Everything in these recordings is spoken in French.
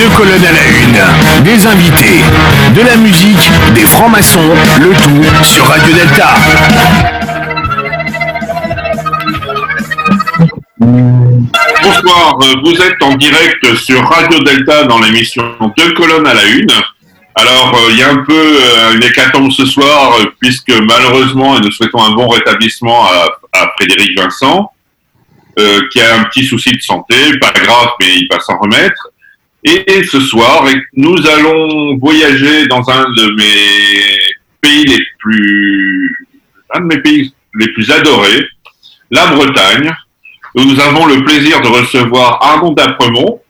Deux colonnes à la une, des invités, de la musique, des francs-maçons, le tout sur Radio Delta. Bonsoir, euh, vous êtes en direct sur Radio Delta dans l'émission Deux colonnes à la une. Alors, euh, il y a un peu euh, une hécatombe ce soir, puisque malheureusement, nous souhaitons un bon rétablissement à Frédéric Vincent, qui a un petit souci de santé, pas grave, mais il va s'en remettre. Et ce soir, nous allons voyager dans un de mes pays les plus, un de mes pays les plus adorés, la Bretagne, où nous avons le plaisir de recevoir Arnaud d'Apremont.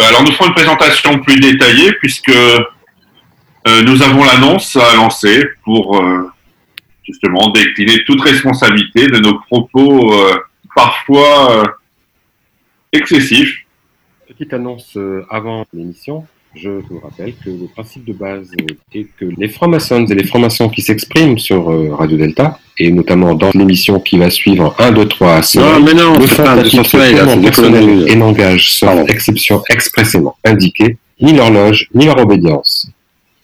Euh, alors, nous ferons une présentation plus détaillée puisque euh, nous avons l'annonce à lancer pour euh, justement décliner toute responsabilité de nos propos parfois excessifs petite annonce euh, avant l'émission. Je vous rappelle que le principe de base est que les francs-maçons et les francs-maçons qui s'expriment sur euh, Radio Delta, et notamment dans l'émission qui va suivre 1, 2, 3 à non, mais non, personnel et n'engagent sans exception expressément indiquée ni l'horloge ni leur obédience.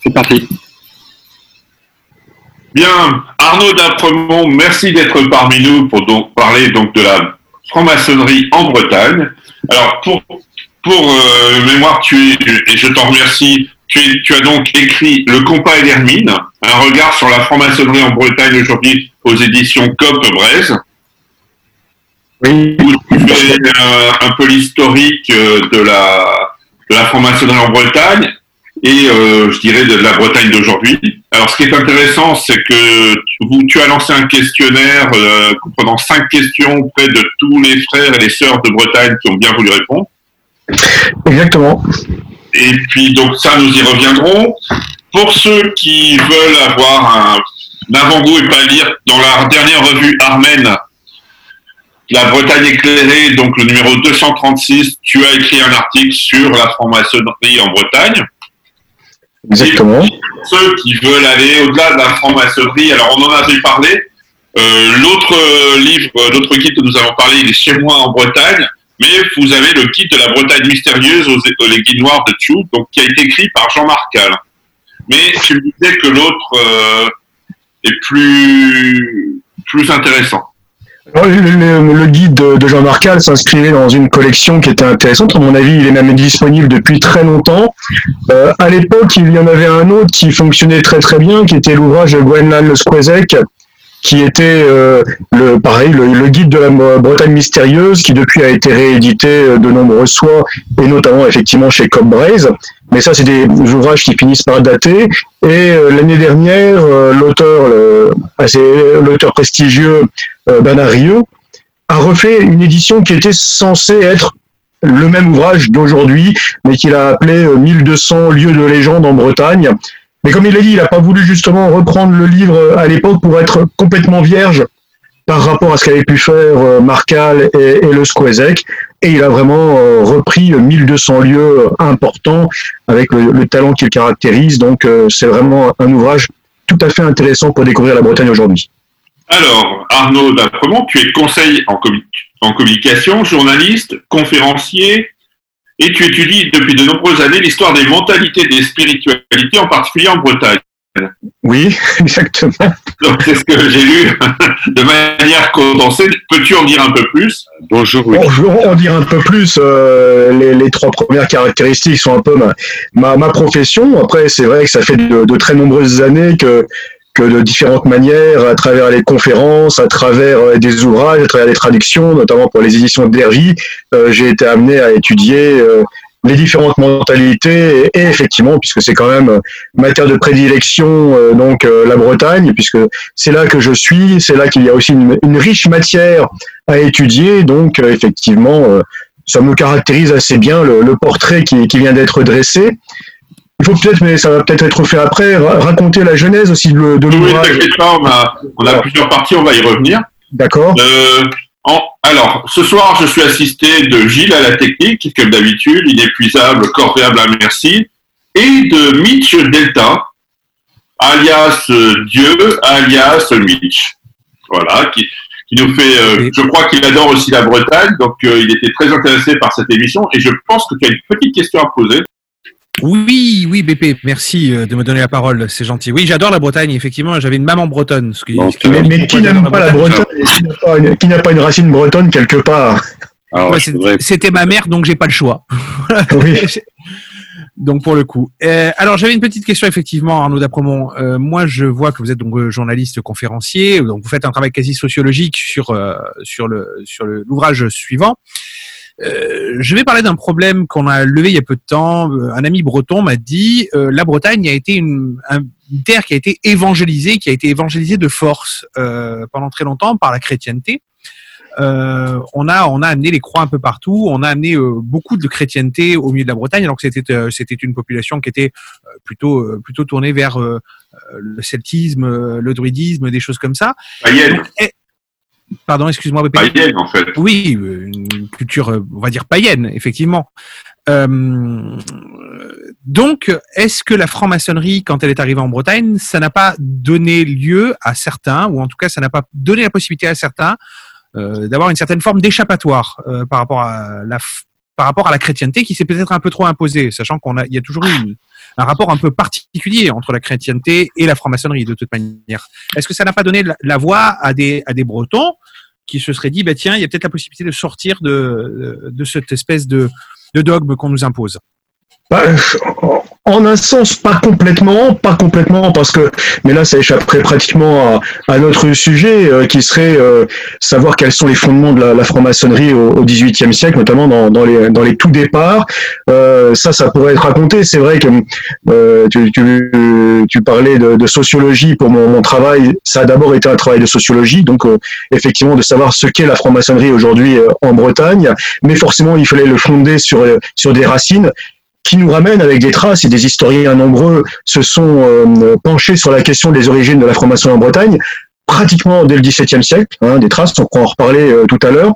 C'est parti. Bien, Arnaud d'Apremont, merci d'être parmi nous pour donc parler donc de la franc-maçonnerie en Bretagne. Alors, pour pour euh, mémoire, tu es, et je t'en remercie, tu, tu, as donc écrit Le compas et l'hermine, un regard sur la franc-maçonnerie en Bretagne aujourd'hui aux éditions COP Braise. Oui. Où tu fais euh, un peu l'historique euh, de la, de la franc-maçonnerie en Bretagne et je dirais de la Bretagne d'aujourd'hui. Alors, ce qui est intéressant, c'est que tu, tu, as lancé un questionnaire comprenant cinq questions auprès de tous les frères et les sœurs de Bretagne qui ont bien voulu répondre. Exactement. Et puis, donc, ça, nous y reviendrons. Pour ceux qui veulent avoir un, avant-goût et pas lire, dans la dernière revue armène, La Bretagne éclairée, donc le numéro 236, tu as écrit un article sur la franc-maçonnerie en Bretagne. Exactement. ceux qui veulent aller au-delà de la franc-maçonnerie, alors on en avait parlé. Euh, l'autre livre, l'autre guide que nous avons parlé, il est chez moi en Bretagne mais vous avez le guide de la Bretagne mystérieuse aux, les guides noirs de Tchou, donc qui a été écrit par Jean-Marc Cal. Mais tu me disais que l'autre euh, est plus plus intéressant. Le, guide de, Jean-Marc Cal s'inscrivait dans une collection qui était intéressante. À mon avis, il est même disponible depuis très longtemps. Euh, à l'époque, il y en avait un autre qui fonctionnait très très bien, qui était l'ouvrage de Gwenlan Le Squezek, qui était euh, le pareil le, guide de la Bretagne mystérieuse, qui depuis a été réédité euh, de nombreuses fois et notamment effectivement chez Cobb. Mais ça, c'est des ouvrages qui finissent par dater. Et euh, l'année dernière, l'auteur, l'auteur prestigieux Bernard a refait une édition qui était censée être le même ouvrage d'aujourd'hui, mais qu'il a appelé 1200 lieux de légende en Bretagne, mais comme il l'a dit, il n'a pas voulu justement reprendre le livre à l'époque pour être complètement vierge par rapport à ce qu'avait pu faire euh, Marcal et, le Squezek. Et il a vraiment euh, repris 1200 lieux importants avec le, talent qu'il caractérise. Donc euh, c'est vraiment un ouvrage tout à fait intéressant pour découvrir la Bretagne aujourd'hui. Alors, Arnaud Dapremont, tu es conseil en, en communication, journaliste, conférencier, et tu étudies depuis de nombreuses années l'histoire des mentalités et des spiritualités, en particulier en Bretagne. Oui, exactement. Donc, c'est ce que j'ai lu de manière condensée. Peux-tu en dire un peu plus? Bonjour. Oui. Bonjour, en dire un peu plus. Euh, les, trois premières caractéristiques sont un peu ma, ma, profession. Après, c'est vrai que ça fait de, de, très nombreuses années que que de différentes manières, à travers les conférences, à travers euh, des ouvrages, à travers les traductions, notamment pour les éditions d'Hergy, euh, j'ai été amené à étudier euh, les différentes mentalités et, effectivement, puisque c'est quand même matière de prédilection, donc la Bretagne, puisque c'est là que je suis, c'est là qu'il y a aussi une, riche matière à étudier, donc effectivement, ça me caractérise assez bien le, portrait qui vient d'être dressé. Il faut peut-être, mais ça va peut-être être fait après, raconter la genèse aussi de, l'ouvrage. Oui, pas, on a, on a plusieurs parties, on va y revenir. D'accord. Euh, alors, ce soir, je suis assisté de Gilles à la technique, comme d'habitude, inépuisable, corvéable à merci, et de Mitch Delta, alias Dieu, alias Mitch. Voilà, qui, qui nous fait, euh, je crois qu'il adore aussi la Bretagne, donc euh, il était très intéressé par cette émission, et je pense que tu as une petite question à poser. Oui, oui, BP, merci euh, de me donner la parole, c'est gentil. Oui, j'adore la Bretagne, effectivement, j'avais une maman bretonne. Ce qui, ce qui- Mais, mais qui n'aime pas la Bretagne et qui n'a pas une- pas racine bretonne quelque part Ouais, voudrais- C'était ma mère, donc j'ai pas le choix. Oui. donc pour le coup. Euh, alors j'avais une petite question effectivement, Arnaud Dapremont. Euh, moi, je vois que vous êtes donc journaliste conférencier, donc vous faites un travail quasi sociologique sur euh, sur le sur le- l'ouvrage suivant. Euh, je vais parler d'un problème qu'on a levé il y a peu de temps. Euh, Un ami breton m'a dit euh, la Bretagne a été une, un- une terre qui a été évangélisée, qui a été évangélisée de force euh, pendant très longtemps par la chrétienté. Euh, on a on a amené les croix un peu partout. On a amené euh, beaucoup de chrétienté au milieu de la Bretagne, alors que c'était euh, c'était une population qui était plutôt plutôt tournée vers le celtisme, le druidisme, des choses comme ça. Païenne, Donc, pardon, excuse-moi, païenne en fait. Oui, euh, une culture, euh, on va dire païenne, effectivement. Euh, donc, est-ce que la franc-maçonnerie, quand elle est arrivée en Bretagne, ça n'a pas donné lieu à certains, ou en tout cas, ça n'a pas donné la possibilité à certains euh, d'avoir une certaine forme d'échappatoire euh, par rapport à la par rapport à la chrétienté qui s'est peut-être un peu trop imposée, sachant qu'on a il y a toujours eu une- un rapport un peu particulier entre la chrétienté et la franc-maçonnerie de toute manière. Est-ce que ça n'a pas donné la, la voix à des Bretons qui se seraient dit bah tiens il y a peut-être la possibilité de sortir de cette espèce de dogme qu'on nous impose? Bah, en un sens, pas complètement, pas complètement, parce que, mais là, ça échapperait pratiquement à, à notre sujet, euh, qui serait euh, savoir quels sont les fondements de la, la franc-maçonnerie au, XVIIIe siècle, notamment dans, dans, les, dans les tout départs. Euh, ça, ça pourrait être raconté. C'est vrai que euh, tu, tu, tu parlais de, de sociologie pour mon, mon travail. Ça a d'abord été un travail de sociologie, donc euh, effectivement de savoir ce qu'est la franc-maçonnerie aujourd'hui euh, en Bretagne, mais forcément, il fallait le fonder sur, euh, sur des racines qui nous ramène avec des traces et des historiens nombreux se sont euh, penchés sur la question des origines de la franc-maçonnerie en Bretagne pratiquement dès le XVIIe siècle, hein, des traces, on pourra en reparler euh, tout à l'heure.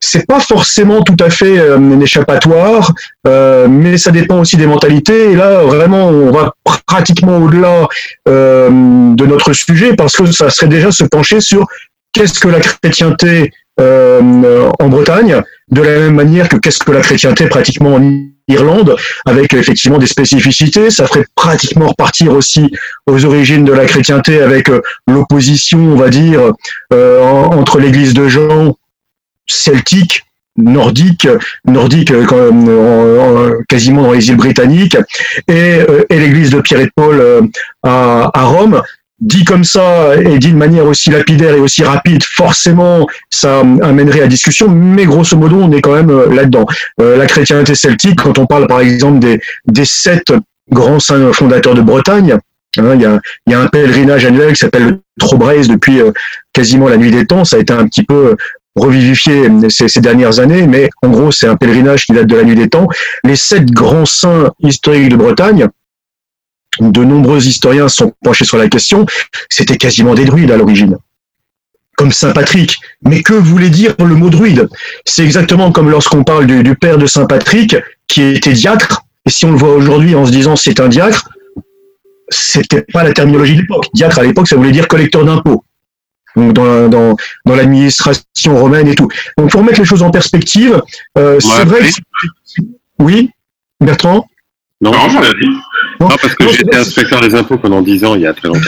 C'est pas forcément tout à fait euh, un échappatoire, euh, mais ça dépend aussi des mentalités. Et là, vraiment, on va pratiquement au-delà euh, de notre sujet parce que ça serait déjà se pencher sur qu'est-ce que la chrétienté euh, en Bretagne, de la même manière que qu'est-ce que la chrétienté pratiquement en Irlande, avec effectivement des spécificités. Ça ferait pratiquement repartir aussi aux origines de la chrétienté avec euh, l'opposition, on va dire, euh, en- entre l'Église de Jean celtique, nordique, nordique euh, quand même, en- en- quasiment dans les îles britanniques, et, euh, et l'Église de Pierre et de Paul à, à Rome. Dit comme ça et dit de manière aussi lapidaire et aussi rapide, forcément, ça amènerait à discussion, mais grosso modo, on est quand même euh, là-dedans. Euh, la chrétienté celtique, quand on parle par exemple des, des sept grands saints fondateurs de Bretagne, hein, il y, a, y a un pèlerinage annuel qui s'appelle le Trobraise depuis euh, quasiment la nuit des temps. Ça a été un petit peu euh, revivifié ces, ces dernières années, mais en gros, c'est un pèlerinage qui date de la nuit des temps. Les sept grands saints historiques de Bretagne, de nombreux historiens se sont penchés sur la question, c'était quasiment des druides à l'origine comme Saint Patrick. Mais que voulait dire le mot druide? C'est exactement comme lorsqu'on parle du, du père de Saint Patrick, qui était diacre, et si on le voit aujourd'hui en se disant c'est un diacre, c'était pas la terminologie de l'époque. Diacre à l'époque, ça voulait dire collecteur d'impôts. Donc dans, la- dans, dans l'administration romaine et tout. Donc pour mettre les choses en perspective, euh, c'est vrai oui. que... Oui, Bertrand? Non, Non, j'en ai dit. Non, parce que j'étais inspecteur des impôts pendant 10 ans, il y a très longtemps.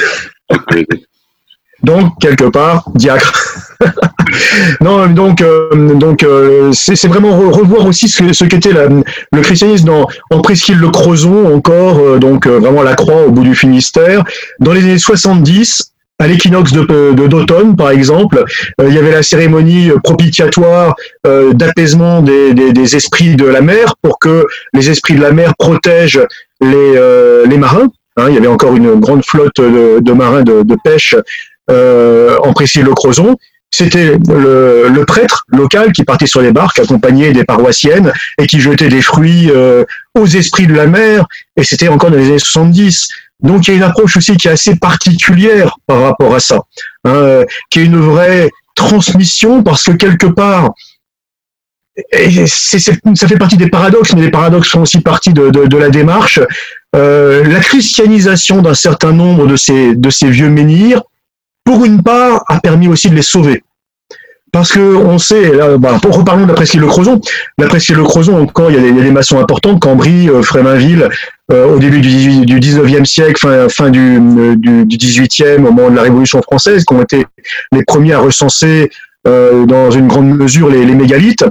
Donc, quelque part, diacre. non, donc, euh, donc euh, c'est vraiment re- revoir aussi ce, ce qu'était le christianisme dans, en Presqu'île-le-Crozon, encore, euh, donc euh, vraiment la croix au bout du Finistère. Dans les années 70, à l'équinoxe de- de- d'automne, par exemple, euh, il y avait la cérémonie propitiatoire euh, d'apaisement des, des- des esprits de la mer pour que les esprits de la mer protègent les, euh, les marins. Hein, il y avait encore une grande flotte de, de marins de, de pêche en Précis-le-Crozon. C'était le, le prêtre local qui partait sur les barques accompagné des paroissiennes et qui jetait des fruits euh, aux esprits de la mer. Et c'était encore dans les années 70. Donc il y a une approche aussi qui est assez particulière par rapport à ça, hein, qui est une vraie transmission parce que quelque part, ça fait partie des paradoxes, mais les paradoxes font aussi partie de, la démarche. Euh, la christianisation d'un certain nombre de ces, vieux menhirs, pour une part, a permis aussi de les sauver. Parce que on sait, là, bah, reparlons de la presqu'île le Crozon. La presqu'île le Crozon, encore, il y, a des, il y a des maçons importants, Cambry, euh, Fréminville, au début du, du 19e siècle, fin, fin du, du, du 18e, au moment de la Révolution française, qui ont été les premiers à recenser dans une grande mesure les, les mégalithes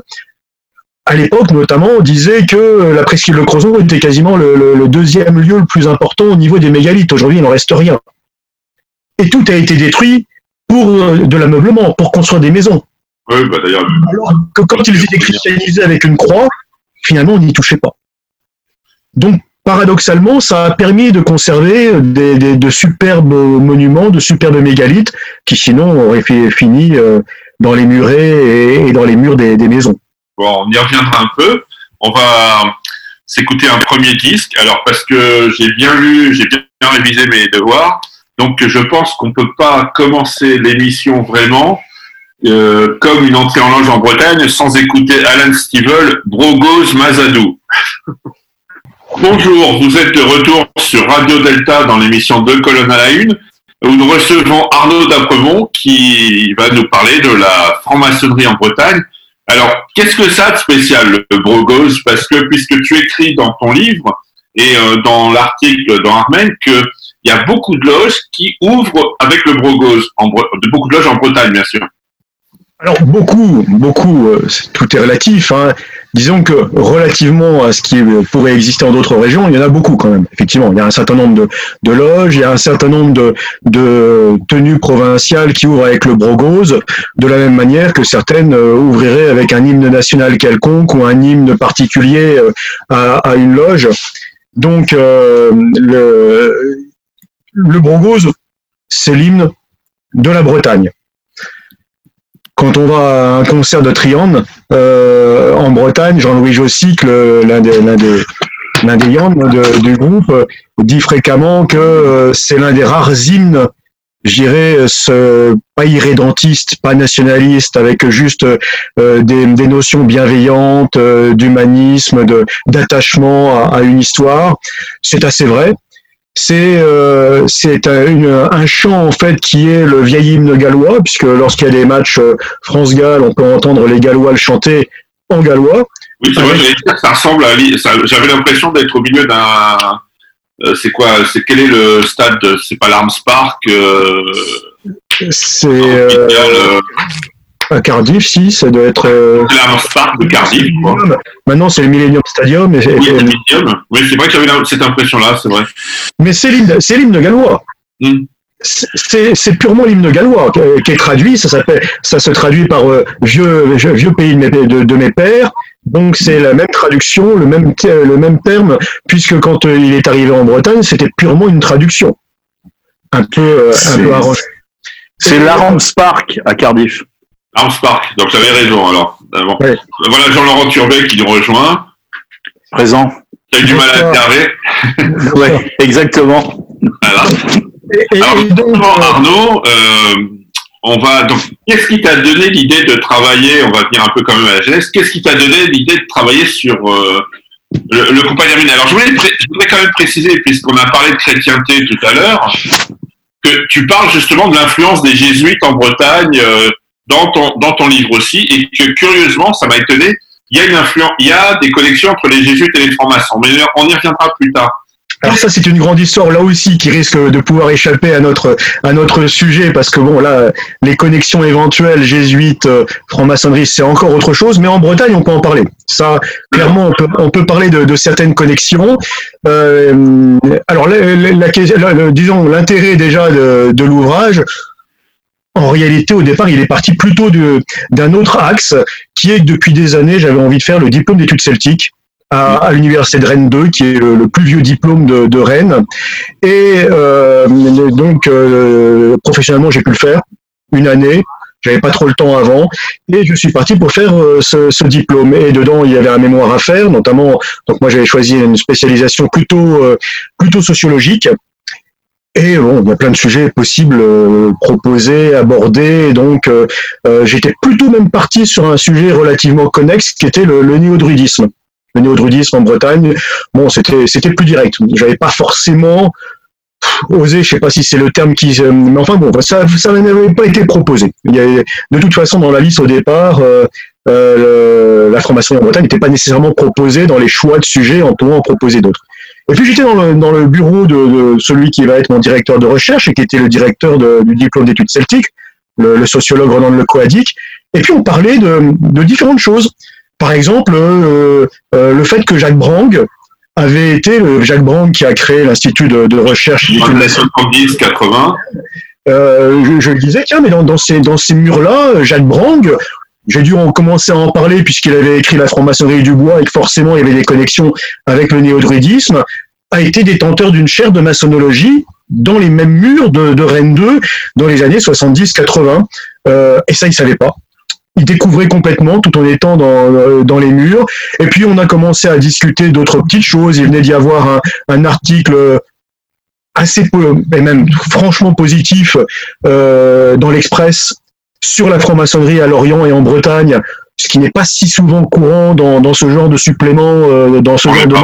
à l'époque, notamment, on disait que la presqu'île de Crozon était quasiment le, deuxième lieu le plus important au niveau des mégalithes. Aujourd'hui, il n'en reste rien. Et tout a été détruit pour euh, de l'ameublement, pour construire des maisons. Oui, bah d'ailleurs. Alors que quand ils étaient christianisés avec une croix, finalement, on n'y touchait pas. Donc, paradoxalement, ça a permis de conserver de superbes monuments, de superbes mégalithes, qui sinon auraient fini euh, dans les murets et dans les murs des maisons. Bon, on y reviendra un peu. On va s'écouter un premier disque. Alors, parce que j'ai bien lu, j'ai bien révisé mes devoirs. Donc, je pense qu'on peut pas commencer l'émission vraiment euh, comme une entrée en loge en Bretagne sans écouter Alan Stivell, Brogos Mazadou. Bonjour, vous êtes de retour sur Radio Delta dans l'émission Deux colonnes à la une, où nous recevons Arnaud Dapremont qui va nous parler de la franc-maçonnerie en Bretagne alors, qu'est-ce que ça de spécial, le Brogos Parce que puisque tu écris dans ton livre et euh, dans l'article dans Armen qu'il y a beaucoup de loges qui ouvrent avec le Brogos, en, beaucoup de loges en Bretagne, bien sûr. Alors beaucoup, beaucoup, euh, tout est relatif. Hein. Disons que relativement à ce qui pourrait exister en d'autres régions, il y en a beaucoup quand même. Effectivement, il y a un certain nombre de, loges, il y a un certain nombre de, tenues provinciales qui ouvrent avec le brogose, de la même manière que certaines euh, ouvriraient avec un hymne national quelconque ou un hymne particulier euh, à, une loge. Donc le, le brogose, c'est l'hymne de la Bretagne quand on va à un concert de Trianne euh, en Bretagne, Jean-Louis Jossic, l'un des, l'un des, l'un des de, du groupe, dit fréquemment que euh, c'est l'un des rares hymnes, j'irais, ce, pas irrédentiste, pas nationaliste, avec juste euh, des, des, notions bienveillantes, euh, d'humanisme, de, d'attachement à, à, une histoire. C'est assez vrai c'est euh, c'est un, un, chant en fait qui est le vieil hymne gallois puisque lorsqu'il y a des matchs euh, France-Galles, on peut entendre les Gallois le chanter en gallois. Oui, c'est vrai, ça ressemble à. J'avais l'impression d'être au milieu d'un. Euh, c'est quoi C'est quel est le stade C'est pas l'Arms Park. c'est à Cardiff, si, ça doit être. Euh... Park de Cardiff, quoi. Maintenant, c'est le Millennium Stadium. Et, oui, le Millennium. Oui, c'est vrai que j'avais cette impression-là, c'est vrai. Mais c'est l'hymne gallois. Hmm. C'est purement l'hymne gallois qui est traduit. Ça, ça se traduit par euh, vieux, vieux pays de mes, de, mes pères. Donc c'est la même traduction, le même, le même terme, puisque quand euh, il est arrivé en Bretagne, c'était purement une traduction. Un peu, euh, un peu arrangée. C'est l'Arams Park à Cardiff. Arms Park, donc j'avais raison alors. Voilà Jean-Laurent Turbet qui nous rejoint. Présent. Tu as eu du mal à interver. oui, exactement. Voilà. alors, donc, Arnaud, euh, on va donc qu'est-ce qui t'a donné l'idée de travailler, on va venir un peu quand même à la jeunesse, qu'est-ce qui t'a donné l'idée de travailler sur euh, le, le compagnon Alors je voulais, je voulais quand même préciser, puisqu'on a parlé de chrétienté tout à l'heure, que tu parles justement de l'influence des jésuites en Bretagne euh, dans ton, dans ton livre aussi, et que curieusement, ça m'a étonné, il y a une influence, il y a des connexions entre les jésuites et les francs-maçons, mais on y reviendra plus tard. Alors ça c'est une grande histoire là aussi qui risque de pouvoir échapper à notre à notre sujet parce que bon là les connexions éventuelles jésuites euh, franc-maçonnerie c'est encore autre chose mais en Bretagne on peut en parler. Ça clairement on peut on peut parler de, de certaines connexions. Euh, alors la, la, disons l'intérêt déjà de, de l'ouvrage en réalité, au départ, il est parti plutôt d'un autre axe, qui est que depuis des années, j'avais envie de faire le diplôme d'études celtiques à, l'université de Rennes 2, qui est le, plus vieux diplôme de, Rennes. Et euh, donc, euh, professionnellement, j'ai pu le faire une année. J'avais pas trop le temps avant, et je suis parti pour faire euh, ce, ce, diplôme. Et dedans, il y avait un mémoire à faire, notamment. Donc moi, j'avais choisi une spécialisation plutôt plutôt sociologique. Et bon, il y a plein de sujets possibles euh, proposés, abordés. Donc, euh, euh, j'étais plutôt même parti sur un sujet relativement connexe, qui était le, le néo-druidisme. Le néo-druidisme en Bretagne, bon, c'était c'était plus direct. J'avais pas forcément osé, je sais pas si c'est le terme qui, mais enfin bon, ça ça n'avait pas été proposé. Il y de toute façon, dans la liste au départ, la formation en Bretagne n'était pas nécessairement proposée dans les choix de sujets, en pouvant en proposer d'autres. Et puis j'étais dans le, dans le bureau de, de, celui qui va être mon directeur de recherche et qui était le directeur de, du diplôme d'études celtiques, le, le, sociologue Roland Le Coadic. Et puis on parlait de, de différentes choses. Par exemple, euh, euh, le fait que Jacques Brang avait été le Jacques Brang qui a créé l'institut de, de recherche. 70-80. Euh, je, je, le disais, tiens, mais dans, dans ces, dans ces murs-là, Jacques Brang, j'ai dû en commencer à en parler puisqu'il avait écrit La franc-maçonnerie du bois et que forcément il y avait des connexions avec le néo-druidisme, a été détenteur d'une chaire de maçonnologie dans les mêmes murs de, Rennes 2 dans les années 70-80. Euh, et ça, il savait pas. Il découvrait complètement tout en étant dans, euh, dans les murs. Et puis on a commencé à discuter d'autres petites choses. Il venait d'y avoir un, article assez et même franchement positif euh, dans l'Express sur la franc-maçonnerie à Lorient et en Bretagne, ce qui n'est pas si souvent courant dans, dans ce genre de supplément, euh, dans ce genre de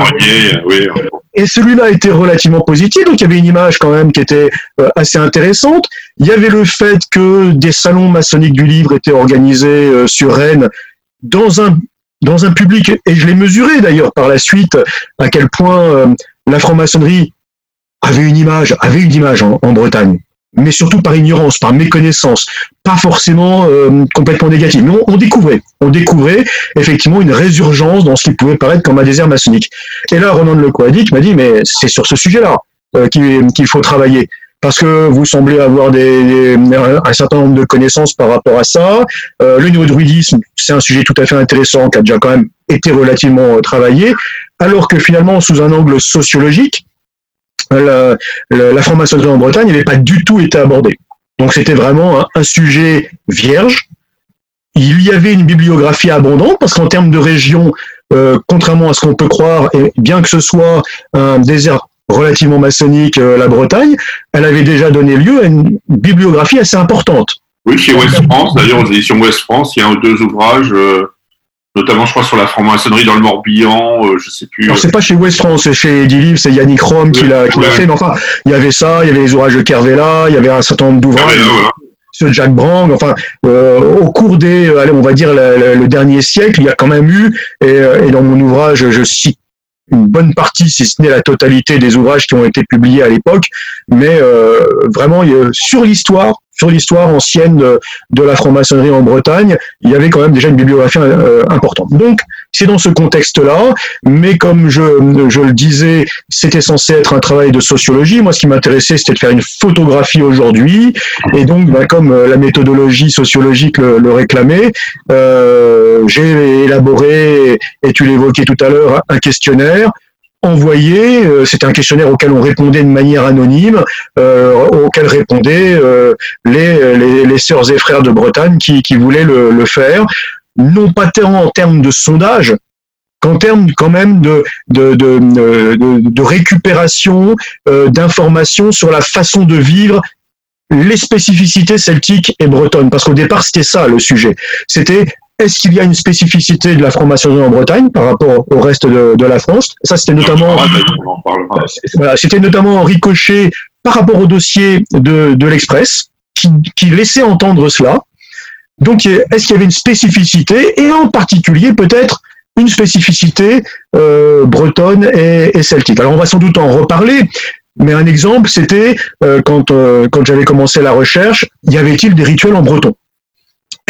oui. et celui-là était relativement positif, donc il y avait une image quand même qui était euh, assez intéressante. Il y avait le fait que des salons maçonniques du livre étaient organisés euh, sur Rennes dans un dans un public, et je l'ai mesuré d'ailleurs par la suite, à quel point la franc-maçonnerie avait une image, avait une image en, en Bretagne mais surtout par ignorance, par méconnaissance, pas forcément euh, complètement négative. Mais on, on, découvrait, on découvrait effectivement une résurgence dans ce qui pouvait paraître comme un désert maçonnique. Et là, Ronan Le Coadic m'a dit, mais c'est sur ce sujet-là euh, qu'il faut travailler. Parce que vous semblez avoir des, des, un certain nombre de connaissances par rapport à ça. Euh, le néo-druidisme, c'est un sujet tout à fait intéressant qui a déjà quand même été relativement travaillé, alors que finalement, sous un angle sociologique, la, la, la franc-maçonnerie en Bretagne n'avait pas du tout été abordée. Donc c'était vraiment un, sujet vierge. Il y avait une bibliographie abondante parce qu'en termes de région, euh, contrairement à ce qu'on peut croire, et bien que ce soit un désert relativement maçonnique, euh, la Bretagne, elle avait déjà donné lieu à une bibliographie assez importante. Oui, chez Ouest France, d'ailleurs aux éditions Ouest France, il y a deux ouvrages euh, notamment je crois sur la franc-maçonnerie dans le Morbihan, euh, je sais plus. Alors c'est pas chez West France, c'est chez Edilivre, c'est Yannick Rom qui l'a qui l'a fait, mais enfin, il y avait ça, il y avait les ouvrages de Kervella, il y avait un certain nombre d'ouvrages. Ce Jack Brang, enfin, euh, au cours des, allez, on va dire le, le, le, dernier siècle, il y a quand même eu, et, et dans mon ouvrage, je cite une bonne partie, si ce n'est la totalité des ouvrages qui ont été publiés à l'époque, mais euh, vraiment sur l'histoire, sur l'histoire ancienne de, la franc-maçonnerie en Bretagne, il y avait quand même déjà une bibliographie euh, importante. Donc, c'est dans ce contexte-là, mais comme je, je le disais, c'était censé être un travail de sociologie. Moi, ce qui m'intéressait, c'était de faire une photographie aujourd'hui, et donc, ben, comme euh, la méthodologie sociologique le, le réclamait, euh, j'ai élaboré, et tu l'évoquais tout à l'heure, un questionnaire envoyé. Euh, C'était un questionnaire auquel on répondait de manière anonyme, euh, auquel répondaient euh, les, les, les, sœurs et frères de Bretagne qui, qui voulaient le, le, faire, non pas tant en termes de sondage, qu'en termes quand même de, de, de, de, de récupération euh, d'informations sur la façon de vivre les spécificités celtiques et bretonnes, parce qu'au départ c'était ça le sujet. C'était est-ce qu'il y a une spécificité de la franc-maçonnerie en Bretagne par rapport au reste de, de la France? Ça, c'était notamment, voilà, c'était notamment ricochet par rapport au dossier de, de l'Express, qui, qui, laissait entendre cela. Donc, est-ce qu'il y avait une spécificité, et en particulier peut-être une spécificité euh, bretonne et, et, celtique? Alors, on va sans doute en reparler. Mais un exemple, c'était euh, quand, euh, quand j'avais commencé la recherche, y avait-il des rituels en breton?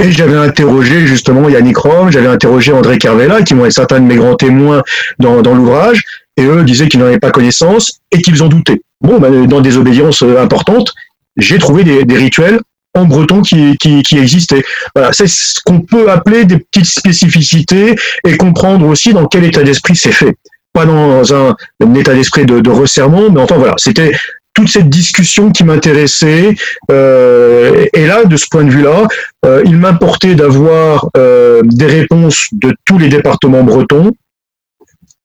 Et j'avais interrogé justement Yannick Rom, j'avais interrogé André Carvella, qui m'ont certains de mes grands témoins dans, dans l'ouvrage, et eux disaient qu'ils n'en avaient pas connaissance et qu'ils en doutaient. Bon, ben, dans des obédiences importantes, j'ai trouvé des, rituels en breton qui, qui, qui existaient. Voilà, c'est ce qu'on peut appeler des petites spécificités et comprendre aussi dans quel état d'esprit c'est fait. Pas dans un, un état d'esprit de, de resserrement, mais enfin voilà, c'était toute cette discussion qui m'intéressait. Euh, et là, de ce point de vue-là, euh, il m'importait d'avoir euh, des réponses de tous les départements bretons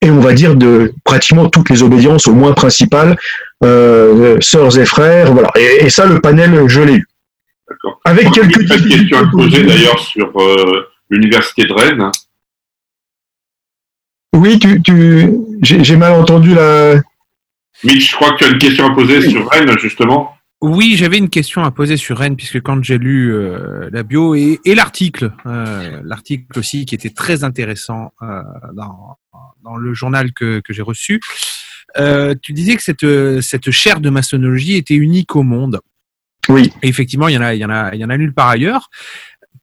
et on va dire de pratiquement toutes les obédiences, au moins principales, euh, sœurs et frères. Voilà. Et, et ça, le panel, je l'ai eu. Avec quelques questions à poser d'ailleurs sur euh, l'université de Rennes. Oui, tu, tu j'ai mal entendu la. Mitch, je crois que tu as une question à poser oui. sur Rennes, justement. Oui, j'avais une question à poser sur Rennes, puisque quand j'ai lu euh, la bio et, et l'article, euh, l'article aussi qui était très intéressant euh, dans, dans, le journal que, que j'ai reçu, Euh, tu disais que cette, cette chaire de maçonnologie était unique au monde. Oui. Et effectivement, il y en a, il y en a, il y en a nulle part ailleurs.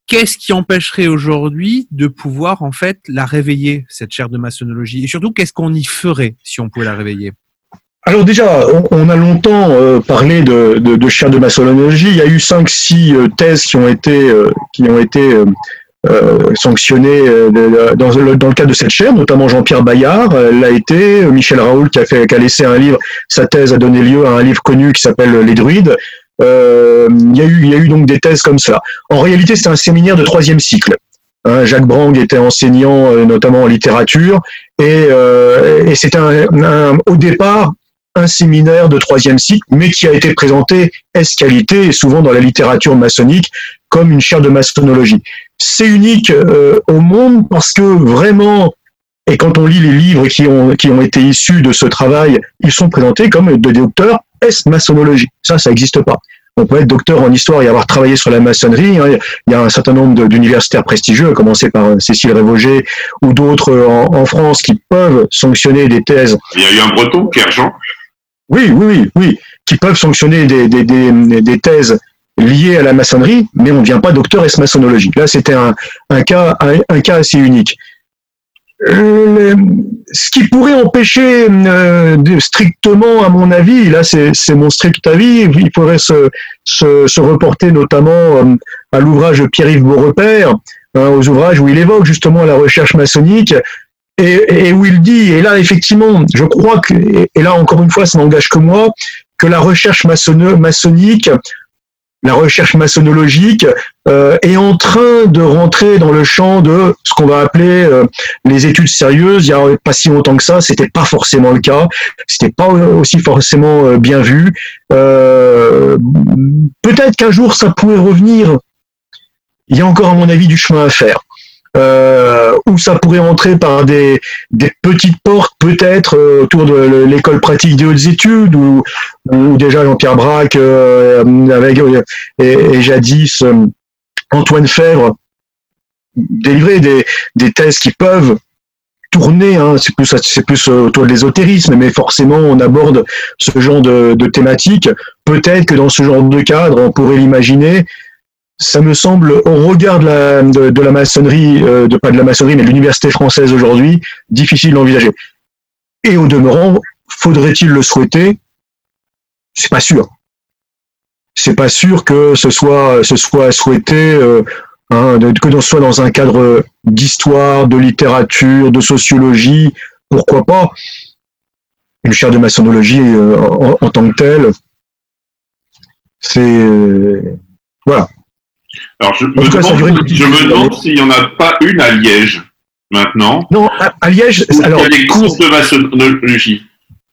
Qu'est-ce qui empêcherait aujourd'hui de pouvoir en fait la réveiller cette chaire de maçonnologie Et surtout, qu'est-ce qu'on y ferait si on pouvait la réveiller? Alors déjà, on, a longtemps euh, parlé de, de, de chaire de maçonnologie. Il y a eu cinq, six euh, thèses qui ont été, euh, qui ont été sanctionnées dans, le, dans le cadre de cette chaire, notamment Jean-Pierre Bayard l'a été, Michel Raoul qui a, fait, qui a laissé un livre, sa thèse a donné lieu à un livre connu qui s'appelle Les Druides. il, y a eu, il y a eu donc des thèses comme cela. En réalité, c'est un séminaire de troisième cycle. Hein, Jacques Brang était enseignant notamment en littérature et, et c'était un, au départ un séminaire de troisième cycle, mais qui a été présenté escalité et souvent dans la littérature maçonnique comme une chaire de maçonnologie. C'est unique euh, au monde parce que vraiment, et quand on lit les livres qui ont, qui ont été issus de ce travail, ils sont présentés comme des docteurs S-maçonnologie. Ça, ça n'existe pas. On peut être docteur en histoire et avoir travaillé sur la maçonnerie. Hein. Il y a un certain nombre d'universitaires prestigieux, à commencer par euh, Cécile Révogé ou d'autres euh, en, en, France, qui peuvent sanctionner des thèses. Il y a eu un breton, Pierre Jean, oui, oui, oui, oui, qui peuvent sanctionner des, thèses liées à la maçonnerie, mais on ne devient pas docteur S maçonnologie. Là, c'était un, cas, un, cas assez unique. Euh, ce qui pourrait empêcher euh, strictement, à mon avis, là c'est mon strict avis, il faudrait se reporter notamment euh, à l'ouvrage de Pierre-Yves Beaurepaire, hein, aux ouvrages où il évoque justement la recherche maçonnique, et, et, où il dit, et là effectivement, je crois que, et là encore une fois, ça n'engage que moi, que la recherche maçonnique, la recherche maçonnologique euh, est en train de rentrer dans le champ de ce qu'on va appeler euh, les études sérieuses. Il y a pas si longtemps que ça, c'était pas forcément le cas, c'était pas aussi forcément euh, bien vu. Euh, peut-être qu'un jour ça pourrait revenir. Il y a encore à mon avis du chemin à faire euh, où ça pourrait entrer par des, des petites portes peut-être euh, autour de l'école pratique des hautes études où, déjà Jean-Pierre Braque euh, avec et, jadis Antoine Fèvre délivrer des, des thèses qui peuvent tourner, hein, c'est plus plus autour de l'ésotérisme, mais forcément on aborde ce genre de, de thématique. Peut-être que dans ce genre de cadre, on pourrait l'imaginer, ça me semble, au regard de la, de, la maçonnerie, euh, de pas de la maçonnerie, mais de l'université française aujourd'hui, difficile d'envisager. Et au demeurant, faudrait-il le souhaiter? C'est pas sûr. C'est pas sûr que ce soit, ce soit souhaité, euh, hein, que l'on soit dans un cadre d'histoire, de littérature, de sociologie, pourquoi pas? Une chaire de maçonnologie euh, en, en, tant que telle, c'est euh, voilà. Alors, je, me, demande, s'il n'y en a pas une à Liège, maintenant. Non, à, Liège, alors. Il y a des cours de maçonnologie.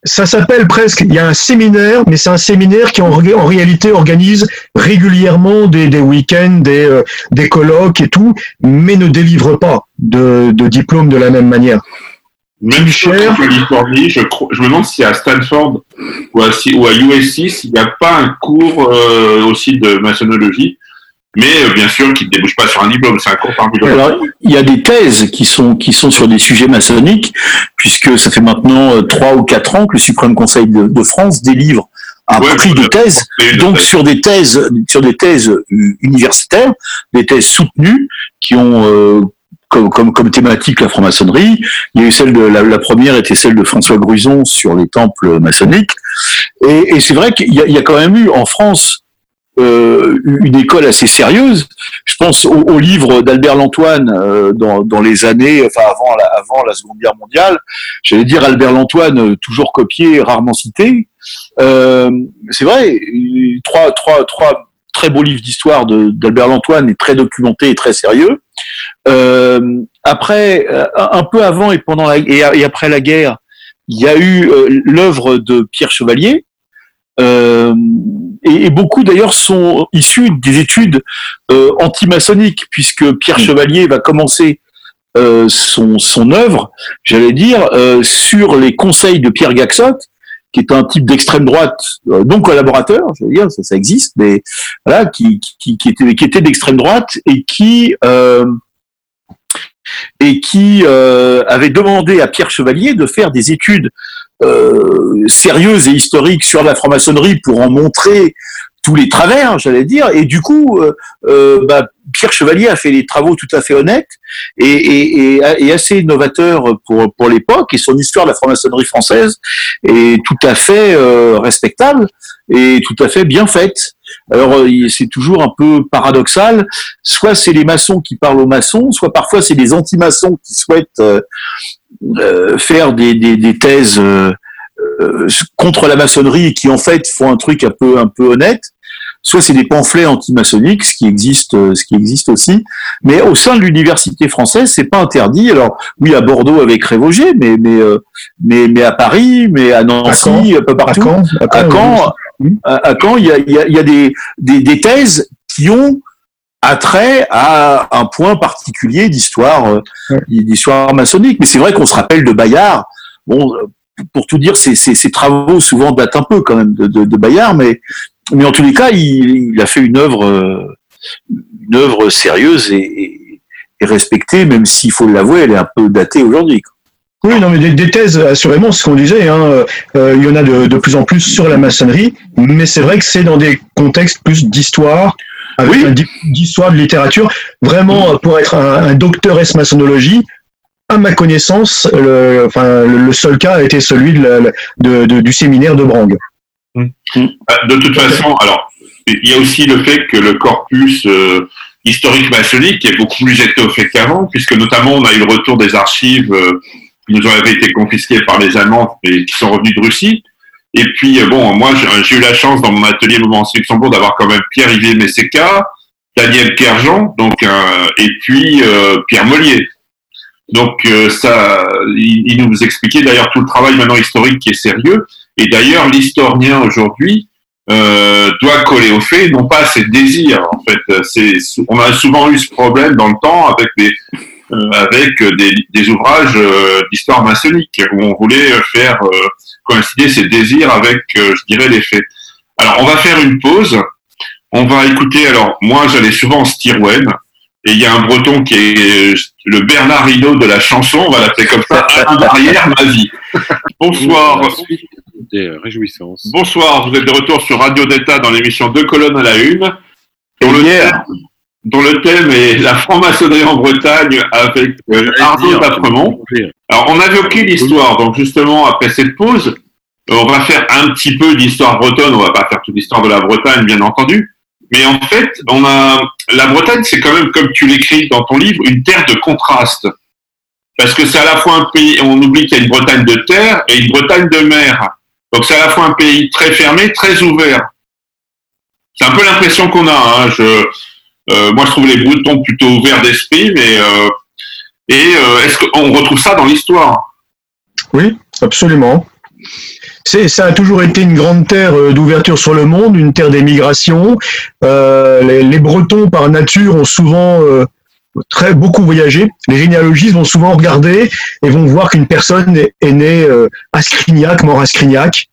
Ça s'appelle presque, il y a un séminaire, mais c'est un séminaire qui en, en, réalité organise régulièrement des, des week-ends, des, euh, des colloques et tout, mais ne délivre pas de, de diplôme de la même manière. Même cher. Californie, je, je, me demande si à Stanford ou à, ou à USC, il n'y a pas un cours euh, aussi de maçonnologie mais euh, bien sûr qui ne débouche pas sur un diplôme, c'est un cours parmi Alors, il y a des thèses qui sont qui sont sur des sujets maçonniques, puisque ça fait maintenant euh, trois ou quatre ans que le Suprême Conseil de, France délivre un prix de thèse, donc sur des thèses sur des thèses universitaires, des thèses soutenues qui ont euh, comme, comme, comme, thématique la franc-maçonnerie. Il y a eu celle de la, la, première était celle de François Gruson sur les temples maçonniques. Et, et c'est vrai qu'il y, y, a quand même eu en France euh, une école assez sérieuse. Je pense au, au livre d'Albert Lantoine euh, dans, les années, enfin avant la, Seconde Guerre mondiale. J'allais dire Albert Lantoine, euh, toujours copié, rarement cité. C'est vrai, trois, très beaux livres d'histoire d'Albert Lantoine et très documentés et très sérieux. après, un peu avant et pendant et, après la guerre, il y a eu l'œuvre de Pierre Chevalier, et, et, beaucoup d'ailleurs sont issus des études euh, anti-maçonniques, puisque Pierre Chevalier va commencer euh, son, son œuvre, j'allais dire, euh, sur les conseils de Pierre Gaxot, qui est un type d'extrême droite, euh, non collaborateur, je veux dire, ça, ça existe, mais voilà, qui, qui, qui était, qui était d'extrême droite et qui et qui avait demandé à Pierre Chevalier de faire des études sérieuse et historique sur la franc-maçonnerie pour en montrer tous les travers, j'allais dire. Et du coup, bah, Pierre Chevalier a fait des travaux tout à fait honnêtes et, assez novateurs pour, l'époque. Et son histoire de la franc-maçonnerie française est tout à fait respectable et tout à fait bien faite. Alors euh, c'est toujours un peu paradoxal. Soit c'est les maçons qui parlent aux maçons, soit parfois c'est les anti-maçons qui souhaitent euh, euh, faire des, des, thèses contre la maçonnerie et qui en fait font un truc un peu un peu honnête. Soit c'est des pamphlets anti-maçonniques, ce qui existe, ce qui existe aussi. Mais au sein de l'université française, c'est pas interdit. Alors oui, à Bordeaux avec Révogé, mais mais mais mais à Paris, mais à Nancy, un peu partout. À Caen, à Caen, il y a, y a, des, des, des, thèses qui ont attrait à un point particulier d'histoire euh, d'histoire maçonnique. Mais c'est vrai qu'on se rappelle de Bayard. Bon, pour tout dire, ses, ses, travaux souvent datent un peu quand même de, de, de Bayard, mais, mais en tous les cas, il, il a fait une œuvre, euh, une œuvre sérieuse et, et respectée, même s'il faut l'avouer, elle est un peu datée aujourd'hui. Oui, non, mais des, thèses, assurément, ce qu'on disait, hein, euh, il y en a de, de, plus en plus sur la maçonnerie, mais c'est vrai que c'est dans des contextes plus d'histoire, avec d'histoire, de littérature. Vraiment, pour être un, docteur S maçonnologie, à ma connaissance, le, enfin, le, seul cas a été celui de, de, du séminaire de Brang. Hum. Euh, de toute façon, alors, il y a aussi le fait que le corpus euh, historique maçonnique est beaucoup plus étoffé qu'avant, puisque notamment on a eu le retour des archives qui nous avaient été confisqués par les Allemands et qui sont revenus de Russie. Et puis, euh, bon, moi, j'ai eu la chance dans mon atelier Moment Luxembourg d'avoir quand même Pierre-Yves Messéca, Daniel Kerjean, donc, euh, et puis euh, Pierre Mollier. Donc, ça, il, nous expliquait d'ailleurs tout le travail maintenant historique qui est sérieux. Et d'ailleurs, l'historien aujourd'hui doit coller au fait, non pas ses désirs. En fait, on a souvent eu ce problème dans le temps avec des, avec des, des ouvrages euh, d'histoire maçonnique où on voulait faire euh, coïncider ses désirs avec, je dirais, les faits. Alors, on va faire une pause. On va écouter. Alors, moi, j'allais souvent en Stirwen. Et il y a un breton qui est le Bernard Hinault de la chanson, on va l'appeler comme ça, à l'arrière ma vie. Bonsoir. Des réjouissances. Bonsoir, vous êtes de retour sur Radio Delta dans l'émission Deux colonnes à la une. Sur le, dont le thème est la franc-maçonnerie en Bretagne avec euh, Arnaud Dapremont. Alors, on a évoqué l'histoire, donc justement, après cette pause, euh, on va faire un petit peu d'histoire bretonne, on va pas faire toute l'histoire de la Bretagne, bien entendu, mais en fait, on a, la Bretagne, c'est quand même, comme tu l'écris dans ton livre, une terre de contraste. Parce que c'est à la fois un pays, on oublie qu'il y a une Bretagne de terre et une Bretagne de mer. Donc c'est à la fois un pays très fermé, très ouvert. C'est un peu l'impression qu'on a. Hein. Je, moi, je trouve les Bretons plutôt ouverts d'esprit, mais euh, euh, est-ce qu'on retrouve ça dans l'histoire? Oui, absolument. Ça a toujours été une grande terre d'ouverture sur le monde, une terre d'émigration. les, les, Bretons, par nature, ont souvent très beaucoup voyagé. Les généalogistes vont souvent regarder et vont voir qu'une personne est, née à Scrignac, mort à Scrignac.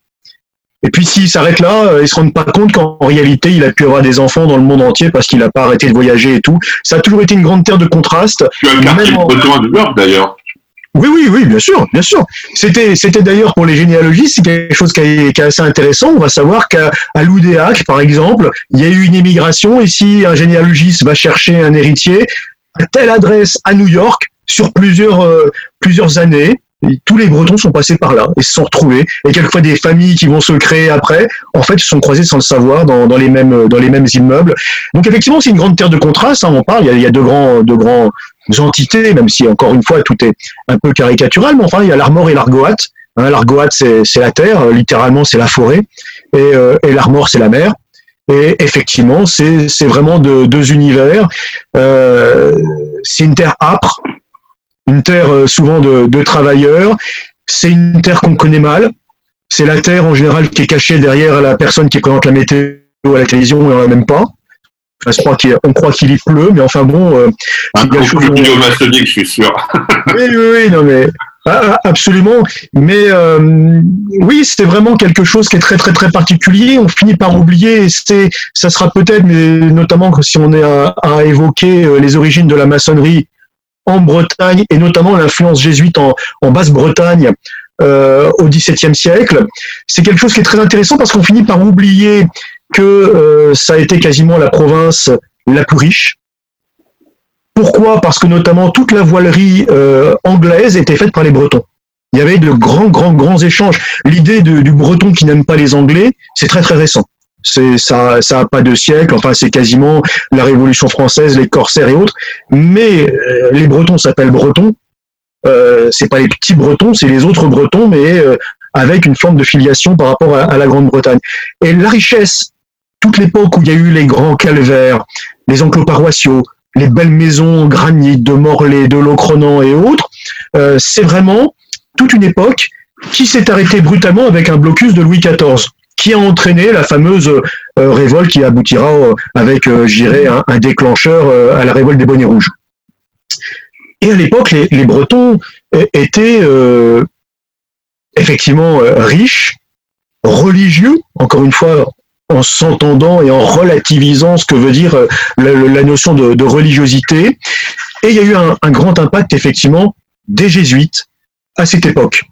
Et puis s'il s'arrête là, euh, ils se rendent pas compte qu'en réalité, il a pu avoir des enfants dans le monde entier parce qu'il n'a pas arrêté de voyager et tout. Ça a toujours été une grande terre de contraste. Tu as de New York d'ailleurs. Oui, oui, oui, bien sûr, bien sûr. C'était, c'était d'ailleurs pour les généalogistes, c'est quelque chose qui est, qui est, assez intéressant. On va savoir qu'à à Loudéac, par exemple, il y a eu une émigration. Et si un généalogiste va chercher un héritier à telle adresse à New York sur plusieurs, euh, plusieurs années, tous les Bretons sont passés par là et se sont retrouvés. Et quelquefois des familles qui vont se créer après, en fait, se sont croisées sans le savoir dans, dans les mêmes dans les mêmes immeubles. Donc effectivement, c'est une grande terre de contraste. Hein, on parle. Il y a, il y a de grands de grands entités, même si encore une fois tout est un peu caricatural. Mais enfin, il y a l'Armor et l'Argoat. Hein, L'Argoat, c'est la terre, littéralement, c'est la forêt, et, euh, et l'Armor, c'est la mer. Et effectivement, c'est vraiment de, deux univers. Euh, c'est une terre âpre, une terre euh, souvent de, travailleurs. C'est une terre qu'on connaît mal. C'est la terre en général qui est cachée derrière la personne qui présente la météo à la télévision et on a même pas. Enfin, on croit qu'il y pleut, mais enfin bon. Euh, un coup je suis sûr. oui, oui, oui, non mais ah, ah, absolument. Mais euh, oui, c'était vraiment quelque chose qui est très très très particulier. On finit par oublier. C'est, ça sera peut-être, mais notamment si on est à, à évoquer les origines de la maçonnerie, en Bretagne et notamment l'influence jésuite en, Basse-Bretagne euh, au XVIIe siècle. C'est quelque chose qui est très intéressant parce qu'on finit par oublier que euh, ça a été quasiment la province la plus riche. Pourquoi? Parce que notamment toute la voilerie euh, anglaise était faite par les Bretons. Il y avait de grands, grands, grands échanges. L'idée du Breton qui n'aime pas les Anglais, c'est très, très récent. C'est ça, ça a pas de siècle. Enfin, c'est quasiment la Révolution française, les corsaires et autres. Mais euh, les Bretons s'appellent Bretons. Euh, c'est pas les petits Bretons, c'est les autres Bretons, mais euh, avec une forme de filiation par rapport à, la Grande-Bretagne. Et la richesse, toute l'époque où il y a eu les grands calvaires, les enclos paroissiaux, les belles maisons granit de Morlaix, de Locronan et autres, euh, c'est vraiment toute une époque qui s'est arrêtée brutalement avec un blocus de Louis XIV qui a entraîné la fameuse euh, révolte qui aboutira euh, avec, euh, j'irai, un, un, déclencheur à la révolte des bonnets rouges. Et à l'époque, les, Bretons étaient effectivement riches, religieux, encore une fois, en s'entendant et en relativisant ce que veut dire la, notion de, religiosité. Et il y a eu un grand impact, effectivement, des jésuites à cette époque.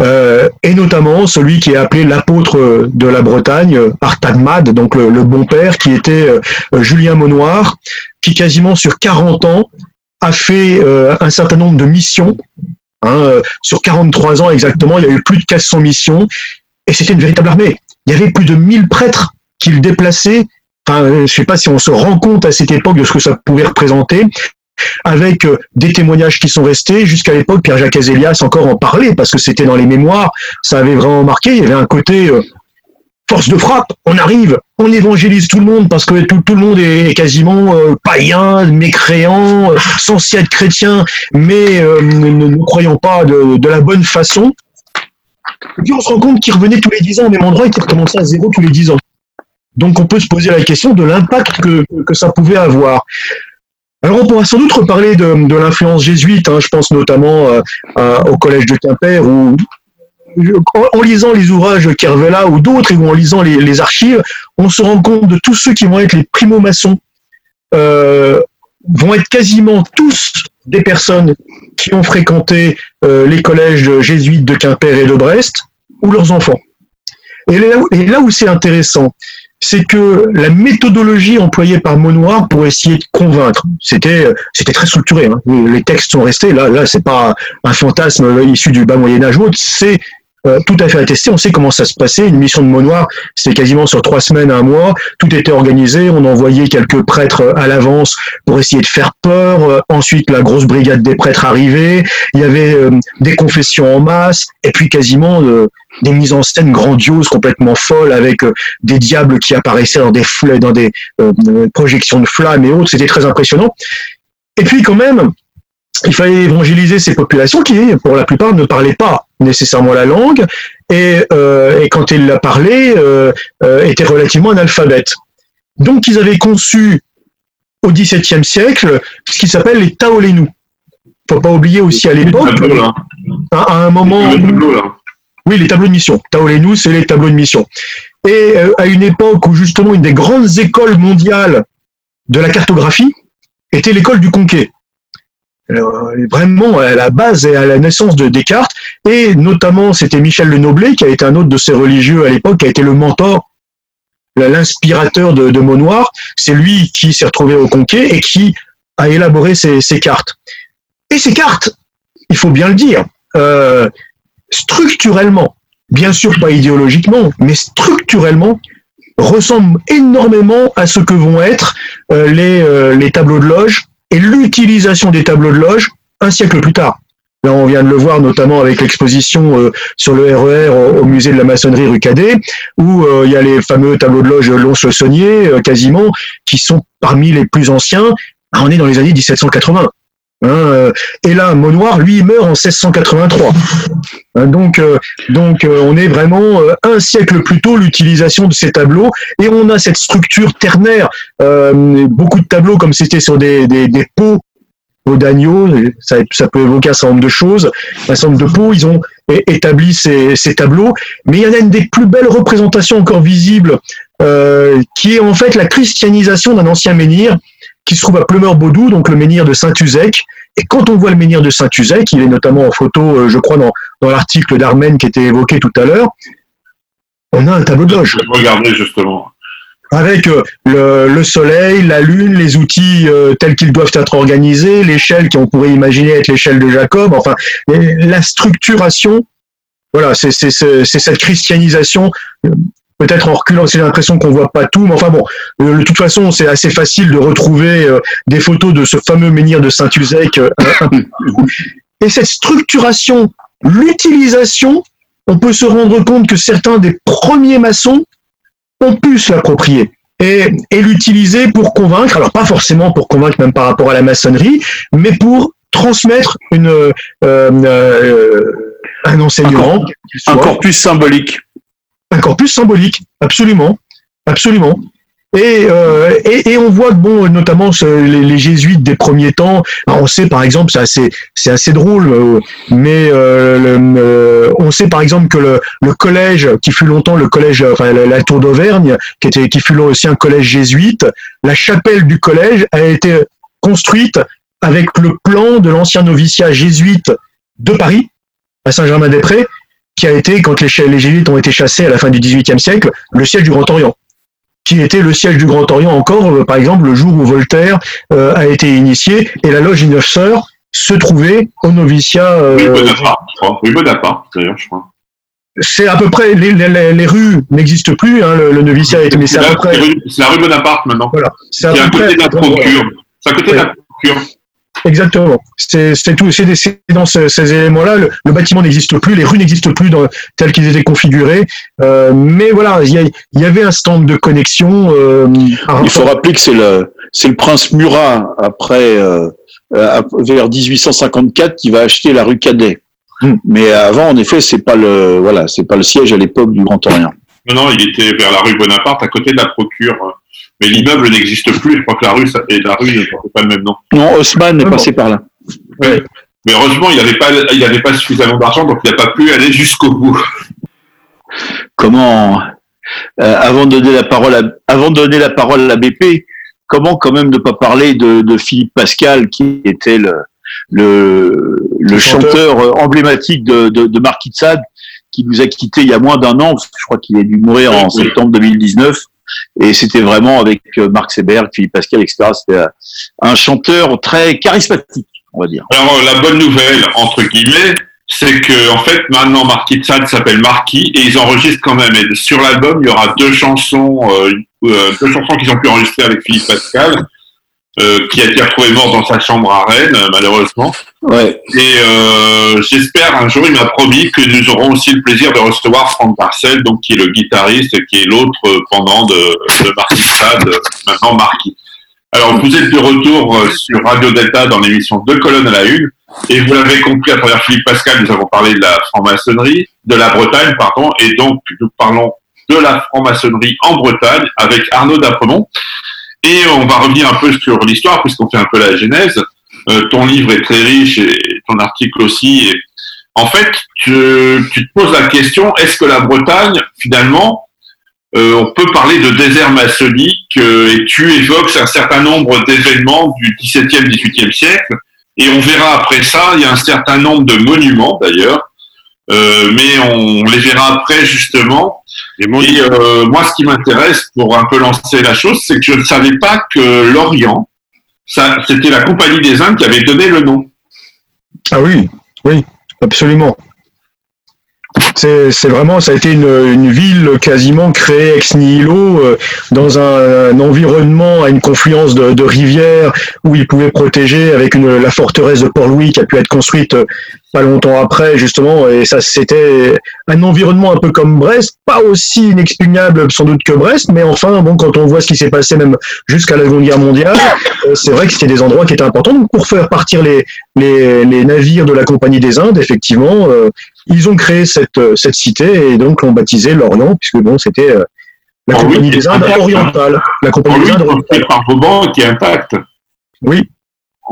Euh, et notamment celui qui est appelé l'apôtre de la Bretagne, Artagmad, donc le, bon père, qui était euh, Julien Monoir, qui quasiment sur 40 ans a fait euh, un certain nombre de missions. Hein, sur 43 ans exactement, il y a eu plus de 400 missions, et c'était une véritable armée. Il y avait plus de 1000 prêtres qu'il déplaçait. Enfin, je ne sais pas si on se rend compte à cette époque de ce que ça pouvait représenter avec euh, des témoignages qui sont restés. Jusqu'à l'époque, Pierre-Jacques Azélias encore en parlait, parce que c'était dans les mémoires, ça avait vraiment marqué, il y avait un côté euh, force de frappe, on arrive, on évangélise tout le monde, parce que tout, le monde est quasiment euh, païen, mécréant, censé être chrétien, mais ne, croyant pas de, la bonne façon. Et puis on se rend compte qu'il revenait tous les dix ans au même endroit et qu'il recommençait à zéro tous les dix ans. Donc on peut se poser la question de l'impact que ça pouvait avoir. Alors on pourra sans doute reparler de, de l'influence jésuite, hein, je pense notamment euh, au collège de Quimper, où en, lisant les ouvrages de Kervela ou d'autres, ou en lisant les, archives, on se rend compte de tous ceux qui vont être les primo-maçons, euh, vont être quasiment tous des personnes qui ont fréquenté euh, les collèges jésuites de Quimper et de Brest, ou leurs enfants. Et et là où c'est intéressant, c'est que la méthodologie employée par Monoir pour essayer de convaincre, c'était c'était très structuré. Hein. Les textes sont restés. Là, là, c'est pas un fantasme issu du bas Moyen Âge ou autre. C'est euh, tout à fait attesté. On sait comment ça se passait. Une mission de Monoir, c'était quasiment sur trois semaines, un mois. Tout était organisé. On envoyait quelques prêtres à l'avance pour essayer de faire peur. Euh, ensuite, la grosse brigade des prêtres arrivait. Il y avait euh, des confessions en masse. Et puis quasiment des mises en scène grandioses, complètement folles, avec des diables qui apparaissaient dans des, dans des projections de flammes et autres. C'était très impressionnant. Et puis quand même, il fallait évangéliser ces populations qui, pour la plupart, ne parlaient pas nécessairement la langue et, euh, et quand ils la parlaient, euh, euh, étaient relativement analphabètes. Donc, ils avaient conçu au XVIIe siècle ce qui s'appelle les taolénous. Faut pas oublier aussi à l'époque, à, un moment, oui, les tableaux de mission. Taolénou, c'est les tableaux de mission. Et à une époque où justement une des grandes écoles mondiales de la cartographie était l'école du Conquet. Euh, vraiment à la base et à la naissance de Descartes. Et notamment, c'était Michel Le Noblet, qui a été un autre de ces religieux à l'époque, qui a été le mentor, l'inspirateur de, de Monoir. C'est lui qui s'est retrouvé au Conquet et qui a élaboré ces, cartes. Et ces cartes, il faut bien le dire, euh, structurellement, bien sûr pas idéologiquement, mais structurellement, ressemblent énormément à ce que vont être euh, les tableaux de loge et l'utilisation des tableaux de loge un siècle plus tard. Là, on vient de le voir notamment avec l'exposition euh, sur le RER e au, musée de la maçonnerie rue Cadet, où euh, il y a les fameux tableaux de loge Lons-le-Saunier, euh, quasiment, qui sont parmi les plus anciens. Ah, on est dans les années 1780. Hein, euh, et là, Monoir, lui, il meurt en 1683. Hein, donc, euh, donc euh, on est vraiment un siècle plus tôt l'utilisation de ces tableaux, et on a cette structure ternaire. beaucoup de tableaux, comme c'était sur des, des, des pots d'agneau, ça, ça, peut évoquer un certain nombre de choses, un certain nombre de pots, ils ont établi ces, ces, tableaux, mais il y en a une des plus belles représentations encore visibles, qui est en fait la christianisation d'un ancien menhir, qui se trouve à Plumeur-Baudou, donc le menhir de Saint-Uzec, Et quand on voit le menhir de Saint-Uzec, il est notamment en photo, je crois, dans, dans l'article d'Armen qui était évoqué tout à l'heure, on a un tableau de loge. Regardez justement avec le, le, soleil, la lune, les outils tels qu'ils doivent être organisés, l'échelle qu'on pourrait imaginer être l'échelle de Jacob, enfin la structuration voilà, c'est cette christianisation. Peut-être en reculant, c'est l'impression qu'on voit pas tout, mais enfin bon, euh, de toute façon, c'est assez facile de retrouver euh, des photos de ce fameux menhir de Saint-Uzec. Euh, et cette structuration, l'utilisation, on peut se rendre compte que certains des premiers maçons ont pu se l'approprier et, l'utiliser pour convaincre, alors pas forcément pour convaincre même par rapport à la maçonnerie, mais pour transmettre une, un enseignement. Un, corpus symbolique. Un corpus symbolique, absolument. Absolument. Et, euh, on voit bon, notamment les, jésuites des premiers temps, on sait par exemple, c'est assez, drôle, euh, mais euh, on sait par exemple que le, collège, qui fut longtemps le collège, la, tour d'Auvergne, qui était, qui fut aussi un collège jésuite, la chapelle du collège a été construite avec le plan de l'ancien noviciat jésuite de Paris, à Saint-Germain-des-Prés, qui a été, quand les, jésuites ont été chassés à la fin du XVIIIe siècle, le siège du Grand Orient qui était le siège du Grand Orient encore, euh, par exemple, le jour où Voltaire euh, a été initié, et la loge des Neuf Sœurs se trouvait au noviciat. Euh, oui, Bonaparte, oui, Bonaparte, d'ailleurs, je crois. C'est à peu près, les, les, les rues n'existent plus, hein, le, noviciat a été, mais c'est à peu près. C'est la rue Bonaparte maintenant. Voilà. C'est à, peu près. de la procure. C'est à côté de la procure. Exactement. C'est tout. C'est dans ces, ces éléments-là. Le, bâtiment n'existe plus, les rues n'existent plus dans, telles qu'ils étaient configurés. Euh, mais voilà, il y, y, avait un stand de connexion. Euh, il faut rappeler que c'est le c'est le prince Murat après euh, vers 1854 qui va acheter la rue Cadet. Hmm. Mais avant, en effet, c'est pas le voilà, c'est pas le siège à l'époque du Grand Orient. Non, non, il était vers la rue Bonaparte, à côté de la Procure. Mais l'immeuble n'existe plus. Je crois que la rue et la rue ne portent pas le même nom. Non, Haussmann est passé par là. Ouais. Mais heureusement, il n'avait pas, il avait pas suffisamment d'argent, donc il n'a pas pu aller jusqu'au bout. Comment, euh, avant de donner la parole à, avant de donner la parole à la BP, comment quand même ne pas parler de, de Philippe Pascal, qui était le, le, le chanteur. emblématique de, de, de Marquis de Sade, qui nous a quittés il y a moins d'un an. Je crois qu'il a dû mourir en septembre 2019. Et c'était vraiment avec euh, Marc Seberg, Philippe Pascal, etc. C'était euh, un chanteur très charismatique, on va dire. Alors, euh, la bonne nouvelle, entre guillemets, c'est que en fait maintenant Marquis de Sade s'appelle Marquis et ils enregistrent quand même. Et sur l'album, il y aura deux chansons, euh, deux chansons qui sont plus enregistrées avec Philippe Pascal. Euh, qui a été retrouvé mort dans sa chambre à Rennes, malheureusement. Ouais. Et euh, j'espère un jour, il m'a promis que nous aurons aussi le plaisir de recevoir Franck Barcel, donc qui est le guitariste, qui est l'autre pendant de, de Marquis Sade, maintenant Marquis. Alors, vous êtes de retour euh, sur Radio Delta dans l'émission Deux colonnes à la une, et vous l'avez compris à travers Philippe Pascal, nous avons parlé de la franc-maçonnerie, de la Bretagne, pardon, et donc nous parlons de la franc-maçonnerie en Bretagne avec Arnaud Dapremont. Et on va revenir un peu sur l'histoire, puisqu'on fait un peu la genèse. Euh, ton livre est très riche et ton article aussi. En fait, tu, tu, te poses la question, est-ce que la Bretagne, finalement, euh, on peut parler de désert maçonnique euh, et tu évoques un certain nombre d'événements du XVIIe, XVIIIe siècle. Et on verra après ça, il y a un certain nombre de monuments d'ailleurs, euh, mais on les verra après justement. Et euh, moi, ce qui m'intéresse pour un peu lancer la chose, c'est que je ne savais pas que l'Orient, c'était la Compagnie des Indes qui avait donné le nom. Ah oui, oui, absolument. C'est vraiment, ça a été une, une, ville quasiment créée ex nihilo euh, dans un, un, environnement à une confluence de, de rivières où ils pouvaient protéger avec une, la forteresse de Port-Louis qui a pu être construite euh, pas longtemps après justement. Et ça c'était un environnement un peu comme Brest pas aussi inexpugnable sans doute que Brest. Mais enfin bon quand on voit ce qui s'est passé même jusqu'à la Seconde Guerre mondiale euh, c'est vrai que c'était des endroits qui étaient importants. Donc pour faire partir les, les, les navires de la Compagnie des Indes effectivement euh, ils ont créé cette, cette cité et donc l'ont baptisé l'Orient puisque bon c'était euh, la oh Compagnie oui, des Indes orientale la Compagnie oh des Indes orientale par Vauban qui est intact oui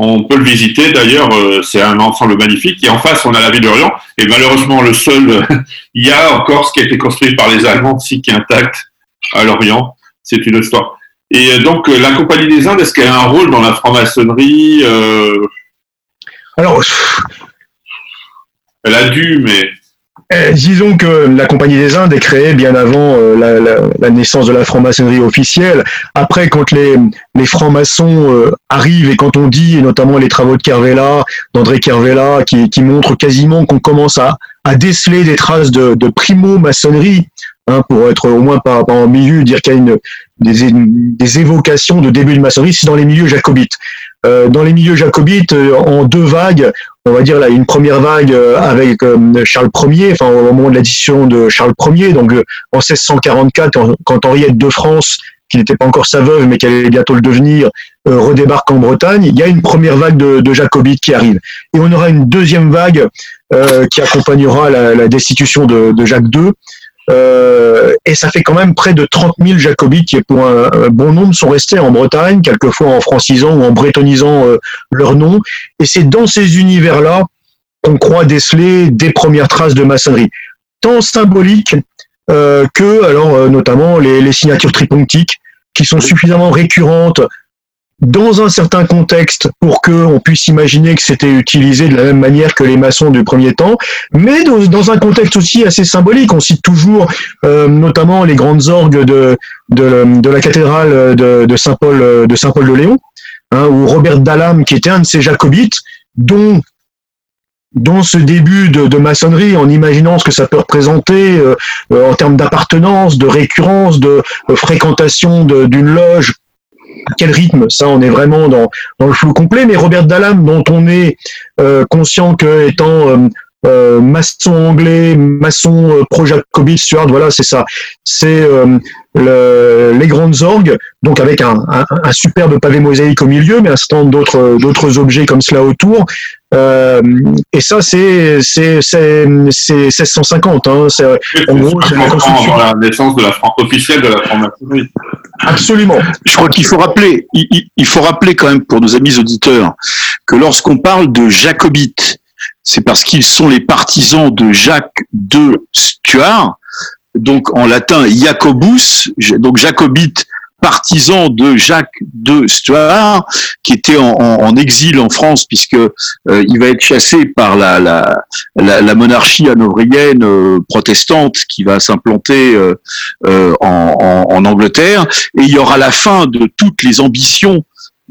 on peut le visiter d'ailleurs, euh, c'est un ensemble magnifique. Et en face, on a la ville d'Orient. Et malheureusement, le seul, il y a encore ce qui a été construit par les Allemands aussi qui est intact à l'Orient. C'est une histoire. Et euh, donc, euh, la Compagnie des Indes, est-ce qu'elle a un rôle dans la franc-maçonnerie Alors, elle mais eh, disons que la Compagnie des Indes est créée bien avant euh, la, naissance de la franc-maçonnerie officielle. Après, quand les, les francs-maçons euh, arrivent et quand on dit, et notamment les travaux de Kervella, d'André Kervella, qui, qui montrent quasiment qu'on commence à, déceler des traces de, primo-maçonnerie, hein, pour être au moins par, par milieu, dire qu'il y a une, des, des évocations de début de maçonnerie, c'est dans les milieux jacobites. Euh, dans les milieux jacobites, euh, en deux vagues, on va dire là, une première vague euh, avec Charles Ier, enfin au moment de l'édition de Charles Ier, donc en 1644, quand, Henriette de France, qui n'était pas encore sa veuve, mais qui allait bientôt le devenir, redébarque en Bretagne, il y a une première vague de, jacobites qui arrive. Et on aura une deuxième vague qui accompagnera la, destitution de, de Jacques II, euh, et ça fait quand même près de 30 000 jacobites qui, pour un, bon nombre, sont restés en Bretagne, quelquefois en francisant ou en bretonnisant euh, leur nom. Et c'est dans ces univers-là qu'on croit déceler des premières traces de maçonnerie, tant symboliques euh, que, alors, notamment les, les signatures triponctiques, qui sont suffisamment récurrentes dans un certain contexte pour que on puisse imaginer que c'était utilisé de la même manière que les maçons du premier temps, mais dans, un contexte aussi assez symbolique. On cite toujours euh, notamment les grandes orgues de, de, la cathédrale de, Saint-Paul de Saint-Paul de Léon, hein, où Robert Dallam, qui était un de ces jacobites, dont dans ce début de, maçonnerie, en imaginant ce que ça peut représenter euh, euh, en termes d'appartenance, de récurrence, de fréquentation d'une loge quel rythme Ça, on est vraiment dans, dans le flou complet. Mais Robert Dallam, dont on est euh, conscient que étant euh, euh, maçon anglais, maçon pro-Jacobite, Stuart, voilà, c'est ça. C'est les grandes orgues, donc avec un, un, superbe pavé mosaïque au milieu, mais un certain nombre d'autres d'autres objets comme cela autour. Et ça, c'est c'est c'est 1650. Hein, c'est en gros c'est la construction. La naissance de la officielle de la franc-maçonnerie. Absolument. Je crois qu'il faut rappeler, il, faut rappeler quand même pour nos amis auditeurs que lorsqu'on parle de jacobites, c'est parce qu'ils sont les partisans de Jacques de Stuart, donc en latin Jacobus, donc jacobite partisan de Jacques de Stuart, qui était en, exil en France puisque euh, il va être chassé par la, monarchie hanovrienne euh, protestante qui va s'implanter euh, en, en, Angleterre, et il y aura la fin de toutes les ambitions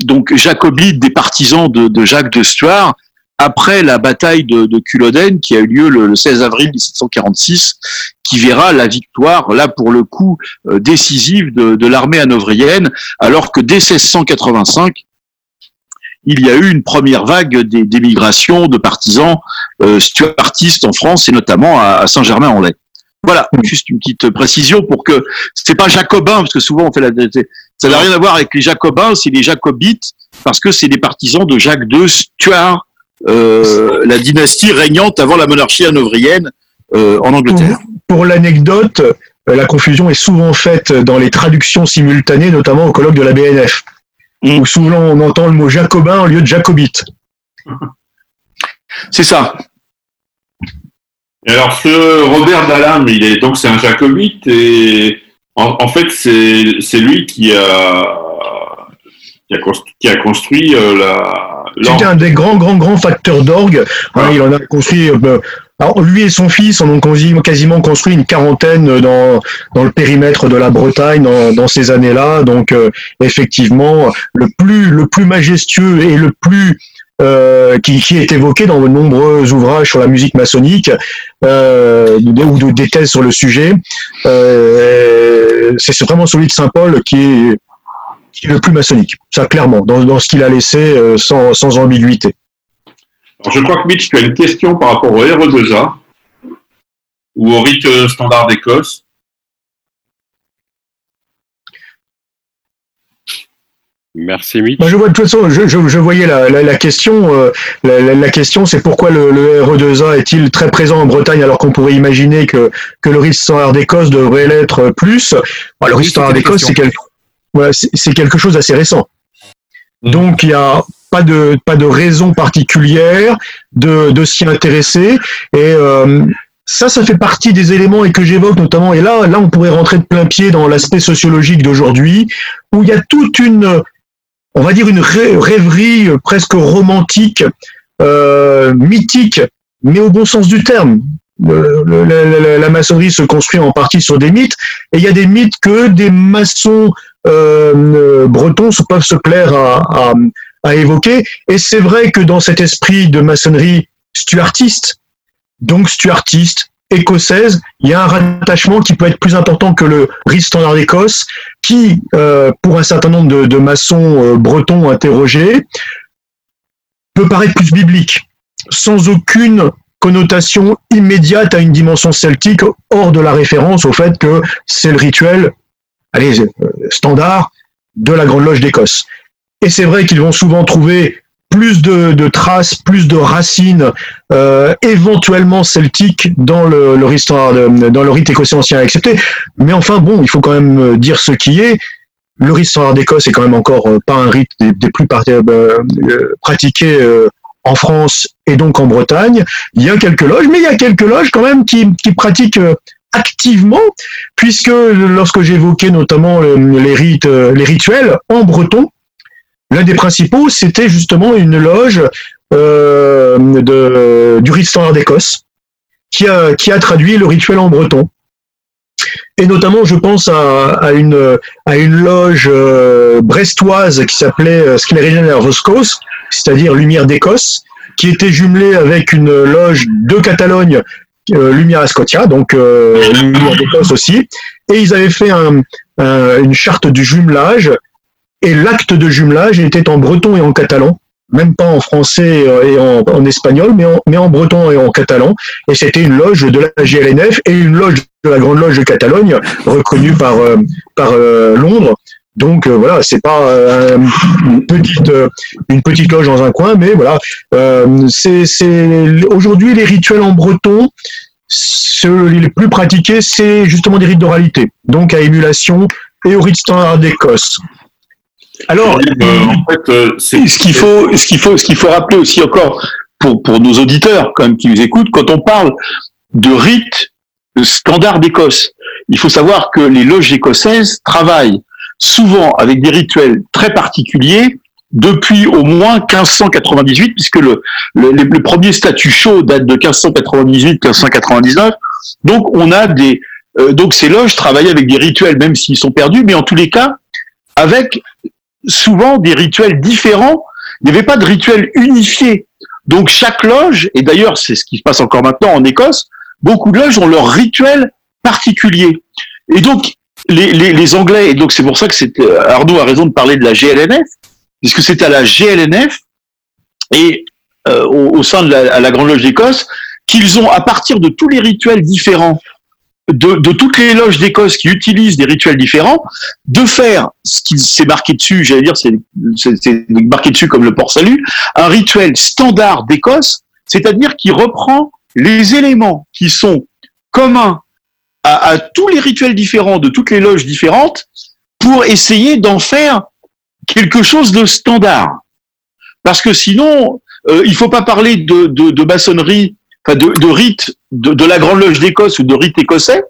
donc jacobites des partisans de, de Jacques de Stuart après la bataille de, de Culloden qui a eu lieu le, 16 avril 1746, qui verra la victoire, là pour le coup, euh, décisive de, de l'armée hanovrienne, alors que dès 1685, il y a eu une première vague d'émigration de partisans euh, stuartistes en France et notamment à, Saint-Germain-en-Laye. Voilà, juste une petite précision pour que c'est pas jacobin parce que souvent on fait la ça n'a rien à voir avec les jacobins, c'est les jacobites parce que c'est des partisans de Jacques II Stuart la dynastie régnante avant la monarchie hanovrienne euh, en Angleterre. Pour, l'anecdote, euh, la confusion est souvent faite dans les traductions simultanées, notamment au colloque de la BNF, mm. où souvent on entend le mot jacobin au lieu de jacobite. C'est ça. Alors ce Robert Dallam, il est donc c'est un jacobite et en, fait c'est lui qui a qui a construit, la c'était un des grands, grands, grands facteurs d'orgue. Hein, il en a construit. Euh, alors, lui et son fils en ont quasiment construit une quarantaine dans, dans le périmètre de la Bretagne dans, dans ces années-là. Donc, euh, effectivement, le plus, le plus majestueux et le plus euh, qui, qui, est évoqué dans de nombreux ouvrages sur la musique maçonnique euh, ou des thèses sur le sujet. Euh, c'est vraiment celui de Saint-Paul qui est qui est le plus maçonnique. Ça, clairement, dans, dans ce qu'il a laissé euh, sans, sans, ambiguïté. Alors, je crois que Mitch, tu as une question par rapport au RE2A ou au rite standard d'Écosse. Merci Mitch. je vois de toute façon, je, je, je voyais la, la, la question. Euh, la, la, question, c'est pourquoi le, le, RE2A est-il très présent en Bretagne alors qu'on pourrait imaginer que, que le rite standard d'Écosse devrait l'être plus? le rite standard d'Écosse, c'est quelque c'est quelque chose d'assez récent. Mmh. Donc il n'y a pas de pas de raison particulière de, de s'y intéresser et euh, ça, ça fait partie des éléments et que j'évoque notamment. Et là, là, on pourrait rentrer de plein pied dans l'aspect sociologique d'aujourd'hui, où il y a toute une, on va dire une rêverie presque romantique euh, mythiques, mais au bon sens du terme. la, maçonnerie se construit en partie sur des mythes, et il y a des mythes que des maçons bretons peuvent se plaire à, à évoquer. Et c'est vrai que dans cet esprit de maçonnerie stuartiste, donc stuartiste, écossaise, il y a un rattachement qui peut être plus important que le rite standard d'Écosse, qui, euh, pour un certain nombre de, maçons euh, bretons interrogés, peut paraître plus biblique, sans aucune connotation immédiate à une dimension celtique, hors de la référence au fait que c'est le rituel, allez, euh, standard de la Grande Loge d'Écosse. Et c'est vrai qu'ils vont souvent trouver plus de, traces, plus de racines euh, éventuellement celtiques dans le, le rite dans le rite écossais ancien accepté. Mais enfin bon, il faut quand même euh, dire ce qui est. Le rite standard d'Écosse est quand même encore euh, pas un rite des, plus pratiqués en France et donc en Bretagne. Il y a quelques loges, mais il y a quelques loges quand même qui, qui pratiquent activement, puisque lorsque j'évoquais notamment les rites, les rituels en breton, L'un des principaux, c'était justement une loge euh, du rite standard d'Écosse, qui a, traduit le rituel en breton. Et notamment, je pense à, une, loge euh, brestoise qui s'appelait euh, Voscos, c'est-à-dire Lumière d'Écosse, qui était jumelée avec une loge de Catalogne, euh, Lumière à Scotia, donc euh, Lumière d'Écosse aussi. Et ils avaient fait un, une charte du jumelage et l'acte de jumelage était en breton et en catalan, même pas en français euh, et en, espagnol, mais en, mais en breton et en catalan. Et c'était une loge de la GLNF et une loge de la Grande Loge de Catalogne, reconnue par, euh, par euh, Londres. Donc voilà, c'est pas une petite une petite loge dans un coin, mais voilà, c'est aujourd'hui les rituels en breton, ceux les plus pratiqués, c'est justement des rites d'oralité, donc à émulation et au rite standard d'Écosse. Alors, euh, en fait, euh, ce qu'il faut, ce qu'il faut, ce qu'il faut rappeler aussi encore pour pour nos auditeurs quand même qui nous écoutent, quand on parle de rite standard d'Écosse, il faut savoir que les loges écossaises travaillent souvent avec des rituels très particuliers depuis au moins 1598, puisque le, le, le premier statut chaud date de 1598-1599. Donc on a des euh, donc ces loges travaillent avec des rituels, même s'ils sont perdus, mais en tous les cas avec souvent des rituels différents. Il n'y avait pas de rituel unifié. Donc chaque loge, et d'ailleurs c'est ce qui se passe encore maintenant en Écosse, beaucoup de loges ont leur rituel particulier. Et donc les, Anglais, et donc c'est pour ça que c'est euh, Arnaud a raison de parler de la GLNF, puisque c'est à la GLNF et euh, au, sein de la, Grande Loge d'Écosse qu'ils ont, à partir de tous les rituels différents de, toutes les loges d'Écosse qui utilisent des rituels différents, de faire ce qui s'est marqué dessus, j'allais dire, c'est marqué dessus comme le port-salut, un rituel standard d'Écosse, c'est-à-dire qui reprend les éléments qui sont communs à, tous les rituels différents de toutes les loges différentes pour essayer d'en faire quelque chose de standard. Parce que sinon, euh, il faut pas parler de, maçonnerie de, de rite de, la Grande Loge d'Écosse ou de rite écossais,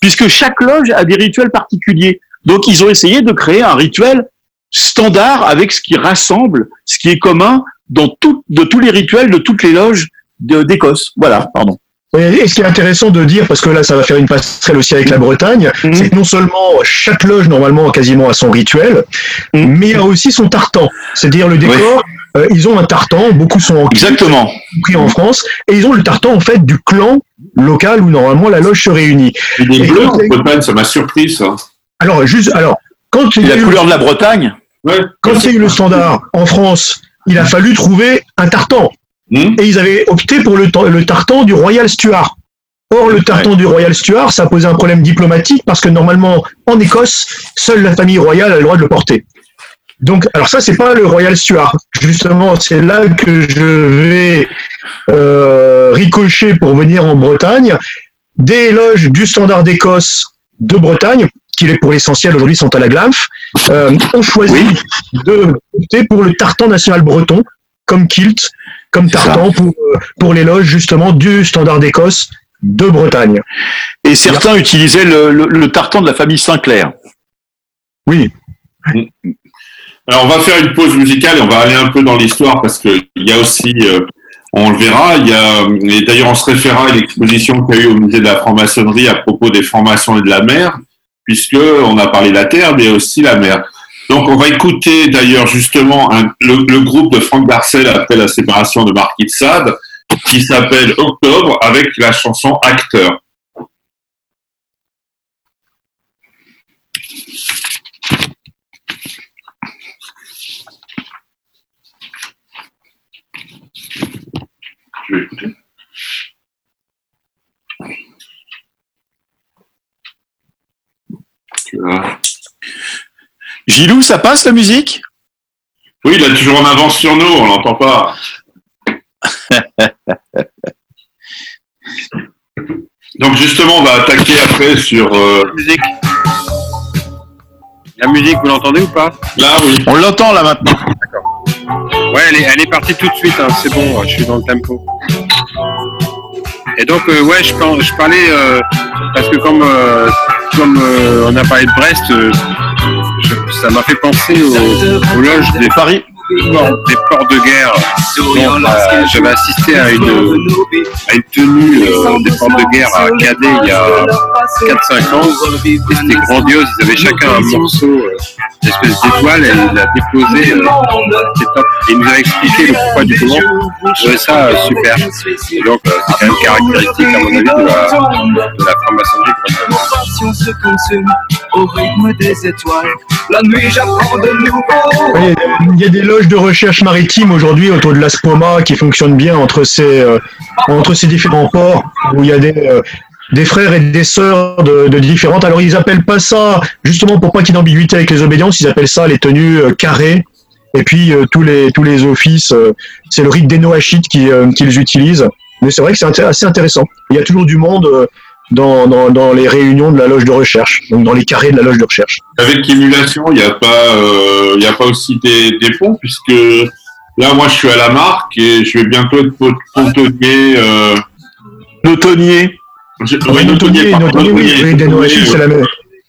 puisque chaque loge a des rituels particuliers. Donc ils ont essayé de créer un rituel standard avec ce qui rassemble, ce qui est commun dans de tous les rituels de toutes les loges d'Écosse. Voilà, pardon. Et ce qui est intéressant de dire, parce que là, ça va faire une passerelle aussi avec la Bretagne, mhm. c'est que non seulement chaque loge, normalement, quasiment a son rituel, mhm. mais il y a aussi son tartan. C'est-à-dire le décor, euh, ils ont un tartan, beaucoup sont en Exactement. pris en France, et ils ont le tartan, en fait, du clan local où normalement la loge se réunit. Et des bleus en Bretagne, ça m'a surpris, ça. Alors, juste, alors, quand il y a la couleur de la Bretagne. Quand il y a eu le standard en France, il a fallu trouver un tartan. Hmm? Et ils avaient opté pour le, le tartan du Royal Stuart. Or, le tartan du Royal Stuart, ça posé un problème diplomatique parce que normalement, en Écosse, seule la famille royale a le droit de le porter. Donc, alors ça, c'est pas le Royal Stuart. Justement, c'est là que je vais euh, ricocher pour venir en Bretagne. Des loges du standard d'Écosse de Bretagne, qui pour l'essentiel aujourd'hui sont à la Glanf, euh, ont choisi de opter pour le tartan national breton comme kilt comme tartan pour, euh, pour loges justement du standard d'Écosse de Bretagne. Et certains utilisaient le, le, tartan de la famille Sinclair. Oui. Alors on va faire une pause musicale et on va aller un peu dans l'histoire parce qu'il y a aussi euh, on le verra. Il y a, et d'ailleurs, on se référera à l'exposition qu'il y a eu au musée de la franc-maçonnerie à propos des francs-maçons et de la mer, puisque on a parlé de la terre, mais aussi la mer. Donc, on va écouter d'ailleurs justement le, groupe de Franck Darcel après la séparation de Marquis de qui s'appelle Octobre, avec la chanson Acteur. Gilou, ça passe la musique? Oui, il a toujours en avance sur nous, on l'entend pas. Donc justement, on va attaquer après sur euh, la musique. La musique, vous l'entendez ou pas? Là, oui. On l'entend là maintenant. D'accord. Ouais, elle est, elle est, partie tout de suite. Hein. C'est bon, je suis dans le tempo. Et donc, euh, ouais, je, je parlais euh, parce que comme comme on a parlé de Brest, ça m'a fait penser aux, aux loges des Paris des ports de guerre. Euh, j'avais assisté à une, à une tenue euh, des ports de guerre à Cadet il y a 4-5 ans. C'était grandiose. Ils avaient chacun un morceau, euh, d'étoile, et il a déposé. il nous a expliqué le pourquoi du comment. Je trouvais ça super. Donc, c'est quand même caractéristique, à mon avis, de la, de la franc-maçonnerie au rythme des étoiles. La nuit, j'apprends de nouveau. Il y a des loges de recherche maritime aujourd'hui autour de l'Aspoma qui fonctionnent bien entre ces, euh, entre ces différents ports où il y a des, euh, des frères et des sœurs de, différentes. Alors ils appellent pas ça, justement pour pas qu'il y ait d'ambiguïté avec les obédiences, ils appellent ça les tenues euh, carrées. Et puis tous les tous les offices, c'est le rite des Noachites qu'ils utilisent. Mais c'est vrai que c'est assez intéressant. Il y a toujours du monde dans, dans, dans, les réunions de la loge de recherche, donc dans les carrés de la loge de recherche. Avec l'émulation, il n'y a pas, euh, y a pas aussi des, des ponts puisque là, moi, je suis à la marque et je vais bientôt être pontonnier. Euh... Notonnier. oui, notonnier, notonnier, oui, oui, c'est la même.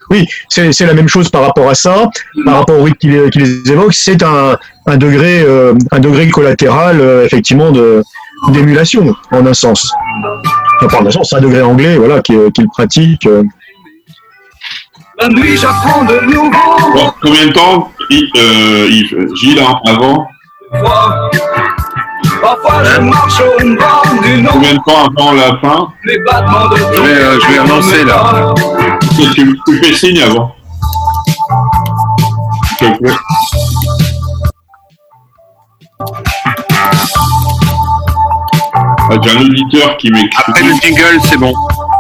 Oui, c'est la même chose par rapport à ça, par rapport au rite qui les, qui les évoque. C'est un, un degré, euh, un degré collatéral, euh, effectivement, de d'émulation, en un sens c'est un degré anglais, voilà, qu'il pratique. Euh. La nuit, j'apprends de nouveau. combien de temps, euh, Yves, Gilles, hein, avant? Combien de temps avant la fin? Je vais, euh, je vais annoncer là. Tu, tu fais signe avant. Ah, j'ai un auditeur qui m'écrit. Après le jingle, c'est bon.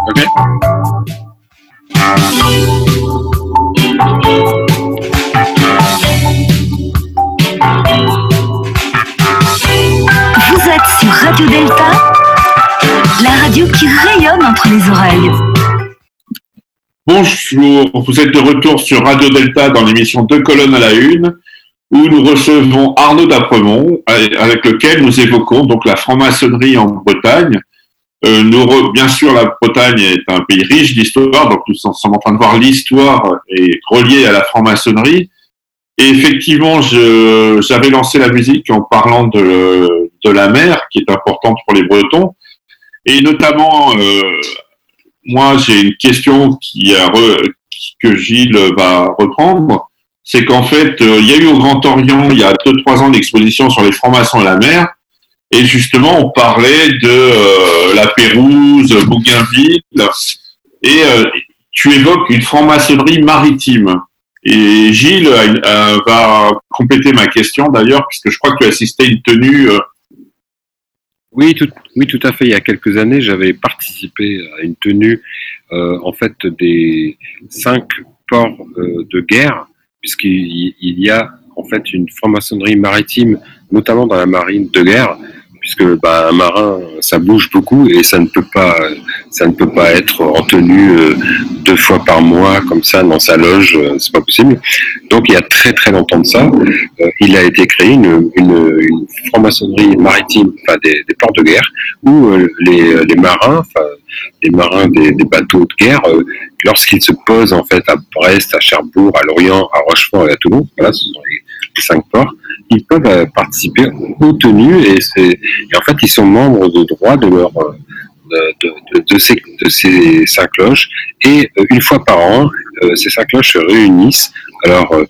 Ok. Vous êtes sur Radio Delta, la radio qui rayonne entre les oreilles. Bonjour, vous êtes de retour sur Radio Delta dans l'émission Deux colonnes à la une où nous recevons Arnaud d'Apremont, avec lequel nous évoquons donc la franc-maçonnerie en Bretagne. Euh, nous, bien sûr, la Bretagne est un pays riche d'histoire, donc nous sommes en train de voir l'histoire et reliée à la franc-maçonnerie. Et effectivement, j'avais lancé la musique en parlant de, de la mer, qui est importante pour les Bretons, et notamment, euh, moi, j'ai une question qui a que Gilles va reprendre c'est qu'en fait, euh, il y a eu au Grand Orient, il y a deux, trois ans, l'exposition sur les francs-maçons à la mer. Et justement, on parlait de euh, la Pérouse, Bougainville. Et euh, tu évoques une franc-maçonnerie maritime. Et Gilles va compléter ma question d'ailleurs, puisque je crois que tu as assisté à une tenue. Oui, tout, oui, tout à fait. Il y a quelques années, j'avais participé à une tenue, en fait, des cinq ports de guerre puisqu'il y a en fait une franc-maçonnerie maritime, notamment dans la marine de guerre, puisque bah, un marin, ça bouge beaucoup et ça ne peut pas, ça ne peut pas être en tenue euh, deux fois par mois comme ça dans sa loge, euh, c'est pas possible. Donc il y a très très longtemps de ça, euh, il a été créé une, franc-maçonnerie maritime, des, ports de guerre, où les, marins, les marins des, des bateaux de guerre, lorsqu'ils se posent en fait à Brest, à Cherbourg, à Lorient, à Rochefort et à Toulon, voilà, ce sont les, cinq ports, ils peuvent participer aux tenues et, en fait, ils sont membres de droit de leur de, ces, de, ces, cinq cloches. Et euh, une fois par an, euh, ces cinq cloches se réunissent. Alors, euh,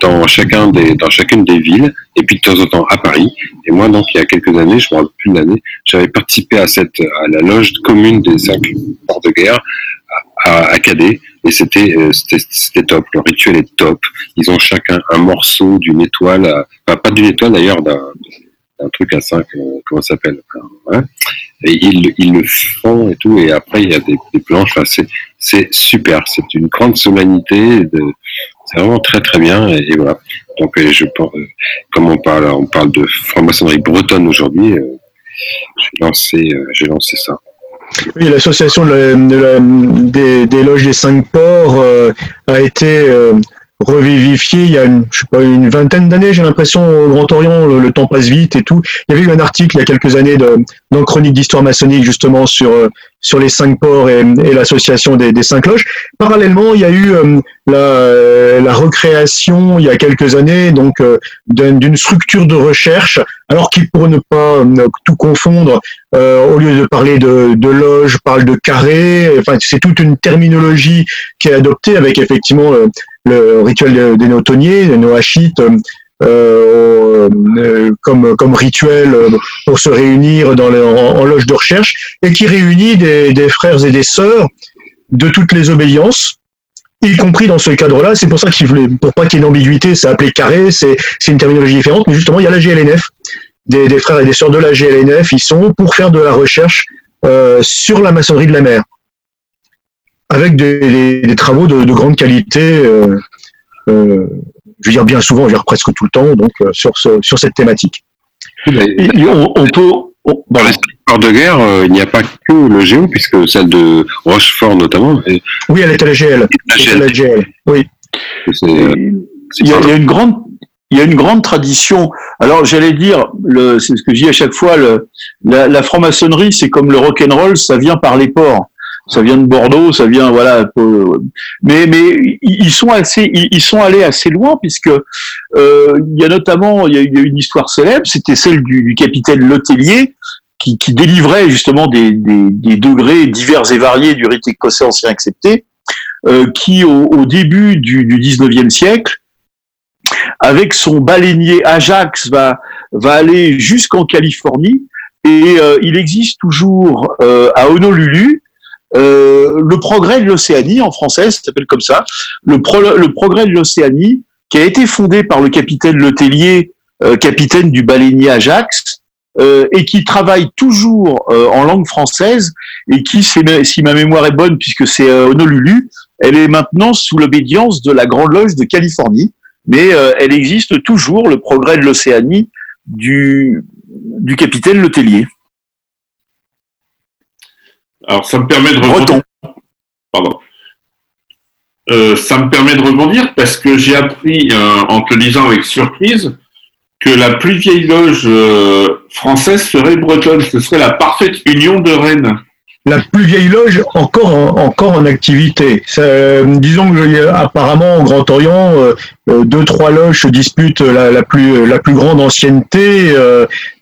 dans, chacun des, dans chacune des villes, et puis de temps en temps à Paris. Et moi, donc, il y a quelques années, je me rappelle plus de l'année, j'avais participé à, cette, à la loge commune des cinq ports de guerre à, à Cadet, et c'était c'était top. Le rituel est top. Ils ont chacun un morceau d'une étoile, enfin, pas d'une étoile d'ailleurs, d'un un truc à 5, euh, comment ça s'appelle hein Et ils, ils, le font et tout, et après il y a des, des planches, enfin, c'est super, c'est une grande solennité, c'est vraiment très très bien, et, voilà. Donc je, euh, comme on parle, on parle de franc-maçonnerie bretonne aujourd'hui, euh, j'ai lancé, j'ai lancé ça. Oui, l'association des, des, loges des cinq ports a été revivifié il y a une, je sais pas, une vingtaine d'années, j'ai l'impression, au Grand Orient, le, temps passe vite et tout. Il y avait eu un article il y a quelques années de, dans Chronique d'histoire maçonnique, justement, sur, euh, sur les cinq ports et, et l'association des, des, cinq cloches. Parallèlement, il y a eu euh, la, euh, la, recréation, il y a quelques années, donc, d'une structure de recherche, alors qui, pour ne pas tout confondre, au lieu de parler de, de loge, parle de carré. Enfin, c'est toute une terminologie qui est adoptée avec effectivement le rituel des néotonniers, des noachites, euh, euh, comme, comme rituel pour se réunir dans en, loge de recherche, et qui réunit des, des frères et des sœurs de toutes les obédiences, y compris dans ce cadre-là. C'est pour ça qu'il voulait, pour pas qu'il y ait d'ambiguïté, c'est appelé carré, c'est une terminologie différente, mais justement, il y a la GLNF, des, des, frères et des sœurs de la GLNF, ils sont pour faire de la recherche euh, sur la maçonnerie de la mer avec des, des, travaux de, de, grande qualité. Euh, euh, je veux dire bien souvent, je veux dire presque tout le temps, donc euh, sur ce, sur cette thématique. on, on, peut dans les histoires de guerre, euh, il n'y a pas que le Géo, puisque celle de Rochefort notamment. Oui, elle est à la GL. La GL. Oui. Il y, a, il y, a, une grande il y a une grande tradition. Alors j'allais dire, c'est ce que je dis à chaque fois, le, la, la franc-maçonnerie, c'est comme le rock and roll, ça vient par les ports ça vient de Bordeaux, ça vient voilà. Mais mais ils sont assez, ils sont allés assez loin puisque euh, il y a notamment il y a, une histoire célèbre, c'était celle du, du capitaine Letellier qui, qui, délivrait justement des, des, des, degrés divers et variés du rite écossais ancien accepté, euh, qui au, au, début du, du 19e siècle, avec son baleinier Ajax, va va aller jusqu'en Californie et euh, il existe toujours euh, à Honolulu euh, le progrès de l'Océanie, en français, ça s'appelle comme ça, le, progrès de l'Océanie, qui a été fondé par le capitaine Letellier, euh, capitaine du baleinier Ajax, euh, et qui travaille toujours euh, en langue française, et qui, si ma mémoire est bonne, puisque c'est Honolulu, elle est maintenant sous l'obédience de la Grande Loge de Californie, mais elle existe toujours, le progrès de l'Océanie, du, du capitaine Letellier. Alors, ça me permet de rebondir. Pardon. Euh, ça me permet de rebondir parce que j'ai appris euh, en te lisant avec surprise que la plus vieille loge euh, française serait bretonne. Ce serait la parfaite union de Rennes. La plus vieille loge encore en, encore en activité. disons que apparemment au Grand Orient, deux trois loges se disputent la, la, plus la plus grande ancienneté.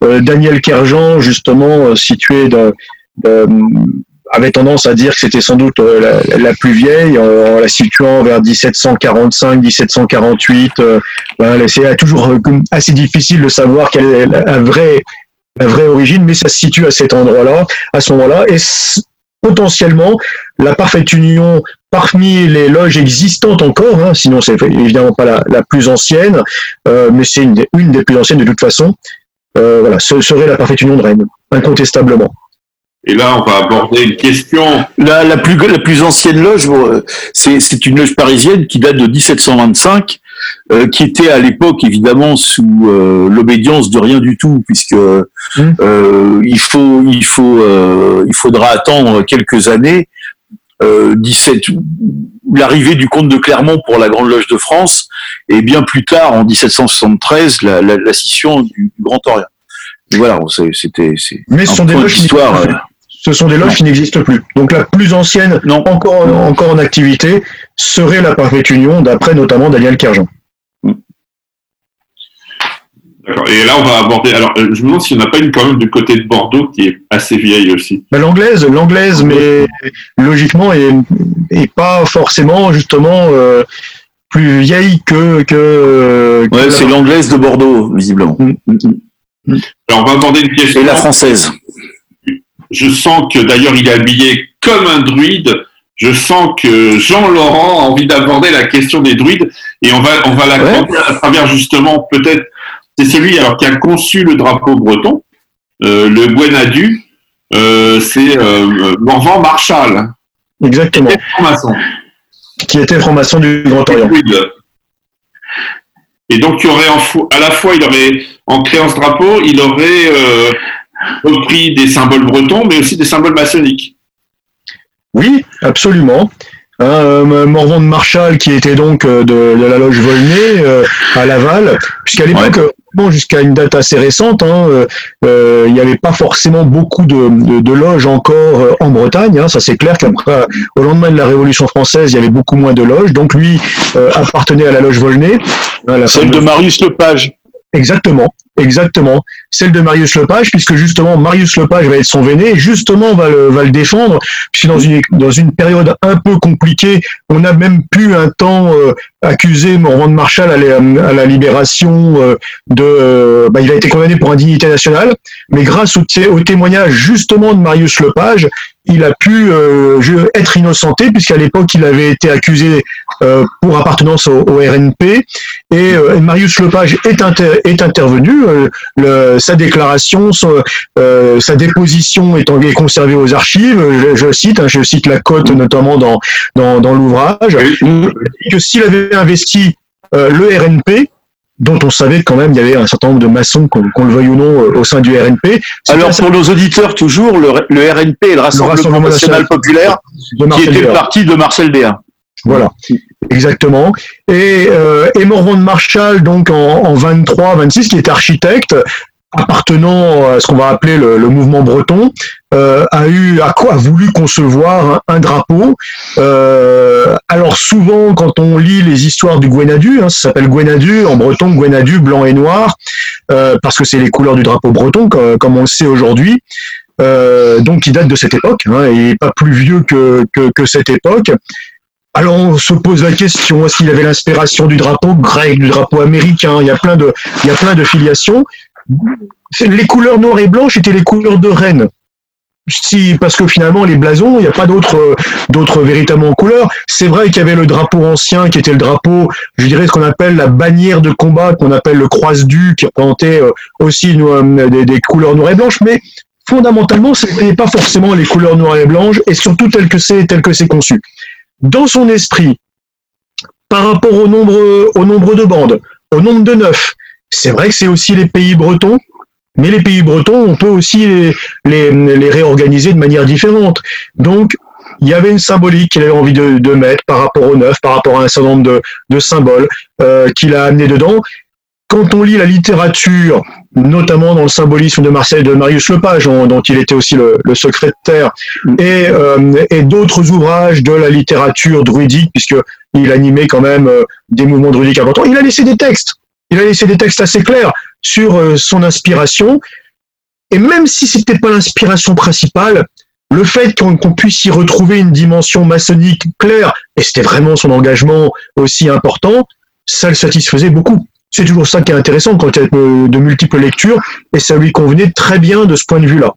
Daniel Kerjean justement situé de, de avait tendance à dire que c'était sans doute euh, la, plus vieille, en, la situant vers 1745, 1748. Euh, c'est toujours euh, assez difficile de savoir quelle est la vraie, la vraie origine, mais ça se situe à cet endroit-là, à ce moment-là, et potentiellement la parfaite union parmi les loges existantes encore, hein, sinon c'est évidemment pas la, la plus ancienne, euh, mais c'est une, une, des plus anciennes de toute façon. Euh, voilà, ce serait la parfaite union de Rennes, incontestablement. Et là, on va aborder une question. La, la, plus, la plus ancienne loge, bon, c'est une loge parisienne qui date de 1725, euh, qui était à l'époque évidemment sous euh, l'obédience de rien du tout, puisque mmh. euh, il faut, il faut, euh, il faudra attendre quelques années. 17, l'arrivée du comte de Clermont pour la Grande Loge de France, et bien plus tard, en 1773, la, la, la scission du, du Grand Orient. Voilà, c'était. Mais ce sont des loges histoire ce sont des loges qui n'existent plus. Donc la plus ancienne, non. Encore, encore en activité, serait la Parfaite Union, d'après notamment Daniel Kerjean. D'accord. Et là, on va aborder. Alors, euh, je me demande s'il n'y en a pas une quand même du côté de Bordeaux qui est assez vieille aussi. Ben, l'anglaise, l'anglaise, mais logiquement, est, est pas forcément justement euh, plus vieille que. que, ouais, c'est l'anglaise de Bordeaux, visiblement. Mm, mm, mm. Alors, on va aborder une question. Et la française. Je sens que d'ailleurs, il est habillé comme un druide. Je sens que Jean-Laurent a envie d'aborder la question des druides et on va, on va la ouais. à travers justement peut-être c'est celui alors qui a conçu le drapeau breton, euh, le Buenadu, euh, c'est euh, Morvan Marshall. Exactement. Qui était franc-maçon. Qui était franc-maçon du Grand Orient. Et donc, il aurait en, à la fois, il aurait, en créant ce drapeau, il aurait euh, repris des symboles bretons, mais aussi des symboles maçonniques. Oui, absolument. Hein, Morvan de Marshall, qui était donc de, de la loge Volnay à Laval, puisqu'à l'époque, ouais bon, jusqu'à une date assez récente, hein, euh, euh, il n'y avait pas forcément beaucoup de, de, loges encore euh, en Bretagne. Hein, ça c'est clair qu'après, au lendemain de la Révolution française, il y avait beaucoup moins de loges. Donc lui appartenait à la loge Volnay. Celle de Marius Lepage. Exactement, exactement. Celle de Marius Lepage, puisque justement Marius Lepage va être son véné, justement va le, va le défendre, puisque dans une, dans une période un peu compliquée, on a même pu un temps euh, accuser Morvan de Marshall à la, à la libération euh, de... Euh, bah, il a été condamné pour indignité nationale, mais grâce au, au témoignage justement de Marius Lepage, il a pu euh, être innocenté puisqu'à l'époque il avait été accusé euh, pour appartenance au, RNP et, euh, Marius Lepage est, est intervenu. Le, sa déclaration, sa déposition est, est, conservée aux archives. Je, cite, hein, je cite la cote notamment dans dans, dans l'ouvrage que s'il avait investi le RNP, dont on savait quand même il y avait un certain nombre de maçons, qu'on le veuille ou non, euh, au sein du RNP. Alors pour nos auditeurs, toujours, le, RNP est le Rassemblement, National, Populaire, qui était le parti de Marcel Béat. Voilà, exactement. Et, euh, et Morvan de Marshall, donc en, en 23, 26, qui est architecte, appartenant à ce qu'on va appeler le, mouvement breton, euh, a eu a quoi a voulu concevoir un, drapeau. Euh, alors souvent, quand on lit les histoires du Gwenadu, hein, ça s'appelle Gwenadu en breton, Gwenadu blanc et noir, euh, parce que c'est les couleurs du drapeau breton, comme, on le sait aujourd'hui. donc, qui date de cette époque, hein, et pas plus vieux que, que, que cette époque. Alors on se pose la question est-ce qu'il avait l'inspiration du drapeau grec, du drapeau américain? Il y a plein de, il y a plein de filiations les couleurs noires et blanches étaient les couleurs de Rennes. Si, parce que finalement, les blasons, il n'y a pas d'autres, d'autres véritablement couleurs. C'est vrai qu'il y avait le drapeau ancien, qui était le drapeau, je dirais, ce qu'on appelle la bannière de combat, qu'on appelle le croise-du, qui représentait euh, aussi euh, des, couleurs noires et blanches, mais fondamentalement, ce n'était pas forcément les couleurs noires et blanches, et surtout tel que c'est, tel que c'est conçu. Dans son esprit, par rapport au nombre, au nombre de bandes, au nombre de neufs, c'est vrai que c'est aussi les pays bretons, mais les pays bretons, on peut aussi les, réorganiser de manière différente. Donc, il y avait une symbolique qu'il avait envie de, mettre par rapport au neuf, par rapport à un certain nombre de, symboles euh, qu'il a amené dedans. Quand on lit la littérature, notamment dans le symbolisme de Marcel de Marius Lepage, dont il était aussi le, secrétaire, et, euh, et d'autres ouvrages de la littérature druidique, puisqu'il animait quand même euh, des mouvements druidiques importants, il a laissé des textes il a laissé des textes assez clairs sur euh, son inspiration. Et même si c'était pas l'inspiration principale, le fait qu'on puisse y retrouver une dimension maçonnique claire, et c'était vraiment son engagement aussi important, ça le satisfaisait beaucoup. C'est toujours ça qui est intéressant quand il y a de multiples lectures, et ça lui convenait très bien de ce point de vue-là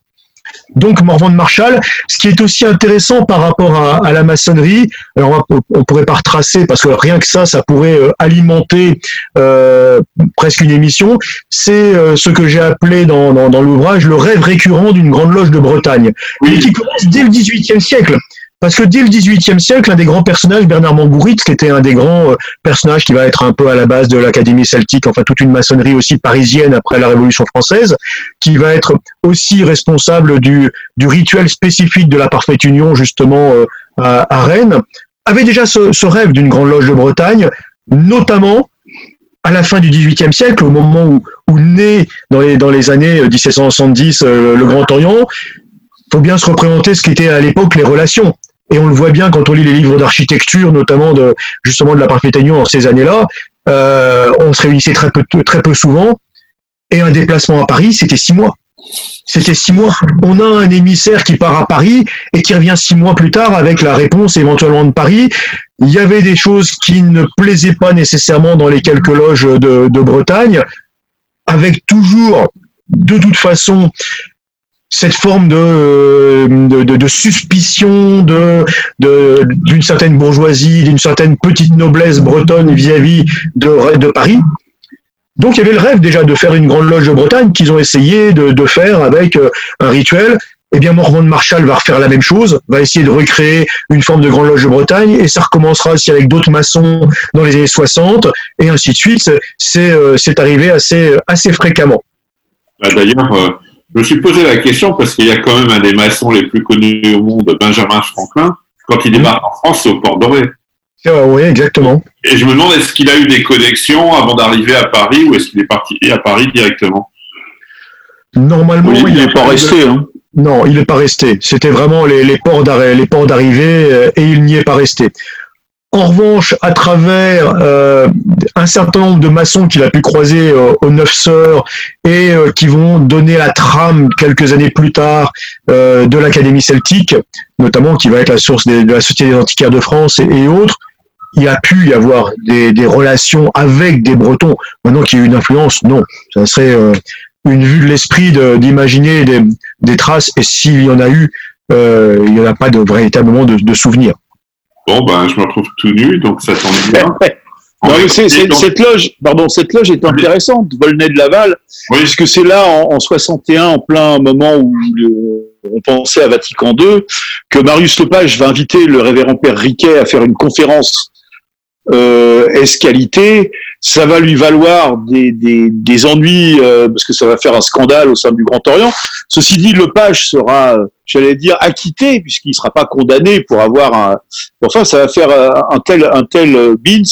donc Morvan de Marshall. Ce qui est aussi intéressant par rapport à, la maçonnerie, alors on, pourrait pas retracer parce que rien que ça, ça pourrait euh, alimenter euh, presque une émission. C'est euh, ce que j'ai appelé dans, l'ouvrage le rêve récurrent d'une grande loge de Bretagne, qui commence dès le XVIIIe siècle. Parce que dès le XVIIIe siècle, un des grands personnages, Bernard Mangouritz, qui était un des grands euh, personnages qui va être un peu à la base de l'Académie celtique, enfin toute une maçonnerie aussi parisienne après la Révolution française, qui va être aussi responsable du, rituel spécifique de la parfaite union justement euh, à, Rennes, avait déjà ce, rêve d'une grande loge de Bretagne, notamment à la fin du XVIIIe siècle, au moment où, naît dans les, dans les années 1770 euh, le Grand Orient, faut bien se représenter ce qu'étaient à l'époque les relations. Et on le voit bien quand on lit les livres d'architecture, notamment de justement de la Parfaite Union en ces années-là. Euh, on se réunissait très peu, très peu souvent. Et un déplacement à Paris, c'était six mois. C'était six mois. On a un émissaire qui part à Paris et qui revient six mois plus tard avec la réponse éventuellement de Paris. Il y avait des choses qui ne plaisaient pas nécessairement dans les quelques loges de, Bretagne, avec toujours, de toute façon, cette forme de, de, suspicion de d'une certaine bourgeoisie, d'une certaine petite noblesse bretonne vis-à-vis de, de Paris. Donc il y avait le rêve déjà de faire une grande loge de Bretagne qu'ils ont essayé de, faire avec euh, un rituel. Eh bien, Morvan de Marshall va refaire la même chose, va essayer de recréer une forme de grande loge de Bretagne, et ça recommencera aussi avec d'autres maçons dans les années 60, et ainsi de suite. C'est euh, arrivé assez, assez fréquemment. Bah, d'ailleurs, euh, je me suis posé la question parce qu'il y a quand même un des maçons les plus connus au monde, Benjamin Franklin. Quand il débarque en France, c'est au Port Doré. Oui, exactement. Et je me demande, est-ce qu'il a eu des connexions avant d'arriver à Paris ou est-ce qu'il est parti à Paris directement? Normalement, il n'est pas resté. Hein. Non, il n'est pas resté. C'était vraiment les, les ports d'arrivée euh, et il n'y est pas resté. En revanche, à travers euh, un certain nombre de maçons qu'il a pu croiser euh, aux Neuf Sœurs et qui vont donner la trame quelques années plus tard de l'Académie celtique, notamment qui va être la source de la Société des antiquaires de France et autres, il a pu y avoir des, relations avec des Bretons. Maintenant qu'il y a eu une influence, non. Ça serait euh, une vue de l'esprit d'imaginer des, traces, et s'il y en a eu, euh, il n'y en a pas de, véritablement de, de souvenirs. Bon, ben, je me retrouve tout nu, donc ça tombe bien. cette loge, pardon, cette loge est intéressante, Volnay de Laval, puisque c'est là en, 61, en plein moment où on pensait à Vatican II, que Marius Lepage va inviter le révérend père Riquet à faire une conférence euh, escalité, ça va lui valoir des, des, des ennuis euh, parce que ça va faire un scandale au sein du Grand Orient. Ceci dit, Lepage sera, j'allais dire, acquitté puisqu'il ne sera pas condamné pour avoir un. Enfin, ça va faire un tel un tel Bins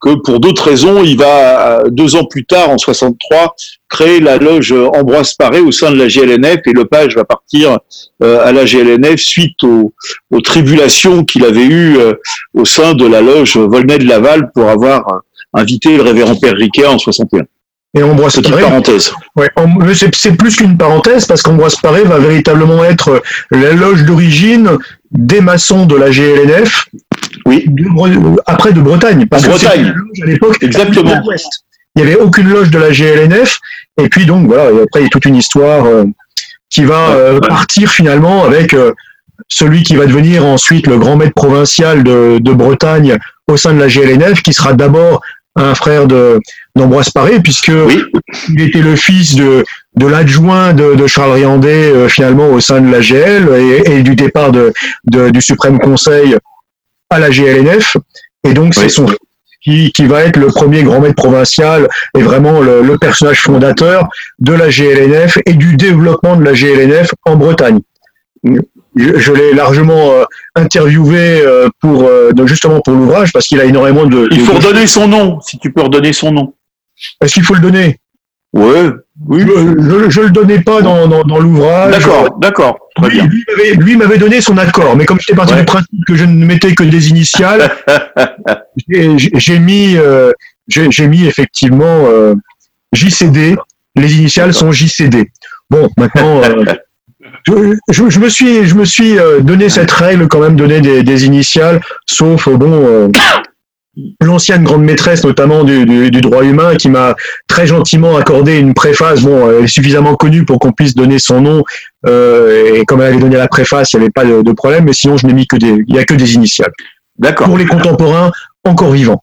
que pour d'autres raisons, il va deux ans plus tard, en 63, créer la loge Ambroise Paré au sein de la GLNF et Lepage va partir euh, à la GLNF suite aux, tribulations qu'il avait eues euh, au sein de la loge Volnay de Laval pour avoir invité le révérend Père Riquet en 61. Et Ambroise Paré, parenthèse. Ouais, c'est plus qu'une parenthèse parce qu'Ambroise Paré va véritablement être la loge d'origine des maçons de la GLNF oui. après de Bretagne. Parce Bretagne. à l'époque, exactement. Il n'y avait aucune loge de la GLNF. Et puis donc voilà, après il y a toute une histoire euh, qui va euh, partir finalement avec euh, celui qui va devenir ensuite le grand maître provincial de, Bretagne au sein de la GLNF, qui sera d'abord un frère de d'Ambroise Paré, puisque il était le fils de, de l'adjoint de, Charles Riandet finalement au sein de la GL et, du départ de, du Suprême Conseil à la GLNF. Et donc, c'est son qui, qui va être le premier grand maître provincial et vraiment le, personnage fondateur de la GLNF et du développement de la GLNF en Bretagne. Je, l'ai largement euh, interviewé euh, pour euh, justement pour l'ouvrage parce qu'il a énormément de. Il faut redonner son nom, si tu peux redonner son nom. Est-ce qu'il faut le donner? Ouais, oui. Je, ne le donnais pas dans, dans, l'ouvrage. D'accord, d'accord. Très lui, bien. Lui m'avait donné son accord, mais comme j'étais parti du principe que je ne mettais que des initiales, j'ai mis, euh, j'ai mis effectivement euh, JCD. Les initiales sont JCD. Bon, maintenant, euh, je, je, me suis, je me suis donné cette règle quand même, donner des, des initiales, sauf bon l'ancienne grande maîtresse notamment du, droit humain qui m'a très gentiment accordé une préface bon elle est suffisamment connue pour qu'on puisse donner son nom euh, et comme elle avait donné la préface il n'y avait pas de, problème mais sinon je n'ai mis que des il y a que des initiales. D'accord. Pour les contemporains encore vivants.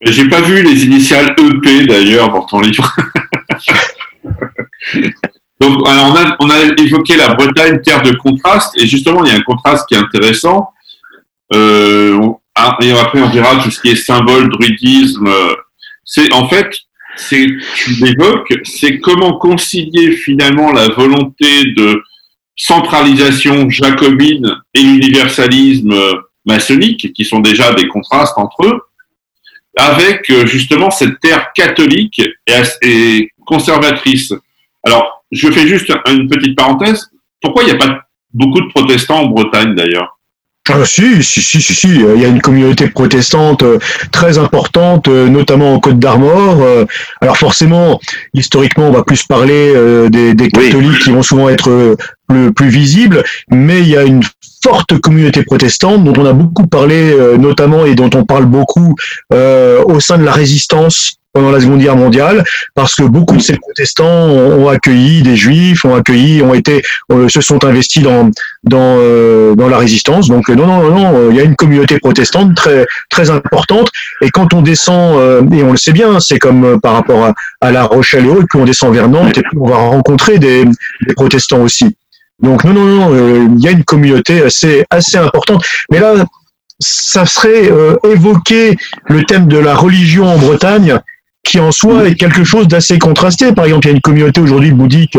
J'ai pas vu les initiales EP d'ailleurs dans ton livre donc on a évoqué la Bretagne terre de contraste et justement il y a un contraste qui est intéressant euh, ah, et après, on verra tout ce qui est symbole, druidisme. C'est en fait, c'est tu l'évoques, c'est comment concilier finalement la volonté de centralisation jacobine et l'universalisme maçonnique, qui sont déjà des contrastes entre eux, avec euh, justement cette terre catholique et, conservatrice. Alors, je fais juste une petite parenthèse. Pourquoi il n'y a pas beaucoup de protestants en Bretagne d'ailleurs? Ah, si, si, si, si, si, il y a une communauté protestante euh, très importante, euh, notamment en Côte d'Armor. Euh, alors forcément, historiquement, on va plus parler des, catholiques qui vont souvent être plus, plus visibles, mais il y a une forte communauté protestante dont on a beaucoup parlé, notamment et dont on parle beaucoup au sein de la résistance pendant la Seconde Guerre mondiale, parce que beaucoup de ces protestants ont, accueilli des juifs, ont accueilli, ont été, euh, se sont investis dans dans euh, dans la résistance. Donc non non non, il y a une communauté protestante très très importante. Et quand on descend, euh, et on le sait bien, c'est comme par rapport à, à, La Rochelle et autres, puis on descend vers Nantes, et puis on va rencontrer des, des protestants aussi. Donc non non non, il y a une communauté assez assez importante. Mais là, ça serait évoquer le thème de la religion en Bretagne qui en soi est quelque chose d'assez contrasté. Par exemple, il y a une communauté aujourd'hui bouddhique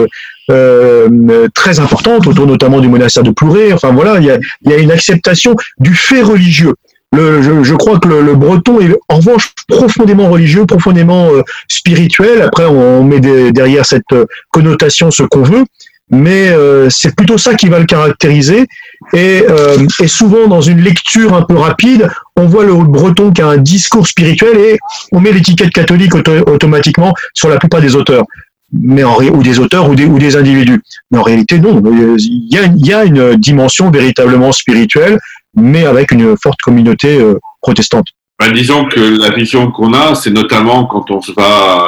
euh, très importante, autour notamment du monastère de Plouré. Enfin voilà, il y a, y a une acceptation du fait religieux. Le, je, je, crois que le, le, breton est en revanche profondément religieux, profondément euh, spirituel. Après, on met derrière cette euh, connotation ce qu'on veut mais euh, c'est plutôt ça qui va le caractériser. Et, euh, et, souvent, dans une lecture un peu rapide, on voit le breton qui a un discours spirituel et on met l'étiquette catholique automatiquement sur la plupart des auteurs. Mais en, ou des auteurs ou des, ou des individus. Mais en réalité, non. Il y a, une dimension véritablement spirituelle, mais avec une forte communauté euh, protestante. Ben, disons que la vision qu'on a, c'est notamment quand on se va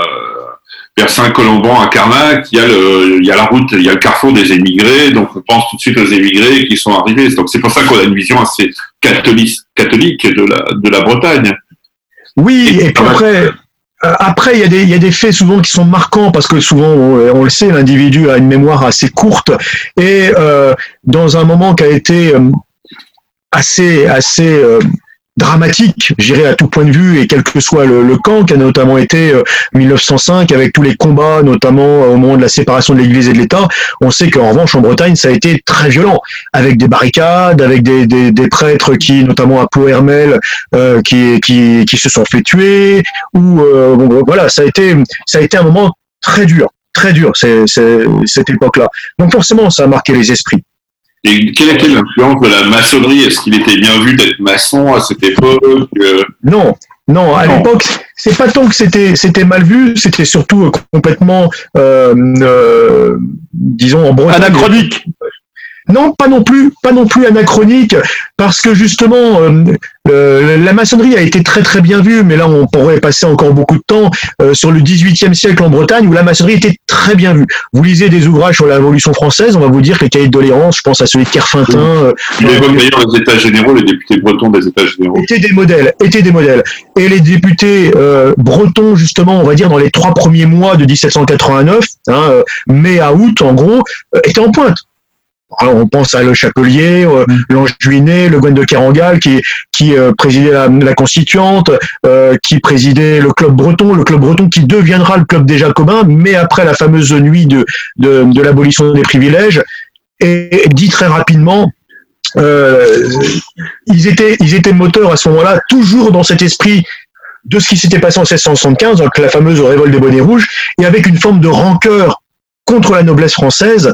vers Saint-Colomban à Carnac, il y a le, il y a la route, il y a le carrefour des émigrés, donc on pense tout de suite aux émigrés qui sont arrivés. Donc c'est pour ça qu'on a une vision assez catholique, catholique de la, de la Bretagne. Oui, et, puis après, euh, après, il y, a des, il y a des faits souvent qui sont marquants parce que souvent, on, le sait, l'individu a une mémoire assez courte et euh, dans un moment qui a été euh, assez, assez euh, dramatique, j'irai à tout point de vue, et quel que soit le, le camp, qui a notamment été 1905, euh, avec tous les combats, notamment euh, au moment de la séparation de l'Église et de l'État, on sait qu'en revanche, en Bretagne, ça a été très violent, avec des barricades, avec des, des, des prêtres qui, notamment à Pau-Hermel, euh, qui, qui, qui, se sont fait tuer, ou bon, voilà, ça a été, ça a été un moment très dur, très dur, c'est, cette époque-là. Donc forcément, ça a marqué les esprits. Et quelle était l'influence de la maçonnerie? Est-ce qu'il était bien vu d'être maçon à cette époque? Non, non, à l'époque, c'est pas tant que c'était c'était mal vu, c'était surtout complètement, euh, euh, disons, en Bretagne. Anachronique. Non, pas non plus, pas non plus anachronique, parce que justement, euh, la maçonnerie a été très très bien vue, mais là on pourrait passer encore beaucoup de temps euh, sur le XVIIIe siècle en Bretagne où la maçonnerie était très bien vue. Vous lisez des ouvrages sur la Révolution française, on va vous dire que les cahiers de doléances, je pense à celui de Kerfintin. Euh, Il évoque d'ailleurs les États généraux, les députés bretons des États généraux. Étaient des modèles, étaient des modèles. Et les députés bretons, justement, on va dire dans les trois premiers mois de 1789, hein, mai à août en gros, étaient en pointe on pense à Le Chapelier, euh. Juinet, le Gwen de Kerangal, qui, euh, présidait la, Constituante, euh, qui présidait le Club Breton, le Club Breton qui deviendra le Club des Jacobins, mais après la fameuse nuit de, l'abolition des privilèges. Et dit très rapidement, euh, ils étaient moteurs à ce moment-là, toujours dans cet esprit de ce qui s'était passé en 1675, donc la fameuse révolte des bonnets rouges, et avec une forme de rancœur contre la noblesse française,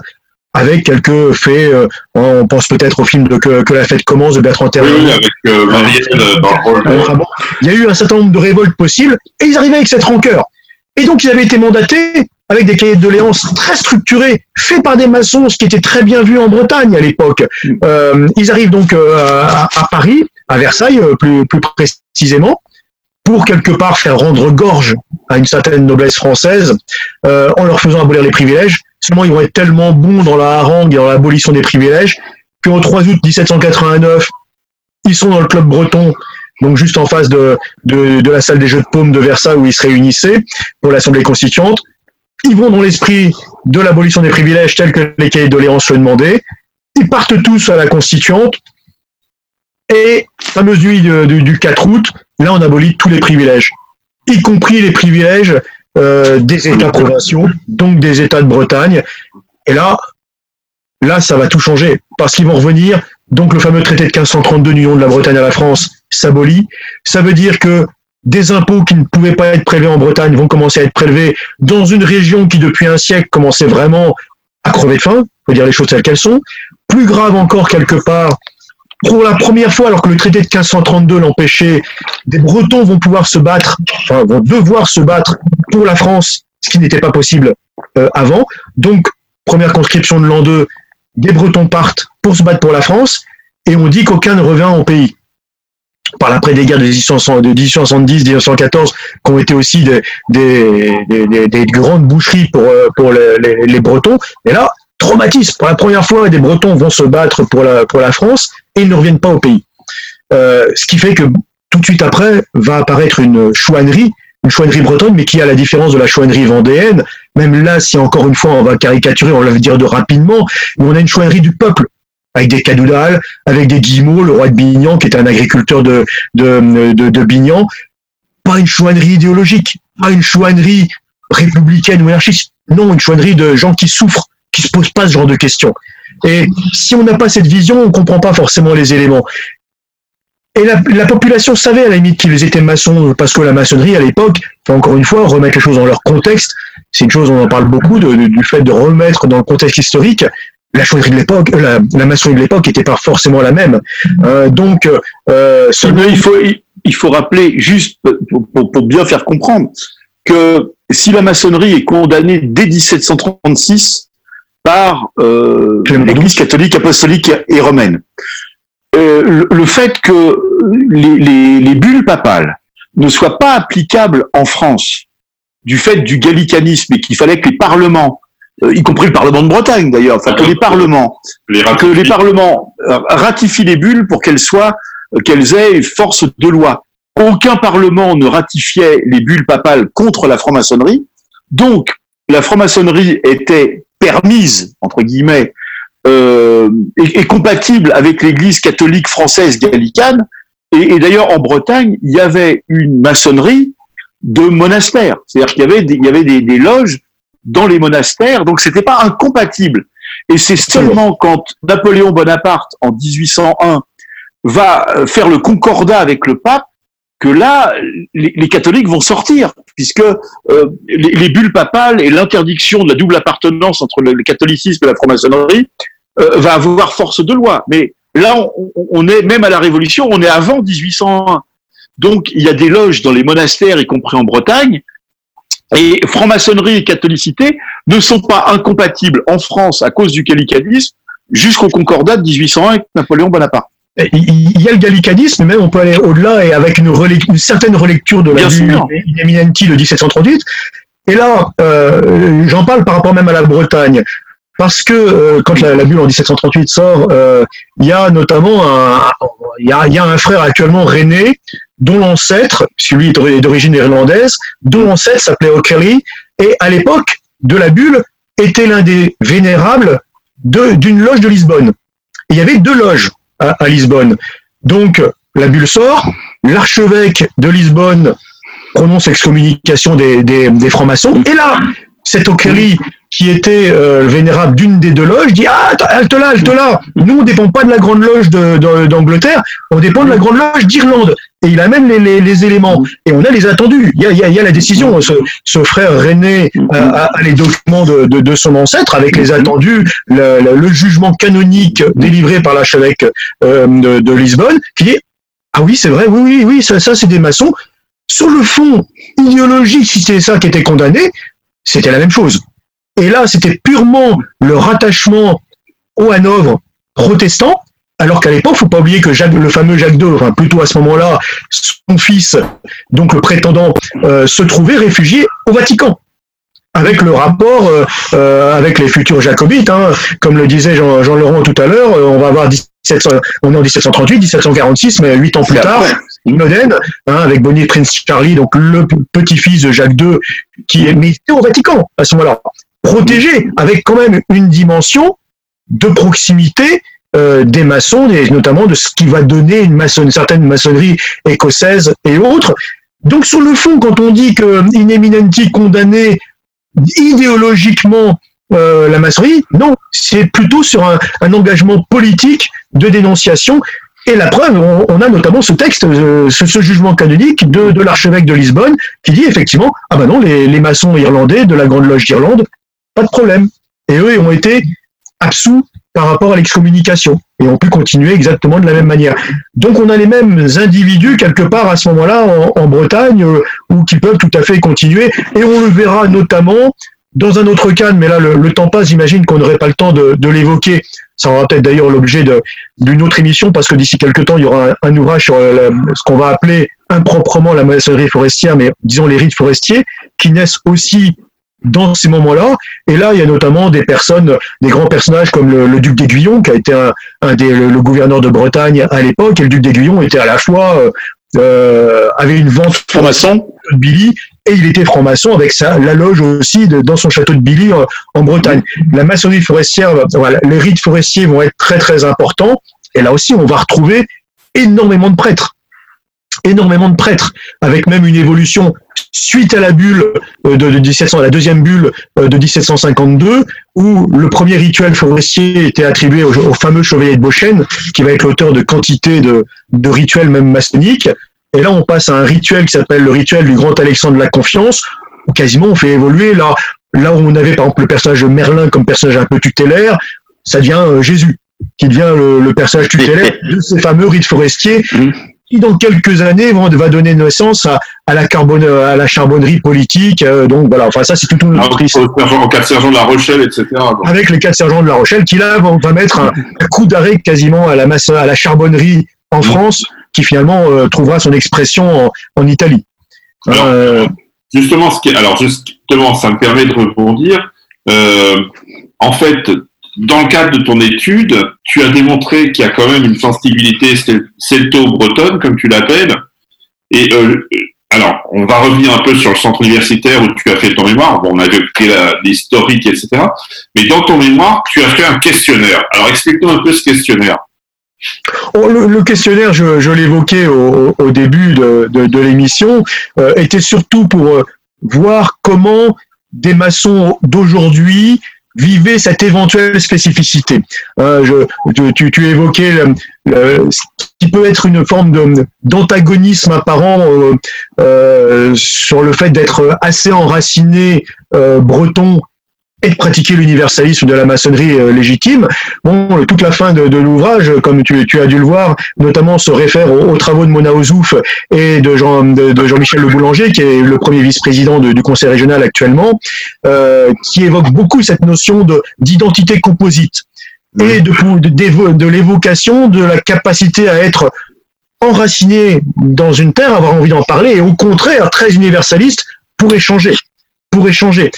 avec quelques faits. Euh, on pense peut-être au film de que, la fête commence de Bertrand Terrier. Oui, avec euh, Marielle euh, dans le rôle. Il y a eu un certain nombre de révoltes possibles et ils arrivaient avec cette rancœur. Et donc ils avaient été mandatés avec des cahiers de doléances très structurés, faits par des maçons, ce qui était très bien vu en Bretagne à l'époque. Euh, ils arrivent donc à, à, Paris, à Versailles plus, plus précisément, pour quelque part faire rendre gorge à une certaine noblesse française euh, en leur faisant abolir les privilèges. Seulement, ils vont être tellement bons dans la harangue et dans l'abolition des privilèges qu'au 3 août 1789, ils sont dans le club breton, donc juste en face de, la salle des Jeux de Paume de Versailles où ils se réunissaient pour l'Assemblée constituante. Ils vont dans l'esprit de l'abolition des privilèges tels que les cahiers de doléances le demandaient. Ils partent tous à la constituante. Et, fameuse nuit du 4 août, là, on abolit tous les privilèges, y compris les privilèges euh, des États provinciaux, donc des États de Bretagne. Et là, là, ça va tout changer, parce qu'ils vont revenir. Donc le fameux traité de 1532 d'union de la Bretagne à la France s'abolit. Ça veut dire que des impôts qui ne pouvaient pas être prélevés en Bretagne vont commencer à être prélevés dans une région qui depuis un siècle commençait vraiment à crever de faim, faut dire les choses telles qu'elles sont. Plus grave encore quelque part, pour la première fois, alors que le traité de 1532 l'empêchait, des Bretons vont pouvoir se battre, enfin vont devoir se battre pour la France, ce qui n'était pas possible euh, avant. Donc, première conscription de l'an 2, des Bretons partent pour se battre pour la France, et on dit qu'aucun ne revient au pays. Par l'après des guerres de 1870, 1814, qui ont été aussi des, des, grandes boucheries pour, euh, pour les, les Bretons. Et là, traumatisme. Pour la première fois, des Bretons vont se battre pour la, pour la France et ils ne reviennent pas au pays. Euh, ce qui fait que tout de suite après va apparaître une chouannerie, une chouannerie bretonne, mais qui a la différence de la chouannerie vendéenne. Même là, si encore une fois on va caricaturer, on va le dire de rapidement, mais on a une chouannerie du peuple avec des cadoudales, avec des guillemots, le roi de Bignan, qui était un agriculteur de, de, de, de Bignan. Pas une chouannerie idéologique, pas une chouannerie républicaine ou anarchiste. Non, une chouannerie de gens qui souffrent, qui se posent pas ce genre de questions. Et si on n'a pas cette vision, on comprend pas forcément les éléments. Et la, la, population savait à la limite qu'ils étaient maçons, parce que la maçonnerie à l'époque, encore une fois, remettre les choses dans leur contexte, c'est une chose, on en parle beaucoup, du fait de remettre dans le contexte historique. La chouannerie de l'époque, la, la, maçonnerie de l'époque n'était pas forcément la même. Euh, donc, euh, il faut il faut rappeler juste pour bien faire comprendre que si la maçonnerie est condamnée dès 1736 par euh, l'Église catholique, apostolique et romaine. Euh, le, fait que les, les, les, bulles papales ne soient pas applicables en France du fait du gallicanisme et qu'il fallait que les parlements, euh, y compris le Parlement de Bretagne d'ailleurs, enfin que les parlements, que les parlements euh, ratifient les bulles pour qu'elles soient, qu'elles aient force de loi. Aucun parlement ne ratifiait les bulles papales contre la franc-maçonnerie, donc la franc-maçonnerie était permise, entre guillemets, euh, et, compatible avec l'Église catholique française gallicane. Et, d'ailleurs, en Bretagne, il y avait une maçonnerie de monastères. C'est-à-dire qu'il y avait, des, il y avait des, loges dans les monastères, donc c'était pas incompatible. Et c'est seulement quand Napoléon Bonaparte, en 1801, va faire le concordat avec le pape, que là, les, catholiques vont sortir, puisque euh, les, bulles papales et l'interdiction de la double appartenance entre le, catholicisme et la franc-maçonnerie euh, va avoir force de loi. Mais là, on, est même à la Révolution, on est avant 1801. Donc, il y a des loges dans les monastères, y compris en Bretagne, et franc-maçonnerie et catholicité ne sont pas incompatibles en France à cause du gallicanisme jusqu'au concordat de 1801 avec Napoléon Bonaparte il y a le gallicanisme, mais on peut aller au-delà et avec une, une, certaine relecture de la vue Eminenti de 1738. Et là, euh, j'en parle par rapport même à la Bretagne, parce que euh, quand la, bulle en 1738 sort, euh, il y a notamment un, il y a, y a, un frère actuellement René, dont l'ancêtre, celui est d'origine irlandaise, dont l'ancêtre s'appelait O'Kelly, et à l'époque de la bulle était l'un des vénérables d'une loge de Lisbonne. il y avait deux loges à, Lisbonne. Donc, la bulle sort, l'archevêque de Lisbonne prononce excommunication des, des, francs-maçons, et là, cet O'Kelly, qui était euh, vénérable d'une des deux loges, dit Ah, halte là, halte là Nous, on dépend pas de la Grande Loge d'Angleterre, on dépend de la Grande Loge d'Irlande. Et il amène les, les, éléments. Et on a les attendus. Il y a, la décision. Ce, ce frère René a, les documents de, son ancêtre avec les attendus, le, jugement canonique délivré par l'archevêque euh, de, Lisbonne, qui dit Ah oui, c'est vrai, oui, oui, oui, ça, ça c'est des maçons. Sur le fond idéologique, si c'était ça qui était condamné, c'était la même chose. Et là, c'était purement le rattachement au Hanovre protestant, alors qu'à l'époque, faut pas oublier que Jacques, le fameux Jacques II, enfin plutôt à ce moment-là, son fils, donc le prétendant, euh, se trouvait réfugié au Vatican avec le rapport euh, euh, avec les futurs jacobites, hein. comme le disait Jean, Jean Laurent tout à l'heure, on va avoir 1700, on est en 1738, 1746, mais huit ans plus tard, Modène, hein, avec Bonnier Prince Charlie, donc le petit-fils de Jacques II, qui est mis au Vatican à ce moment-là, protégé, avec quand même une dimension de proximité euh, des maçons, et notamment de ce qui va donner une, maçon, une certaine maçonnerie écossaise et autres. Donc sur le fond, quand on dit que Ineminenti condamnait idéologiquement euh, la maçonnerie, non, c'est plutôt sur un, un, engagement politique de dénonciation. Et la preuve, on, a notamment ce texte, euh, ce, jugement canonique de, l'archevêque de Lisbonne, qui dit effectivement, ah ben non, les, maçons irlandais de la Grande Loge d'Irlande, pas de problème. Et eux ont été absous par rapport à l'excommunication et ont pu continuer exactement de la même manière. Donc on a les mêmes individus quelque part à ce moment-là en, Bretagne euh, ou qui peuvent tout à fait continuer et on le verra notamment dans un autre cas, mais là le, temps passe, j'imagine qu'on n'aurait pas le temps de, l'évoquer. Ça aura peut-être d'ailleurs l'objet d'une autre émission parce que d'ici quelques temps il y aura un, ouvrage sur euh, ce qu'on va appeler improprement la maçonnerie forestière, mais disons les rites forestiers qui naissent aussi dans ces moments-là. Et là, il y a notamment des personnes, des grands personnages comme le, duc d'Aiguillon, qui a été des, le, gouverneur de Bretagne à l'époque, et le duc d'Aiguillon était à la fois euh, avait une vente franc-maçon de Billy et il était franc-maçon avec sa, la loge aussi dans son château de Billy en, Bretagne. La maçonnerie forestière, les rites forestiers vont être très très importants. Et là aussi, on va retrouver énormément de prêtres énormément de prêtres, avec même une évolution suite à la bulle euh, de, 1700, la deuxième bulle euh, de 1752, où le premier rituel forestier était attribué au, fameux chevalier de Beauchesne, qui va être l'auteur de quantité de, de rituels même maçonniques. Et là, on passe à un rituel qui s'appelle le rituel du grand Alexandre de la confiance, où quasiment on fait évoluer. Là, là où on avait par exemple le personnage de Merlin comme personnage un peu tutélaire, ça devient euh, Jésus qui devient le, personnage tutélaire de ces fameux rites forestiers. Mmh qui dans quelques années vont, va donner naissance à, à, la carbone, à la charbonnerie politique. Euh, donc voilà, enfin ça c'est tout une autre histoire. En quatre sergents de la Rochelle, etc. Avec les quatre sergents de la Rochelle, qui là vont, va mettre un, coup d'arrêt quasiment à la masse, à la charbonnerie en mm. France, qui finalement euh, trouvera son expression en, en Italie. Alors, euh, justement, ce qui, alors justement, ça me permet de rebondir. en fait, dans le cadre de ton étude, tu as démontré qu'il y a quand même une sensibilité celto-bretonne, comme tu l'appelles. Et euh, alors, on va revenir un peu sur le centre universitaire où tu as fait ton mémoire. Bon, on avait pris l'historique, etc. Mais dans ton mémoire, tu as fait un questionnaire. Alors, explique-nous un peu ce questionnaire. Oh, le, questionnaire, je, l'évoquais au, début de, l'émission, euh, était surtout pour euh, voir comment des maçons d'aujourd'hui vivez cette éventuelle spécificité. Euh, tu, évoquais ce qui peut être une forme d'antagonisme apparent euh, euh, sur le fait d'être assez enraciné breton et de pratiquer l'universalisme de la maçonnerie euh, légitime. Bon, toute la fin de, de l'ouvrage, comme tu, tu, as dû le voir, notamment se réfère aux, travaux de Mona Ozouf et de, Jean, de, Jean-Michel Le Boulanger, qui est le premier vice-président du Conseil régional actuellement, euh, qui évoque beaucoup cette notion d'identité composite et de, de, de l'évocation de la capacité à être enraciné dans une terre, avoir envie d'en parler, et au contraire très universaliste pour échanger pour échanger.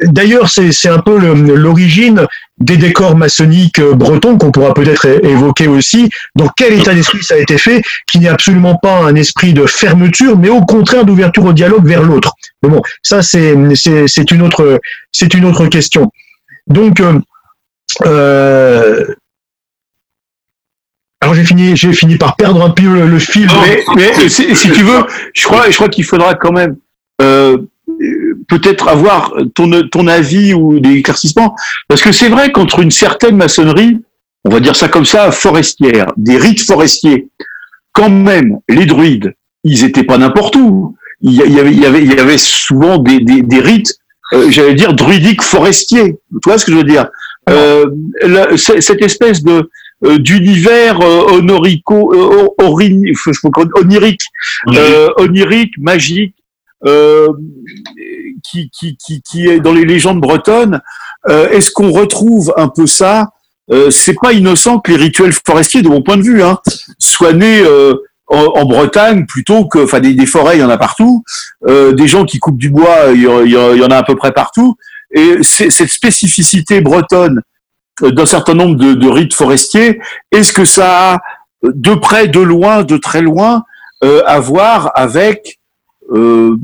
D'ailleurs, c'est un peu l'origine des décors maçonniques euh, bretons qu'on pourra peut-être évoquer aussi. Dans quel état d'esprit ça a été fait, qui n'est absolument pas un esprit de fermeture, mais au contraire d'ouverture au dialogue vers l'autre. Mais bon, ça c'est une autre c'est une autre question. Donc euh, euh, alors j'ai fini, j'ai fini par perdre un peu le, fil. Mais, si, tu veux, je crois, je crois qu'il faudra quand même peut-être avoir ton, ton avis ou des éclaircissements, parce que c'est vrai qu'entre une certaine maçonnerie, on va dire ça comme ça, forestière, des rites forestiers, quand même, les druides, ils étaient pas n'importe où. Il y avait, il y avait, il y avait souvent des, des, des rites, euh, j'allais dire druidiques forestiers. Tu vois ce que je veux dire? Euh, Cette espèce de euh, d'univers honorico, onirique, onirique, magique, qui, qui, est dans les légendes bretonnes. Euh, Est-ce qu'on retrouve un peu ça? Euh, C'est pas innocent que les rituels forestiers, de mon point de vue, hein, soient nés euh, en, Bretagne plutôt que, enfin, des, forêts, il y en a partout. Euh, des gens qui coupent du bois, il y, y, en a à peu près partout. Et cette spécificité bretonne d'un certain nombre de, de rites forestiers, est-ce que ça a de près, de loin, de très loin à voir avec euh,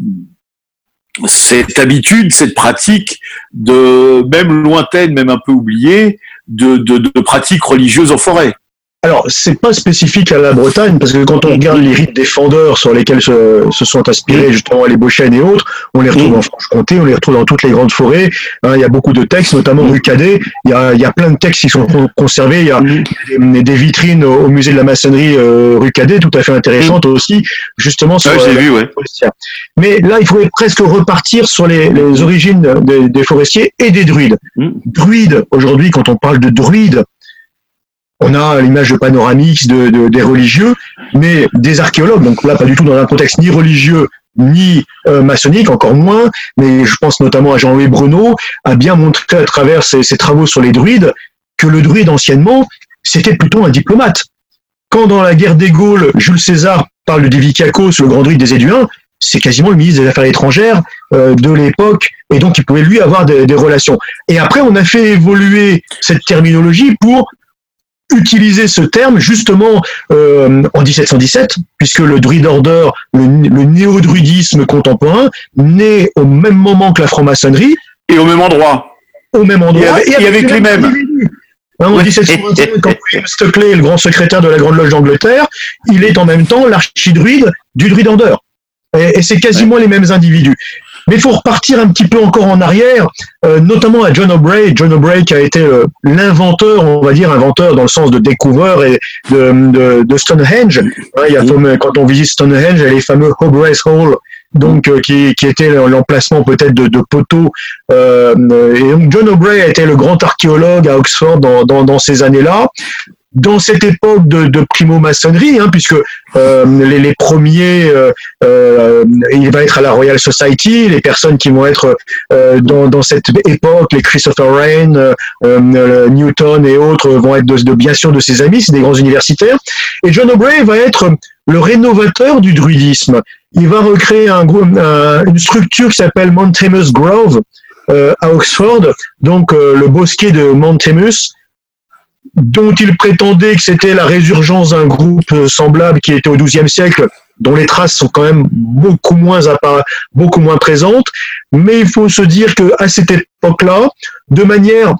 cette habitude, cette pratique de même lointaine, même un peu oubliée, de, de, de pratiques religieuses en forêt. Alors, c'est pas spécifique à la Bretagne, parce que quand on regarde les rites défendeurs sur lesquels se, se sont inspirés justement les Beauchesnes et autres, on les retrouve en Franche-Comté, on les retrouve dans toutes les grandes forêts. Hein, il y a beaucoup de textes, notamment rue Cadet. Il y a, il y a plein de textes qui sont conservés. Il y a des, vitrines au musée de la maçonnerie euh, rue Cadet, tout à fait intéressantes aussi, justement sur ouais, vu, Mais là, il faudrait presque repartir sur les, les origines des, des, forestiers et des druides. Mm. Druides, aujourd'hui, quand on parle de druides, on a l'image de panoramiques de, des religieux, mais des archéologues, donc là pas du tout dans un contexte ni religieux ni euh, maçonnique, encore moins, mais je pense notamment à Jean-Louis Bruno, a bien montré à travers ses, travaux sur les druides que le druide anciennement, c'était plutôt un diplomate. Quand dans la guerre des Gaules, Jules César parle de Diviciacos, le grand druide des Éduins, c'est quasiment le ministre des Affaires étrangères euh, de l'époque, et donc il pouvait lui avoir des, des, relations. Et après, on a fait évoluer cette terminologie pour utiliser ce terme justement euh, en 1717, puisque le druid order, le, le néo-druidisme contemporain, naît au même moment que la franc-maçonnerie. Et au même endroit. Au même endroit. Et avec, les mêmes. Hein, en 1725, quand William Stockley est le grand secrétaire de la Grande Loge d'Angleterre, il est en même temps l'archidruide du druid order. Et, et c'est quasiment les mêmes individus. Mais il faut repartir un petit peu encore en arrière, euh, notamment à John O'Bray. John O'Bray qui a été euh, l'inventeur, on va dire inventeur dans le sens de découvreur et de, de, Stonehenge. Hein, il y a, quand on visite Stonehenge, il y a les fameux O'Bray's Hall, donc euh, qui, qui était l'emplacement peut-être de, de poteaux. et donc John O'Bray a été le grand archéologue à Oxford dans, dans, dans ces années-là dans cette époque de, de primo-maçonnerie, hein, puisque euh, les, les, premiers, euh, euh, il va être à la Royal Society, les personnes qui vont être euh, dans, dans, cette époque, les Christopher Wren, euh, Newton et autres vont être de, bien sûr de ses amis, c'est des grands universitaires. Et John O'Bray va être le rénovateur du druidisme. Il va recréer un, une structure qui s'appelle Montemus Grove à Oxford, donc le bosquet de Montemus, dont il prétendait que c'était la résurgence d'un groupe semblable qui était au XIIe siècle, dont les traces sont quand même beaucoup moins beaucoup moins présentes. Mais il faut se dire que à cette époque-là, de manière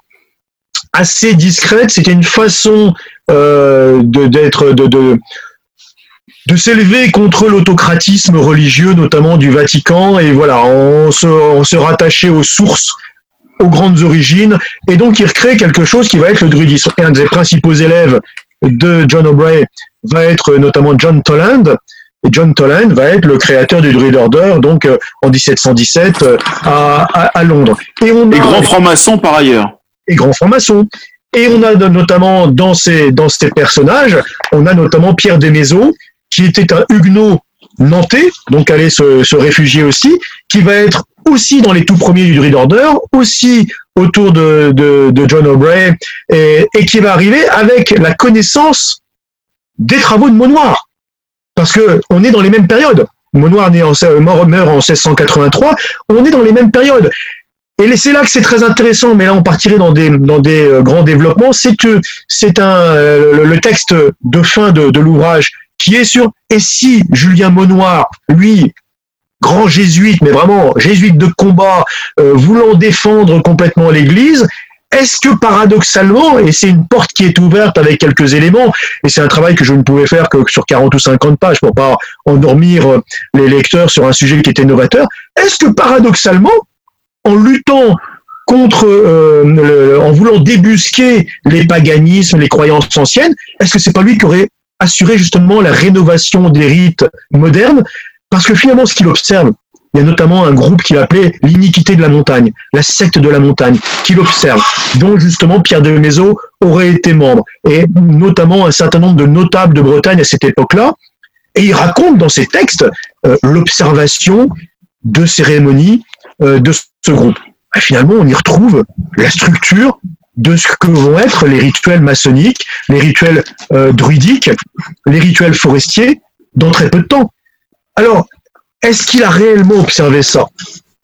assez discrète, c'était une façon euh, d'être de, de, de s'élever contre l'autocratisme religieux, notamment du Vatican, et voilà, on se, on se rattachait aux sources aux grandes origines, et donc il recrée quelque chose qui va être le druidisme. un des principaux élèves de John O'Brien va être notamment John Toland, et John Toland va être le créateur du Druid Order, donc euh, en 1717 euh, à, à, Londres. Et, on a, et grand franc-maçon par ailleurs. Et grand franc-maçon. Et on a notamment dans ces, dans ces personnages, on a notamment Pierre Desmaisons, qui était un huguenot nantais, donc allait se, se réfugier aussi, qui va être aussi dans les tout premiers du Druid Order, aussi autour de, John O'Brien, et, qui va arriver avec la connaissance des travaux de Monoir. Parce que on est dans les mêmes périodes. Monoir en, meurt en 1683, on est dans les mêmes périodes. Et c'est là que c'est très intéressant, mais là on partirait dans des, euh, grands développements, c'est que c'est euh, le texte de fin de, de l'ouvrage qui est sur et si Julien Monoir, lui, grand jésuite, mais vraiment jésuite de combat, euh, voulant défendre complètement l'Église, est-ce que paradoxalement, et c'est une porte qui est ouverte avec quelques éléments, et c'est un travail que je ne pouvais faire que sur 40 ou 50 pages pour pas endormir euh, les lecteurs sur un sujet qui était novateur, est-ce que paradoxalement, en luttant contre, euh, en voulant débusquer les paganismes, les croyances anciennes, est-ce que c'est pas lui qui aurait assuré justement la rénovation des rites modernes parce que finalement, ce qu'il observe, il y a notamment un groupe qu'il appelait l'iniquité de la montagne, la secte de la montagne, qu'il observe, dont justement Pierre de Mézeau aurait été membre, et notamment un certain nombre de notables de Bretagne à cette époque-là. Et il raconte dans ses textes euh, l'observation de cérémonies euh, de ce groupe. Et finalement, on y retrouve la structure de ce que vont être les rituels maçonniques, les rituels euh, druidiques, les rituels forestiers dans très peu de temps. Alors, est-ce qu'il a réellement observé ça?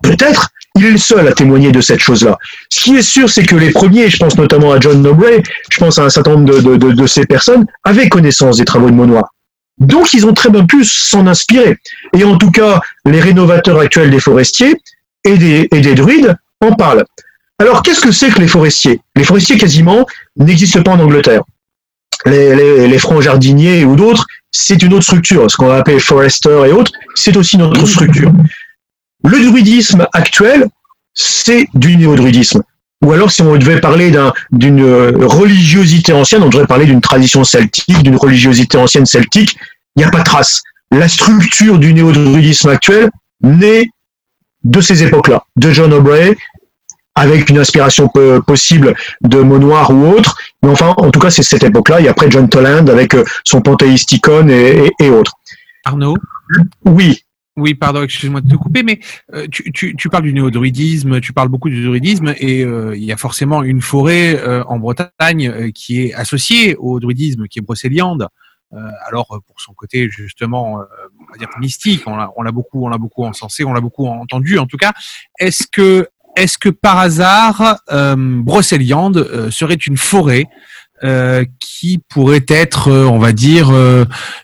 Peut-être, il est le seul à témoigner de cette chose-là. Ce qui est sûr, c'est que les premiers, je pense notamment à John Nobray, je pense à un certain nombre de, ces personnes, avaient connaissance des travaux de Monoir. Donc, ils ont très bien pu s'en inspirer. Et en tout cas, les rénovateurs actuels des forestiers et des, druides en parlent. Alors, qu'est-ce que c'est que les forestiers? Les forestiers, quasiment, n'existent pas en Angleterre. Les francs jardiniers ou d'autres, c'est une autre structure. Ce qu'on va appeler Forester et autres, c'est aussi une autre structure. Le druidisme actuel, c'est du néo-druidisme. Ou alors, si on devait parler d'une religiosité ancienne, on devrait parler d'une tradition celtique, d'une religiosité ancienne celtique. Il n'y a pas de trace. La structure du néo-druidisme actuel naît de ces époques-là, de John O'Brien avec une inspiration possible de mot noir ou autre. Mais enfin, en tout cas, c'est cette époque-là. Et après John Toland avec euh, son panthéisticon et, et, autres. Arnaud? Oui. Oui, pardon, excuse-moi de te couper, mais euh, tu, tu, tu, parles du néo-druidisme, tu parles beaucoup du druidisme, et euh, il y a forcément une forêt en Bretagne qui est associée au druidisme, qui est Brocéliande. alors pour son côté justement, on va dire mystique, on l'a beaucoup, on l'a beaucoup encensé, on l'a beaucoup entendu en tout cas. Est-ce que est-ce que par hasard, euh, Brocéliande euh, serait une forêt euh, qui pourrait être, euh, on va dire,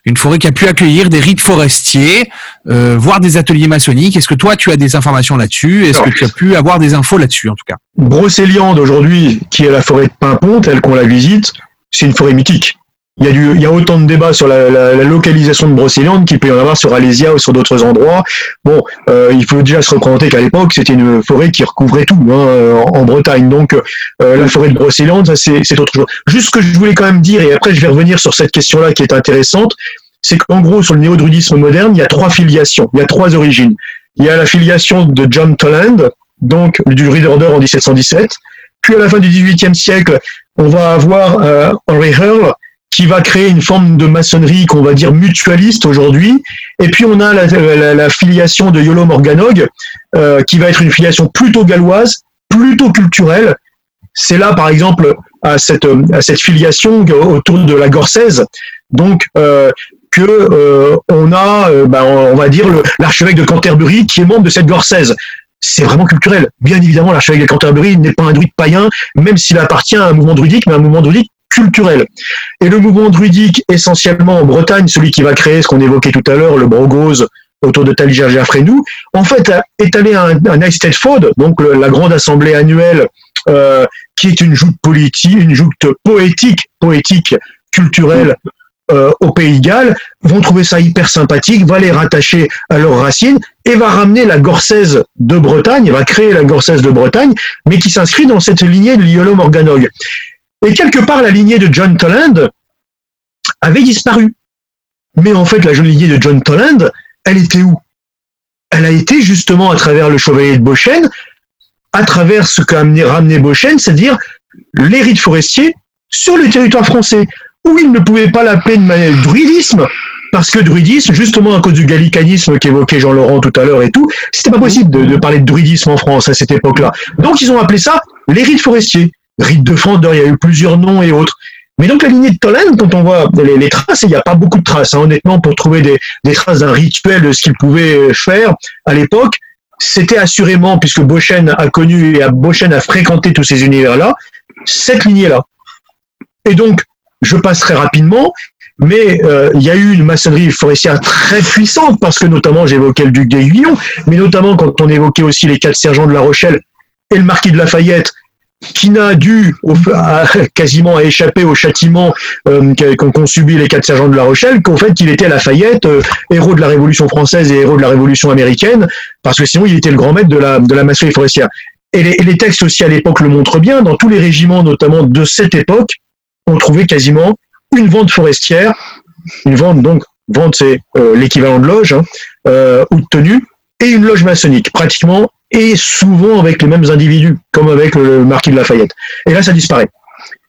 une forêt qui a pu accueillir des rites forestiers, voire des ateliers maçonniques? Est-ce que toi, tu as des informations là-dessus? Est-ce que tu as pu avoir des infos là-dessus, en tout cas? Brocéliande, aujourd'hui, qui est la forêt de Pimpon, telle qu'on la visite, c'est une forêt mythique il y, a du, il y a autant de débats sur la, la, la localisation de Brocéliande qu'il peut y en avoir sur Alésia ou sur d'autres endroits. Bon, euh, il faut déjà se représenter qu'à l'époque, c'était une forêt qui recouvrait tout hein, en, Bretagne. Donc, euh, la forêt de Brocéliande, ça c'est autre chose. Juste ce que je voulais quand même dire, et après je vais revenir sur cette question-là qui est intéressante, c'est qu'en gros, sur le néo-druidisme moderne, il y a trois filiations, il y a trois origines. Il y a la filiation de John Toland, donc du Reader Order en 1717. Puis à la fin du XVIIIe siècle, on va avoir euh, Henry Hurl, qui va créer une forme de maçonnerie qu'on va dire mutualiste aujourd'hui. Et puis on a la, filiation de Yolo Morganog, euh, qui va être une filiation plutôt galloise, plutôt culturelle. C'est là, par exemple, à cette, à cette filiation autour de la Gorsaise, donc euh, que euh, on a, euh, ben, on va dire, l'archevêque de Canterbury qui est membre de cette Gorsaise c'est vraiment culturel. Bien évidemment, l'archevêque de Canterbury n'est pas un druide païen, même s'il appartient à un mouvement druidique, mais un mouvement druidique Et le mouvement druidique, essentiellement en Bretagne, celui qui va créer ce qu'on évoquait tout à l'heure, le brogose autour de Taliger Frénou, en fait, est allé à un, un Fode, donc la grande assemblée annuelle, euh, qui est une joute politique, une joute poétique, poétique, culturelle, euh, au Pays Galles, vont trouver ça hyper sympathique, va les rattacher à leurs racines et va ramener la Gorsaise de Bretagne, va créer la Gorsaise de Bretagne, mais qui s'inscrit dans cette lignée de Liolo Morganog. Et quelque part, la lignée de John Toland avait disparu. Mais en fait, la jeune lignée de John Toland, elle était où? Elle a été justement à travers le chevalier de Beauchesne, à travers ce qu'a ramené Beauchesne, c'est-à-dire les rites forestiers sur le territoire français, où il ne pouvait pas l'appeler de manière druidisme, parce que druidisme, justement à cause du gallicanisme qu'évoquait Jean-Laurent tout à l'heure et tout, c'était pas possible de, de, parler de druidisme en France à cette époque-là. Donc ils ont appelé ça les rites forestiers rite de Fandor, il y a eu plusieurs noms et autres. Mais donc la lignée de Tolen, quand on voit les, traces, il n'y a pas beaucoup de traces, hein, honnêtement, pour trouver des, traces d'un rituel de ce qu'il pouvait faire à l'époque, c'était assurément, puisque Beauchesne a connu et Beauchesne a fréquenté tous ces univers-là, cette lignée-là. Et donc, je passerai rapidement, mais euh, il y a eu une maçonnerie forestière très puissante, parce que notamment, j'évoquais le duc d'Aiguillon, mais notamment quand on évoquait aussi les quatre sergents de La Rochelle et le marquis de Lafayette, qui n'a dû quasiment à échapper au châtiment euh, qu'ont subi les quatre sergents de La Rochelle qu'en fait il était Lafayette, euh, héros de la Révolution française et héros de la Révolution américaine, parce que sinon il était le grand maître de la, de la maçonnerie forestière. Et les, textes aussi à l'époque le montrent bien, dans tous les régiments notamment de cette époque, on trouvait quasiment une vente forestière, une vente donc, vente c'est euh, l'équivalent de loge, hein, ou de tenue, et une loge maçonnique, pratiquement et souvent avec les mêmes individus, comme avec le marquis de Lafayette. Et là, ça disparaît.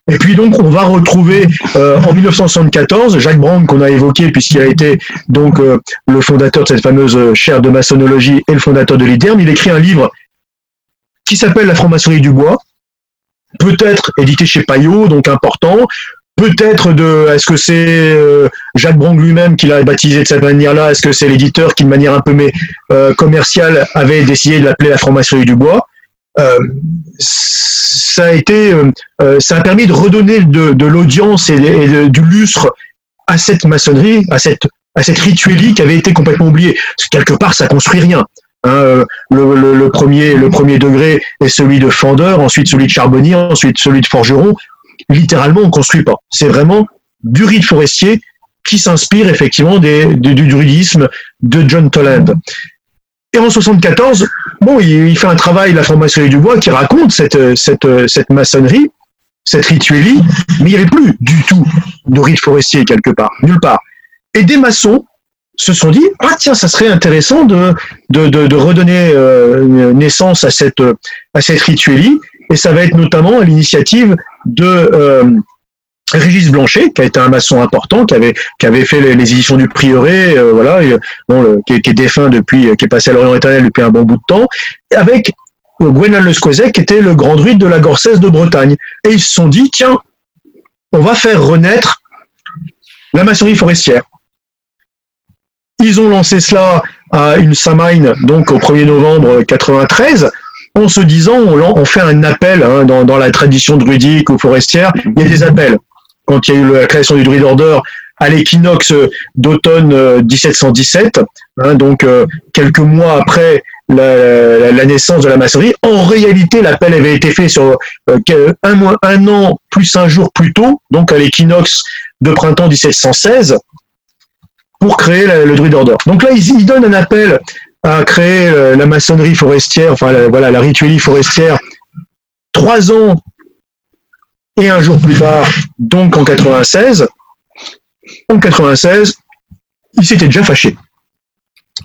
Et puis donc, on va retrouver euh, en 1974 Jacques Brand qu'on a évoqué puisqu'il a été donc euh, le fondateur de cette fameuse chaire de maçonnologie et le fondateur de l'IDERM. Il écrit un livre qui s'appelle La franc-maçonnerie du bois, peut-être édité chez Payot, donc important, peut-être de est-ce que c'est euh, Jacques Brong lui-même qui l'a baptisé de cette manière-là? Est-ce que c'est l'éditeur qui de manière un peu mais, euh, commerciale avait décidé de l'appeler la franc-maçonnerie du bois? Euh, ça a été ça a permis de redonner de, l'audience et, du lustre à cette maçonnerie à cette à cette rituelie qui avait été complètement oubliée. Quelque part ça construit rien hein, le, le, premier, le premier degré est celui de Fendeur, ensuite celui de Charbonnier, ensuite celui de Forgeron littéralement, on construit pas. C'est vraiment du rite forestier qui s'inspire effectivement du, druidisme de John Toland. Et en 74, bon, il, fait un travail, la formation du bois, qui raconte cette, cette, cette maçonnerie, cette rituelie, mais il n'y avait plus du tout de rite forestier quelque part, nulle part. Et des maçons se sont dit ah tiens ça serait intéressant de de, de, redonner euh, naissance à cette à cette rituelie et ça va être notamment à l'initiative de euh, Régis Blanchet, qui a été un maçon important, qui avait fait les, éditions du Prieuré, euh, voilà, qui, est défunt depuis, qui est passé à l'Orient éternel depuis un bon bout de temps, avec Gwenan Le Squozet, qui était le grand druide de la Gorcesse de Bretagne. Et ils se sont dit, tiens, on va faire renaître la maçonnerie forestière. Ils ont lancé cela à une Samhain, donc au 1er novembre 93, en se disant, on, fait un appel hein, dans, la tradition druidique ou forestière, il y a des appels. Quand il y a eu la création du Druid Order à l'équinoxe d'automne 1717, euh, hein, donc euh, quelques mois après la, naissance de la maçonnerie. En réalité, l'appel avait été fait sur euh, un, mois, un an plus un jour plus tôt, donc à l'équinoxe de printemps 1716 pour créer le druide order. Donc là, ils, donnent un appel à créer euh, la maçonnerie forestière, enfin voilà, la rituelie forestière, trois ans et un jour plus tard, donc en 96. En 96, ils s'étaient déjà fâchés,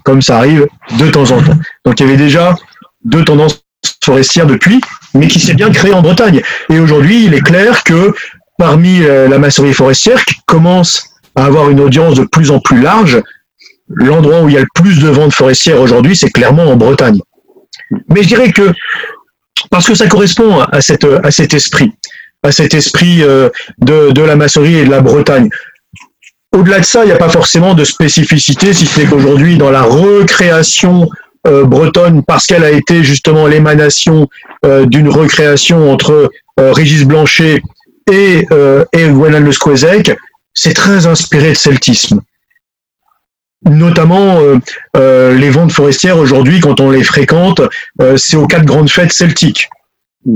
comme ça arrive de temps en temps. Donc il y avait déjà deux tendances forestières depuis, mais qui s'est bien créé en Bretagne. Et aujourd'hui, il est clair que parmi euh, la maçonnerie forestière, qui commence à avoir une audience de plus en plus large. L'endroit où il y a le plus de ventes forestières aujourd'hui, c'est clairement en Bretagne. Mais je dirais que, parce que ça correspond à, cet esprit, à cet esprit euh, de, la maçonnerie et de la Bretagne. Au-delà de ça, il n'y a pas forcément de spécificité, si ce n'est qu'aujourd'hui, dans la recréation euh, bretonne, parce qu'elle a été justement l'émanation euh, d'une recréation entre Régis Blanchet et, Gwenan Le Squezec, c'est très inspiré de celtisme. Notamment euh, euh, les ventes forestières aujourd'hui, quand on les fréquente, euh, c'est aux quatre grandes fêtes celtiques.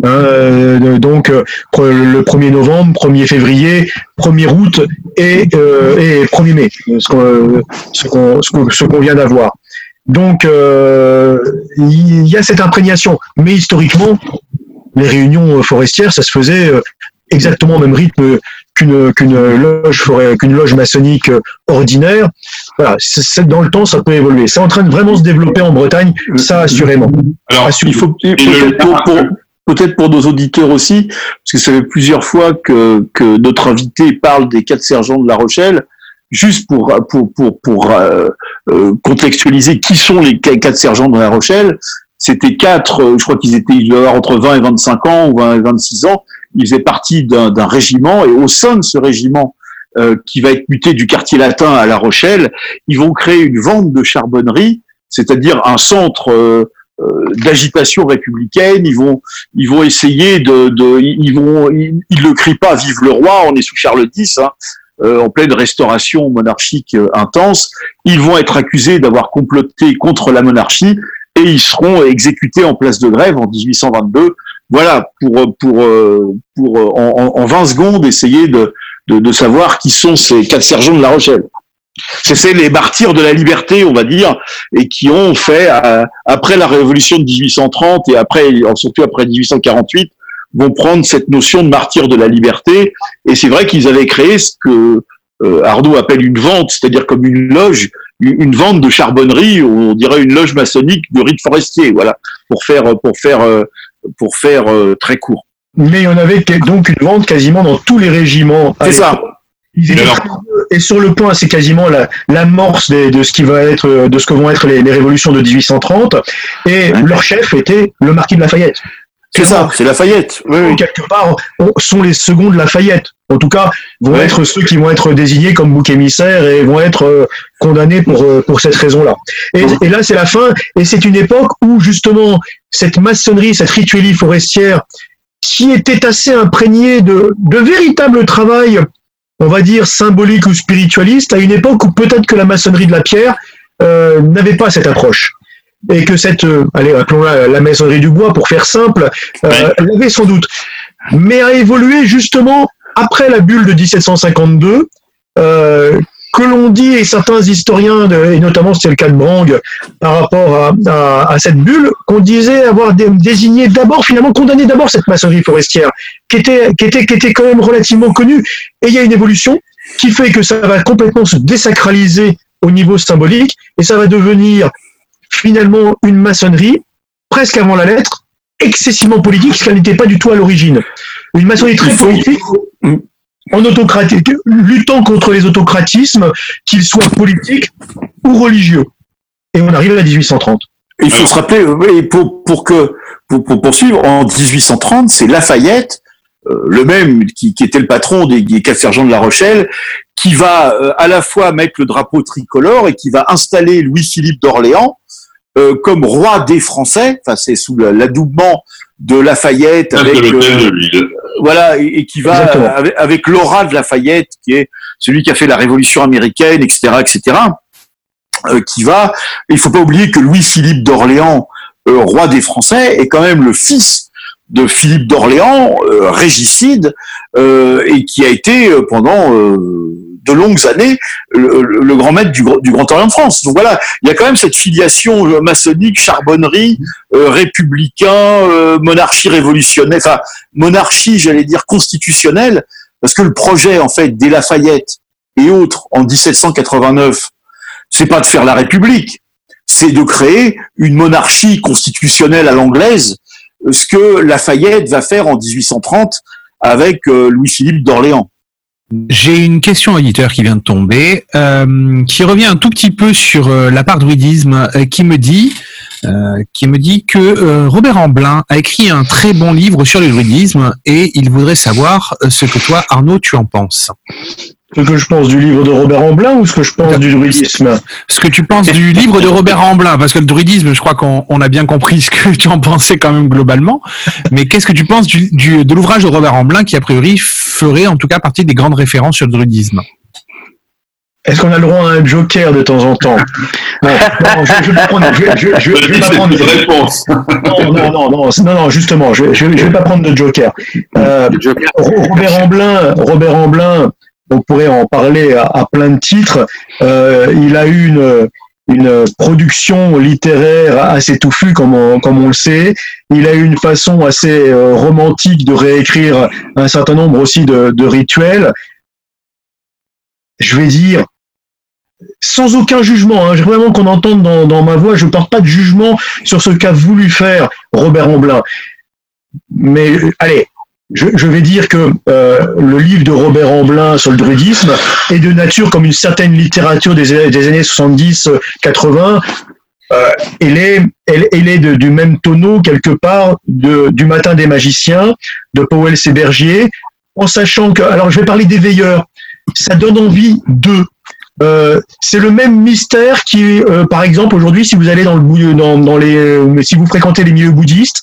Hein, donc le 1er novembre, 1er février, 1er août et, et 1er mai, ce qu'on vient d'avoir. Donc il y a cette imprégnation, mais historiquement, les réunions forestières, ça se faisait exactement au même rythme qu'une qu'une loge qu'une loge maçonnique euh, ordinaire. Voilà, c'est, dans le temps, ça peut évoluer. C'est en train de vraiment se développer en Bretagne, ça assurément. Alors, il faut peut-être pour, nos auditeurs aussi, parce que ça fait plusieurs fois que, que notre invité parle des quatre sergents de La Rochelle. Juste pour pour pour, pour euh, euh, contextualiser qui sont les quatre sergents de La Rochelle, c'était quatre, je crois qu'ils étaient ils avoir entre 20 et 25 ans ou 20 et 26 ans, il faisait partie d'un régiment et au sein de ce régiment euh, qui va être muté du quartier latin à La Rochelle, ils vont créer une vente de charbonnerie, c'est-à-dire un centre euh, euh, d'agitation républicaine. Ils vont, ils vont essayer de, de ils vont, ils, le crient pas "Vive le roi", on est sous Charles X. Hein, en pleine restauration monarchique intense, ils vont être accusés d'avoir comploté contre la monarchie et ils seront exécutés en place de grève en 1822 voilà, pour pour pour en, en 20 secondes essayer de, de, de savoir qui sont ces quatre sergents de La Rochelle. C'est les martyrs de la liberté, on va dire, et qui ont fait euh, après la révolution de 1830 et après surtout après 1848 vont prendre cette notion de martyr de la liberté. Et c'est vrai qu'ils avaient créé ce que euh, Arnaud appelle une vente, c'est-à-dire comme une loge, une vente de charbonnerie, on dirait une loge maçonnique de rite forestier, voilà, pour faire pour faire euh, pour faire euh, très court. Mais il y en avait donc une vente quasiment dans tous les régiments. C'est ça. Et sur le point, c'est quasiment l'amorce de ce qui va être, de ce que vont être les, révolutions de 1830. Et leur chef était le marquis de Lafayette. C'est ça, c'est Lafayette. Oui, Quelque part, sont les seconds de Lafayette. En tout cas, vont être ceux qui vont être désignés comme bouc émissaire et vont être euh, condamnés pour, euh, pour cette raison-là. Et, et, là, c'est la fin. Et c'est une époque où, justement, cette maçonnerie, cette rituelie forestière, qui était assez imprégnée de, de véritable travail, on va dire, symbolique ou spiritualiste, à une époque où peut-être que la maçonnerie de la pierre euh, n'avait pas cette approche et que cette, euh, allez, appelons-la la maçonnerie du bois pour faire simple, euh, elle avait sans doute, mais a évolué justement après la bulle de 1752, euh, que l'on dit, et certains historiens, et notamment c'est le cas de Brang, par rapport à, cette bulle, qu'on disait avoir désigné d'abord, finalement condamné d'abord cette maçonnerie forestière, qui était, qui, était, qui était quand même relativement connue. Et il y a une évolution qui fait que ça va complètement se désacraliser au niveau symbolique, et ça va devenir finalement une maçonnerie, presque avant la lettre, excessivement politique, ce qu'elle n'était pas du tout à l'origine. Une maçonnerie très politique, en autocratique, luttant contre les autocratismes, qu'ils soient politiques ou religieux. Et on arrive à 1830. Il faut se rappeler, pour, pour que pour, poursuivre, en 1830, c'est Lafayette, euh, le même qui, était le patron des, des Jean de La Rochelle, qui va euh, à la fois mettre le drapeau tricolore et qui va installer Louis-Philippe d'Orléans euh, comme roi des Français. Enfin, c'est sous l'adoubement de Lafayette avec voilà et, qui va avec, avec Laura de Lafayette qui est celui qui a fait la Révolution américaine, etc., etc. Euh, qui va. Il faut pas oublier que Louis-Philippe d'Orléans, euh, roi des Français, est quand même le fils de Philippe d'Orléans, euh, régicide, et qui a été pendant de longues années le, grand maître du, Grand Orient de France. Donc voilà, il y a quand même cette filiation maçonnique, charbonnerie, républicain, monarchie révolutionnaire, enfin monarchie, j'allais dire constitutionnelle, parce que le projet en fait des Lafayette et autres en 1789 c'est pas de faire la République, c'est de créer une monarchie constitutionnelle à l'anglaise, ce que Lafayette va faire en 1830 avec euh, Louis-Philippe d'Orléans. J'ai une question auditeur qui vient de tomber, euh, qui revient un tout petit peu sur euh, la part druidisme, qui me dit, qui me dit que Robert Amblin a écrit un très bon livre sur le druidisme et il voudrait savoir ce que toi, Arnaud, tu en penses. Ce que je pense du livre de Robert Amblin ou ce que je pense du druidisme Ce que tu penses du livre de Robert Amblin, parce que le druidisme, je crois qu'on a bien compris ce que tu en pensais quand même globalement. Mais qu'est-ce que tu penses du, de l'ouvrage de Robert Amblin qui, a priori, ferait en tout cas partie des grandes références sur le druidisme? Est-ce qu'on a le droit à un joker de temps en temps? Non, je, vais pas prendre. Je, je, vais pas prendre de réponse. Non, non, non, non, non, non, justement, je, je, vais pas prendre de joker. Euh, Robert Amblin, Robert Amblin, on pourrait en parler à, plein de titres. Euh, il a eu une, une production littéraire assez touffue, comme on, comme on le sait. Il a eu une façon assez euh, romantique de réécrire un certain nombre aussi de, rituels. Je vais dire, sans aucun jugement, hein, vraiment qu'on entende dans, ma voix, je ne porte pas de jugement sur ce qu'a voulu faire Robert Amblin. Mais allez, je, vais dire que euh, le livre de Robert Amblin sur le druidisme est de nature comme une certaine littérature des, années 70-80. Euh, elle est, elle, est du même tonneau quelque part de, du Matin des magiciens de Powell Sébergier, en sachant que, alors je vais parler des veilleurs, ça donne envie d'eux. Euh, c'est le même mystère qui, euh, par exemple, aujourd'hui, si vous allez dans le dans, dans les, si vous fréquentez les milieux bouddhistes,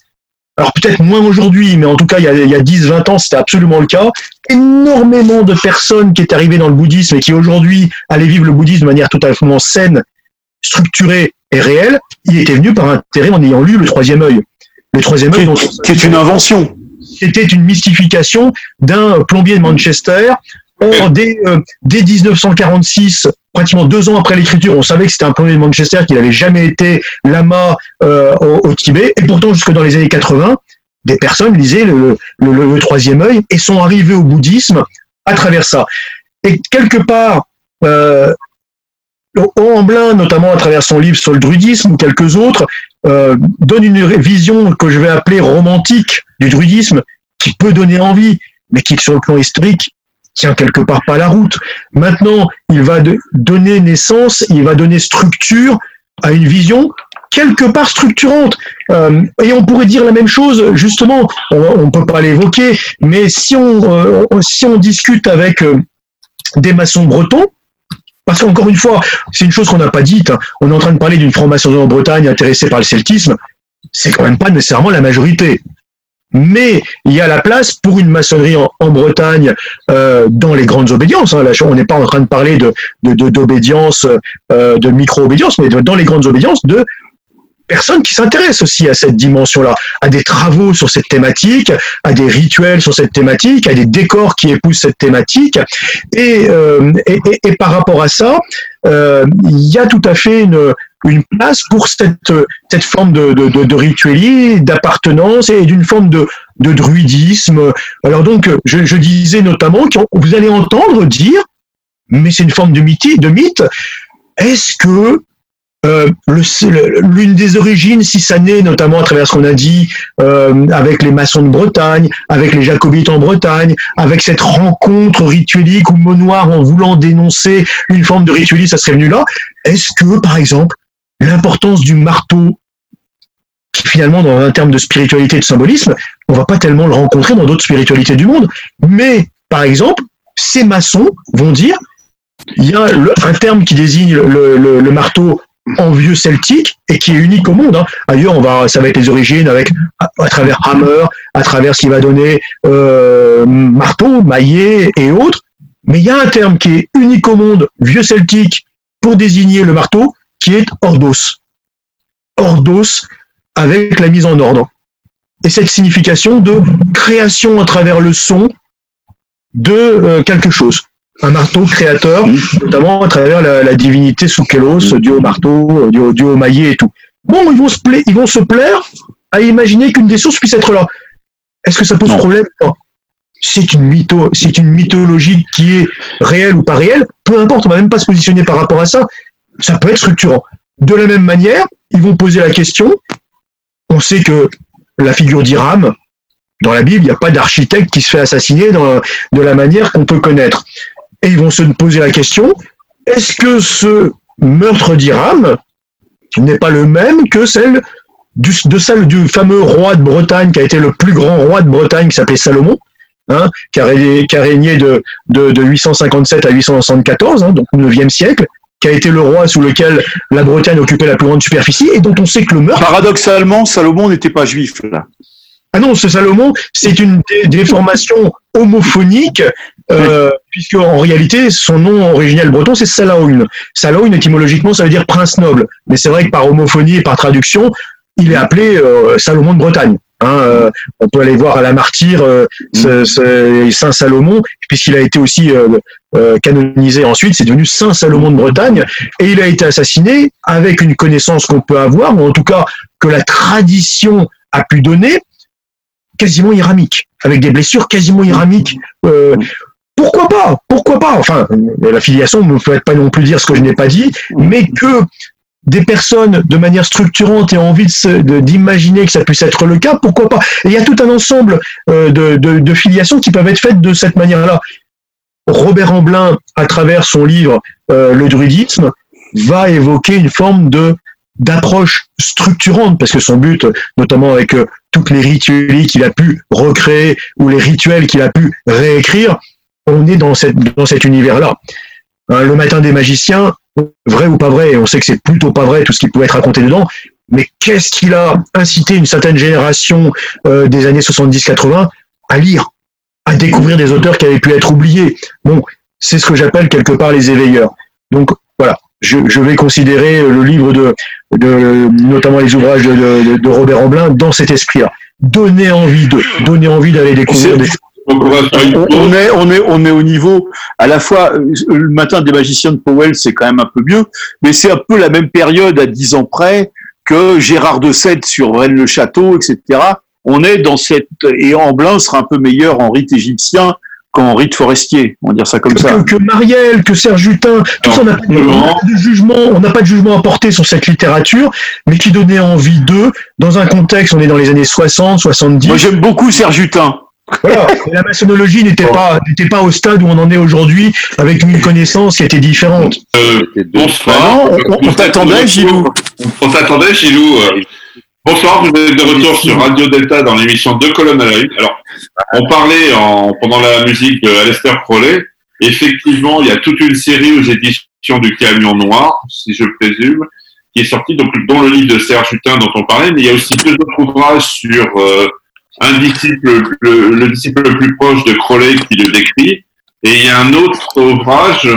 alors peut-être moins aujourd'hui, mais en tout cas il y a, il y a 10-20 ans c'était absolument le cas, énormément de personnes qui étaient arrivées dans le bouddhisme et qui aujourd'hui allaient vivre le bouddhisme de manière totalement saine, structurée et réelle, y étaient venus par intérêt en ayant lu le troisième œil. Le troisième œil, qui est une invention. C'était une mystification d'un plombier de Manchester Or, dès, euh, dès 1946, pratiquement deux ans après l'écriture, on savait que c'était un plombier de Manchester, qu'il n'avait jamais été lama euh, au, Tibet. Et pourtant, jusque dans les années 80, des personnes lisaient le, le, troisième œil et sont arrivées au bouddhisme à travers ça. Et quelque part, euh, Amblin, notamment à travers son livre sur le druidisme ou quelques autres, euh, donne une vision que je vais appeler romantique du druidisme, qui peut donner envie, mais qui, sur le plan historique, tient quelque part pas la route. Maintenant, il va donner naissance, il va donner structure à une vision quelque part structurante. Euh, et on pourrait dire la même chose, justement, on ne peut pas l'évoquer, mais si on, euh, si on discute avec euh, des maçons bretons, parce qu'encore une fois, c'est une chose qu'on n'a pas dite, hein, on est en train de parler d'une formation en Bretagne intéressée par le celtisme, c'est quand même pas nécessairement la majorité mais il y a la place pour une maçonnerie en, Bretagne euh, dans les grandes obédiences. Hein. On n'est pas en train de parler de d'obédience, de, euh, de micro-obédience, mais dans les grandes obédiences de personnes qui s'intéressent aussi à cette dimension-là, à des travaux sur cette thématique, à des rituels sur cette thématique, à des décors qui épousent cette thématique. Et, euh, et, par rapport à ça, il y a tout à fait une, place pour cette, forme de, de, de d'appartenance et d'une forme de, de druidisme. Alors donc, je, je disais notamment que vous allez entendre dire, mais c'est une forme de mythe, de mythe est-ce que euh, l'une des origines, si ça naît notamment à travers ce qu'on a dit euh, avec les maçons de Bretagne, avec les jacobites en Bretagne, avec cette rencontre rituelique ou noir en voulant dénoncer une forme de ritualisme, ça serait venu là. Est-ce que, par exemple, l'importance du marteau, qui finalement, dans un terme de spiritualité et de symbolisme, on va pas tellement le rencontrer dans d'autres spiritualités du monde, mais par exemple, ces maçons vont dire, il y a un terme qui désigne le marteau en vieux celtique et qui est unique au monde. Hein. Ailleurs, on va, ça va être les origines avec à, travers Hammer, à travers ce qui va donner euh, marteau, maillet et autres. Mais il y a un terme qui est unique au monde, vieux celtique, pour désigner le marteau, qui est ordos. Ordos avec la mise en ordre. Et cette signification de création à travers le son de euh, quelque chose un marteau créateur, notamment à travers la, divinité Soukelos, Dieu au marteau, Dieu, Dieu, au maillet et tout. Bon, ils vont se, ils vont se plaire à imaginer qu'une des sources puisse être là. Est-ce que ça pose problème C'est une, mytho, c'est une mythologie qui est réelle ou pas réelle, peu importe, on va même pas se positionner par rapport à ça, ça peut être structurant. De la même manière, ils vont poser la question, on sait que la figure d'Iram, dans la Bible, il n'y a pas d'architecte qui se fait assassiner de la manière qu'on peut connaître et ils vont se poser la question, est-ce que ce meurtre d'Iram n'est pas le même que celle du, de celle du fameux roi de Bretagne, qui a été le plus grand roi de Bretagne, qui s'appelait Salomon, hein, qui, a, régné de, de, 857 à 874, hein, donc au 9e siècle, qui a été le roi sous lequel la Bretagne occupait la plus grande superficie, et dont on sait que le meurtre... Paradoxalement, Salomon n'était pas juif, là. Ah non, ce Salomon, c'est une déformation homophonique, euh, puisque en réalité, son nom originel breton, c'est Salaoun. Salaoun, étymologiquement, ça veut dire prince noble. Mais c'est vrai que par homophonie et par traduction, il est appelé euh, Salomon de Bretagne. Hein, euh, on peut aller voir à la martyre euh, Saint Salomon, puisqu'il a été aussi canonisé ensuite, c'est devenu Saint Salomon de Bretagne, et il a été assassiné avec une connaissance qu'on peut avoir, ou en tout cas que la tradition a pu donner, quasiment iramique, avec des blessures quasiment iramiques. Euh, pourquoi pas? Pourquoi pas? Enfin, la filiation ne peut pas non plus dire ce que je n'ai pas dit, mais que des personnes de manière structurante aient envie d'imaginer que ça puisse être le cas, pourquoi pas? Et il y a tout un ensemble euh, de, filiations qui peuvent être faites de cette manière-là. Robert Amblin, à travers son livre euh, Le druidisme, va évoquer une forme d'approche structurante, parce que son but, notamment avec euh, toutes les rituels qu'il a pu recréer ou les rituels qu'il a pu réécrire, on est dans, cette, dans cet univers-là. Hein, le matin des magiciens, vrai ou pas vrai, on sait que c'est plutôt pas vrai tout ce qui pouvait être raconté dedans, mais qu'est-ce qu'il a incité une certaine génération euh, des années 70-80 à lire, à découvrir des auteurs qui avaient pu être oubliés? Bon, c'est ce que j'appelle quelque part les éveilleurs. Donc voilà, je, je, vais considérer le livre de, de notamment les ouvrages de, de, Robert Amblin dans cet esprit-là. Donner envie de, donner envie d'aller découvrir des on, est, on, est, on est au niveau, à la fois, euh, le matin des magiciens de Powell, c'est quand même un peu mieux, mais c'est un peu la même période à dix ans près que Gérard de Sède sur Rennes-le-Château, etc. On est dans cette, et Amblin sera un peu meilleur en rite égyptien qu'en rite forestier, on va dire ça comme ça. Que, Marielle, que Serge Hutin, tout ça, on n'a pas, de jugement, on n'a pas de jugement à porter sur cette littérature, mais qui donnait envie d'eux, dans un contexte, on est dans les années 60, 70. Moi j'aime beaucoup Serge Hutin. Voilà. la maçonnologie n'était pas n'était pas au stade où on en est aujourd'hui avec une connaissance qui était différente. Euh, bonsoir. on, t'attendait, Gilou. On t'attendait, Gilou. Bonsoir, vous êtes de retour sur Radio Delta dans l'émission Deux colonnes à la une. Alors, on parlait en, pendant la musique de Alester Crowley. Effectivement, il y a toute une série aux éditions du Camion Noir, si je présume, qui est sortie, donc, dont le livre de Serge Hutin dont on parlait, mais il y a aussi deux autres ouvrages sur euh, un disciple, le, disciple le plus proche de Crowley qui le décrit, et il y a un autre ouvrage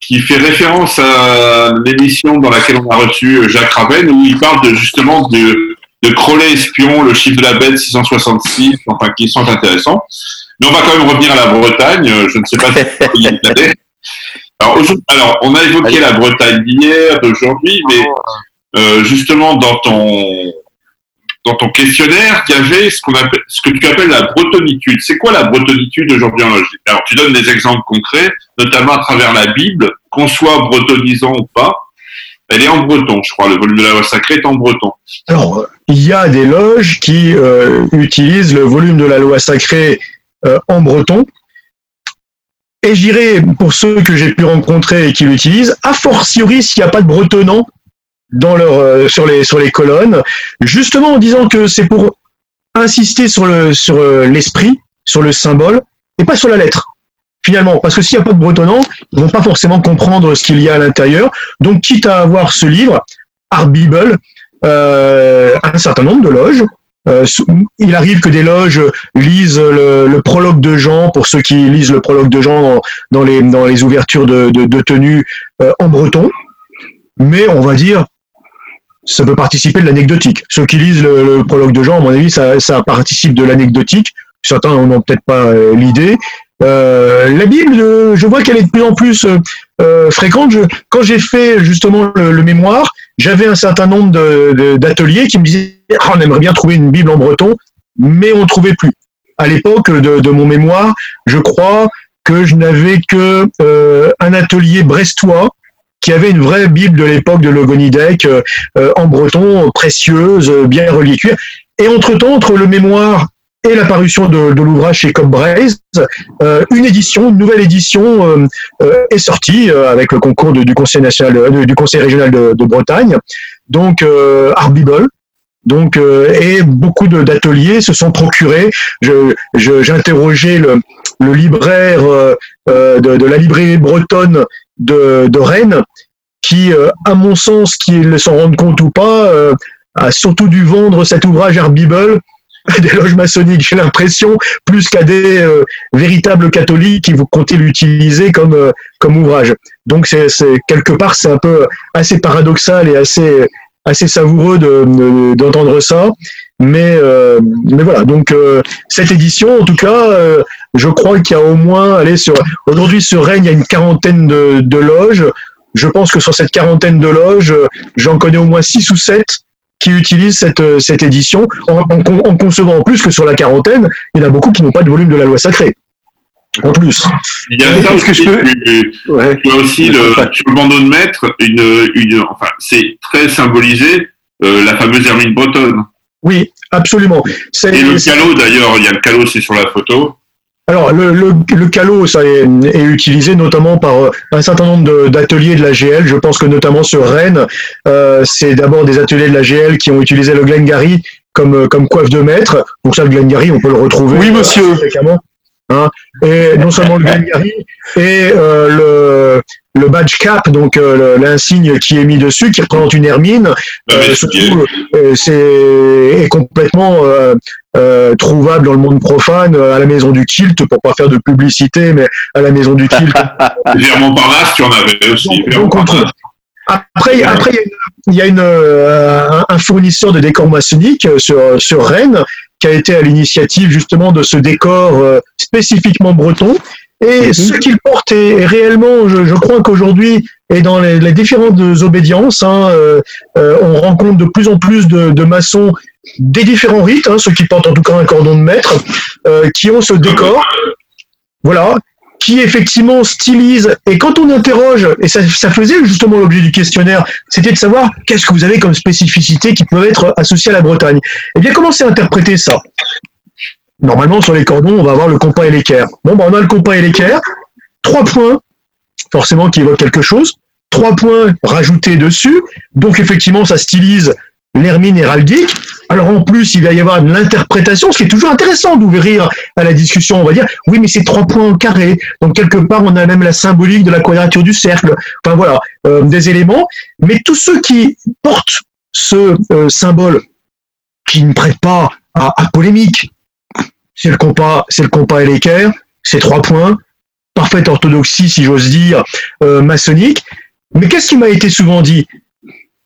qui fait référence à l'émission dans laquelle on a reçu Jacques Raven, où il parle de, justement de de Crowley espion, le chiffre de la bête 666, enfin qui sont intéressants. Mais on va quand même revenir à la Bretagne. Je ne sais pas si vous y alors, alors, on a évoqué la Bretagne d'hier, d'aujourd'hui, mais euh, justement dans ton dans ton questionnaire, il y ce que tu appelles la bretonitude. C'est quoi la bretonitude aujourd'hui en logique? Alors, tu donnes des exemples concrets, notamment à travers la Bible, qu'on soit bretonisant ou pas. Elle est en breton, je crois. Le volume de la loi sacrée est en breton. Alors, il y a des loges qui euh, utilisent le volume de la loi sacrée euh, en breton. Et j'irai, pour ceux que j'ai pu rencontrer et qui l'utilisent, a fortiori s'il n'y a pas de bretonnant euh, sur, les, colonnes, justement en disant que c'est pour insister sur sur l'esprit, sur le symbole, et pas sur la lettre finalement, parce que s'il n'y a pas de bretonnant, ils vont pas forcément comprendre ce qu'il y a à l'intérieur. Donc, quitte à avoir ce livre, Art Bible, euh, un certain nombre de loges. Euh, il arrive que des loges lisent le, prologue de Jean, pour ceux qui lisent le prologue de Jean dans, les, ouvertures de, de, tenue euh, en breton. Mais on va dire, ça peut participer de l'anecdotique. Ceux qui lisent le, prologue de Jean, à mon avis, ça, ça participe de l'anecdotique. Certains n'ont peut-être pas l'idée, euh, la Bible, je vois qu'elle est de plus en plus euh, euh, fréquente. quand j'ai fait justement le, mémoire, j'avais un certain nombre d'ateliers qui me disaient ah, on aimerait bien trouver une Bible en breton, mais on ne trouvait plus. À l'époque de, mon mémoire, je crois que je n'avais que un atelier brestois qui avait une vraie Bible de l'époque de Logonidec en breton, précieuse, bien reliée Et entre-temps, entre le mémoire et la parution de, l'ouvrage chez Cobb euh, une édition, une nouvelle édition euh, euh, est sortie avec le concours du Conseil national, du Conseil régional de, Bretagne. Donc Art Bible, donc, et beaucoup d'ateliers se sont procurés. J'ai interrogé le, le, libraire de, la librairie bretonne de, Rennes, qui, à mon sens, qu'ils s'en rendent compte ou pas, a surtout dû vendre cet ouvrage Art Bible des loges maçonniques, j'ai l'impression, plus qu'à des euh, véritables catholiques qui vous comptez l'utiliser comme euh, comme ouvrage. Donc c'est quelque part c'est un peu assez paradoxal et assez assez savoureux d'entendre ça. Mais euh, mais voilà donc cette édition en tout cas je crois qu'il y a au moins allez sur aujourd'hui sur Rennes il y a une quarantaine de, de loges. Je pense que sur cette quarantaine de loges, j'en connais au moins six ou sept qui utilisent cette, euh, cette édition en, en, concevant en plus que sur la quarantaine, il y en a beaucoup qui n'ont pas de volume de la loi sacrée. En plus. Il y a ça que je peux... aussi le, sur le bandeau de maître, une, une, enfin, c'est très symbolisé, euh, la fameuse hermine bretonne. Oui, absolument. Et le calot d'ailleurs, il y a le calot aussi sur la photo. Alors, le, le, le calot, ça est, est, utilisé notamment par euh, un certain nombre d'ateliers de, la GL. Je pense que notamment sur Rennes, euh, c'est d'abord des ateliers de la GL qui ont utilisé le Glengarry comme, euh, comme coiffe de maître. Donc ça, le Glengarry, on peut le retrouver. Oui, monsieur. Hein. Et non seulement le Glengarry, et euh, le, le badge cap, donc euh, l'insigne qui est mis dessus, qui représente une hermine, euh, c'est est complètement trouvable dans le monde profane à la maison du kilt, pour pas faire de publicité, mais à la maison du kilt. Virement par là, tu en avais aussi. Après, après, il y a, une, un fournisseur de décors maçonniques sur, sur Rennes qui a été à l'initiative justement de ce décor euh, spécifiquement breton. Et mhm. ce qu'il porte est, réellement, je, crois qu'aujourd'hui, et dans les, différentes obédiences, hein, euh, euh, on rencontre de plus en plus de, maçons des différents rites, hein, ceux qui portent en tout cas un cordon de maître, qui ont ce décor. Voilà, qui effectivement stylise. Et quand on interroge, et ça, faisait justement l'objet du questionnaire, c'était de savoir qu'est-ce que vous avez comme spécificité qui peut être associée à la Bretagne. Eh bien, comment c'est interpréter ça? Normalement, sur les cordons, on va avoir le compas et l'équerre. Bon, ben, on a le compas et l'équerre, trois points, forcément qui évoquent quelque chose, trois points rajoutés dessus, donc effectivement, ça stylise l'hermine héraldique. Alors en plus, il va y avoir de l'interprétation, ce qui est toujours intéressant d'ouvrir à la discussion. On va dire, oui, mais c'est trois points en carré. Donc quelque part, on a même la symbolique de la quadrature du cercle. Enfin voilà, euh, des éléments. Mais tous ceux qui portent ce euh, symbole, qui ne prêtent pas à, polémique, c'est le compas, c'est le compas et l'équerre, c'est trois points, parfaite orthodoxie, si j'ose dire, euh, maçonnique. Mais qu'est-ce qui m'a été souvent dit?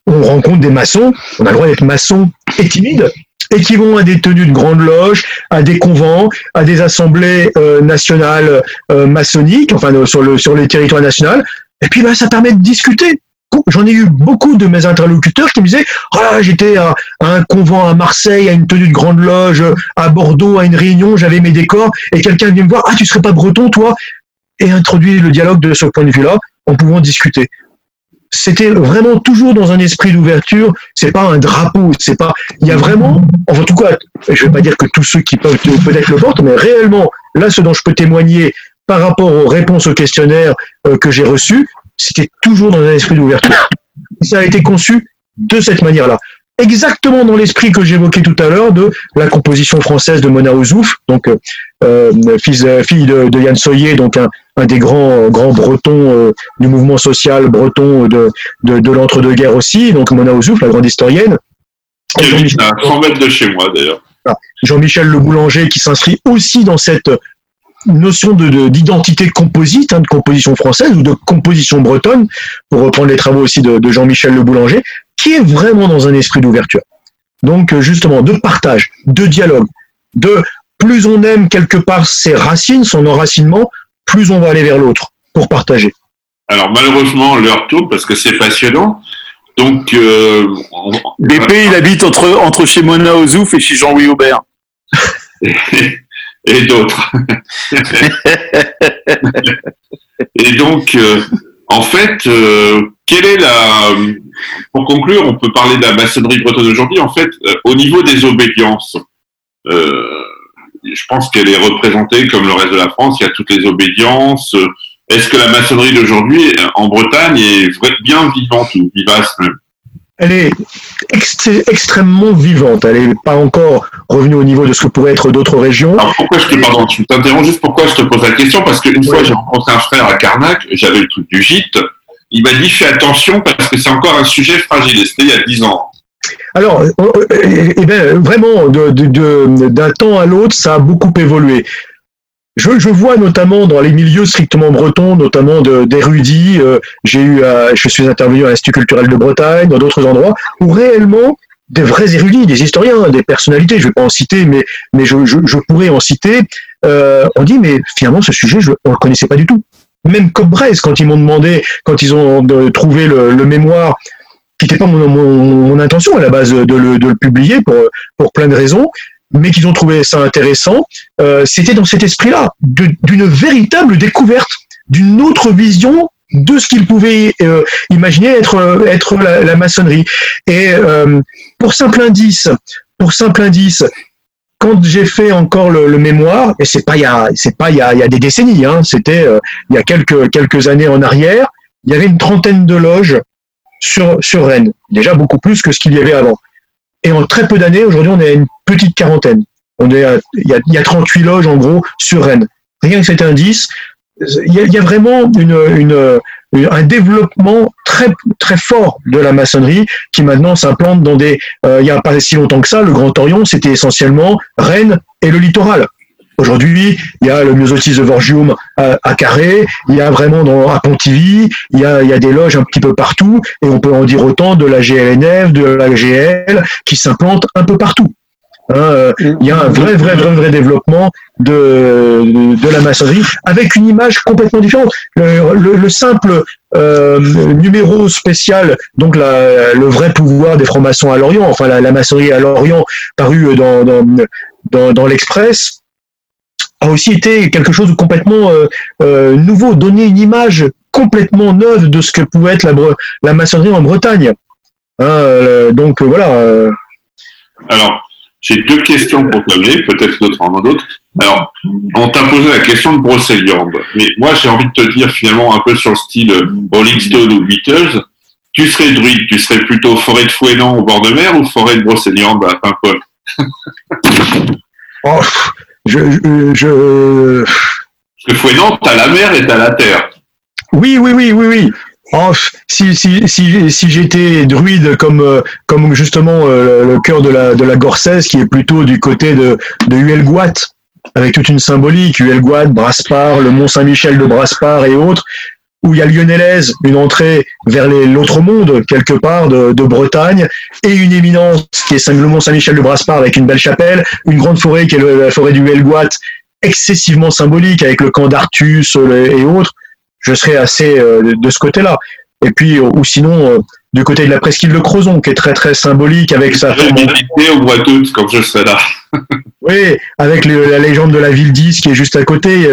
On rencontre des maçons, on a le droit d'être maçon et timide, et qui vont à des tenues de grandes loges, à des convents, à des assemblées euh, nationales euh, maçonniques, enfin euh, sur le sur les territoires nationaux. Et puis bah, ça permet de discuter. J'en ai eu beaucoup de mes interlocuteurs qui me disaient ah, j'étais à, un convent à Marseille, à une tenue de grande loge, à Bordeaux, à une réunion, j'avais mes décors, et quelqu'un vient me voir, ah tu serais pas breton toi? Et introduit le dialogue de ce point de vue-là en pouvant discuter. C'était vraiment toujours dans un esprit d'ouverture. C'est pas un drapeau, c'est pas. Il y a vraiment, en tout cas, je vais pas dire que tous ceux qui peuvent peut-être le portent, mais réellement, là, ce dont je peux témoigner par rapport aux réponses au questionnaire euh, que j'ai reçues, c'était toujours dans un esprit d'ouverture. Ça a été conçu de cette manière-là exactement dans l'esprit que j'évoquais tout à l'heure de la composition française de Mona Ozouf, donc euh, euh fils, fille de, de, Yann Soyer, donc un, un des grands grands bretons euh, du mouvement social breton de, de, de l'entre-deux-guerres aussi, donc Mona Ozouf, la grande historienne. Jean-Michel, à 100 mètres de chez moi d'ailleurs. Jean-Michel Le Boulanger qui s'inscrit aussi dans cette notion de d'identité composite, hein, de composition française ou de composition bretonne, pour reprendre les travaux aussi de, de Jean-Michel Le Boulanger, qui est vraiment dans un esprit d'ouverture. Donc euh, justement, de partage, de dialogue, de plus on aime quelque part ses racines, son enracinement, plus on va aller vers l'autre pour partager. Alors malheureusement, l'heure tourne parce que c'est passionnant. Donc, euh, BP, il habite entre, entre chez Mona Ozouf et chez Jean-Louis Aubert. et, d'autres. et donc, euh, en fait, euh, quelle est la. Pour conclure, on peut parler de la maçonnerie bretonne aujourd'hui. En fait, euh, au niveau des obédiences, euh, je pense qu'elle est représentée comme le reste de la France. Il y a toutes les obédiences. Est-ce que la maçonnerie d'aujourd'hui en Bretagne est bien vivante ou vivace même? Elle est extrêmement vivante. Elle n'est pas encore revenue au niveau de ce que pourraient être d'autres régions. Alors pourquoi je te, pardon, je t'interromps juste pourquoi je te pose la question? Parce qu'une fois, j'ai rencontré un frère à Carnac, j'avais le truc du gîte. Il m'a dit fais attention parce que c'est encore un sujet fragile. C'était il y a 10 ans. Alors, euh, euh, eh bien, vraiment, d'un temps à l'autre, ça a beaucoup évolué. Je, je, vois notamment dans les milieux strictement bretons, notamment d'érudits, euh, j'ai eu, je suis intervenu à l'Institut culturel de Bretagne, dans d'autres endroits, où réellement des vrais érudits, des historiens, des personnalités, je ne vais pas en citer, mais, mais je, je, je pourrais en citer, euh, on dit, mais finalement, ce sujet, je, on ne le connaissait pas du tout. Même Cobrez, quand ils m'ont demandé, quand ils ont trouvé le, le mémoire, qui n'était pas mon, mon, mon, intention à la base de le, de le publier pour, pour plein de raisons, mais qu'ils ont trouvé ça intéressant, euh, c'était dans cet esprit-là, d'une véritable découverte, d'une autre vision de ce qu'ils pouvaient euh, imaginer être, être la, maçonnerie. Et euh, pour simple indice, pour simple indice, quand j'ai fait encore le, mémoire, et c'est pas il y a, c'est pas il y a, des décennies, hein, c'était il y a quelques quelques années en arrière, il y avait une trentaine de loges sur sur Rennes, déjà beaucoup plus que ce qu'il y avait avant. Et en très peu d'années, aujourd'hui, on est à une petite quarantaine. On est il, y a, il y a 38 loges en gros sur Rennes. Rien que cet indice, il y y a vraiment une, une, un développement très très fort de la maçonnerie qui maintenant s'implante dans des. Euh, il n'y a pas si longtemps que ça, le Grand Orient, c'était essentiellement Rennes et le littoral. Aujourd'hui, il y a le Myosotis de Vorgium à, Carré, il y a vraiment dans, à Pontivy, il y, a, il y a des loges un petit peu partout, et on peut en dire autant de la GLNF, de la GL, qui s'implantent un peu partout. Hein, euh, il y a un vrai, vrai, vrai, vrai développement de, de, la maçonnerie avec une image complètement différente. Le, le, simple euh, numéro spécial, donc la, le vrai pouvoir des francs-maçons à Lorient, enfin la, la maçonnerie à Lorient, paru dans, dans, dans, dans l'Express, a aussi été quelque chose de complètement euh, euh, nouveau, donner une image complètement neuve de ce que pouvait être la, la maçonnerie en Bretagne. Hein, euh, donc voilà. Alors, j'ai deux questions pour t'amener, peut-être d'autres en d'autres. Alors, on t'a posé la question de Brocéliande, mais moi j'ai envie de te dire finalement un peu sur le style Rolling Stone ou Beatles. Tu serais druide, tu serais plutôt forêt de Fouénan au bord de mer ou forêt de Brocéliande à Paimpol oh, je, je, je... Parce que non, t'as la mer et t'as la terre. Oui, oui, oui, oui, oui. Oh, si si, si, si j'étais druide comme, euh, comme justement euh, le cœur de la, de la Gorsaise, qui est plutôt du côté de, de Huelgoat, avec toute une symbolique, Huelgoat, Braspar, le Mont Saint-Michel de Braspar et autres, où il y a Lyonnaise, une entrée vers l'autre monde, quelque part, de, de, Bretagne, et une éminence qui est le Mont Saint-Michel de Braspar avec une belle chapelle, une grande forêt qui est la forêt du Huelgoat, excessivement symbolique avec le camp d'Artus et autres. Je serais assez euh, de ce côté-là. Et puis, euh, ou sinon, euh, du côté de la presqu'île de Crozon, qui est très très symbolique avec sa forme. au mois d'août quand je serai là. oui, avec la légende de la ville 10 qui est juste à côté.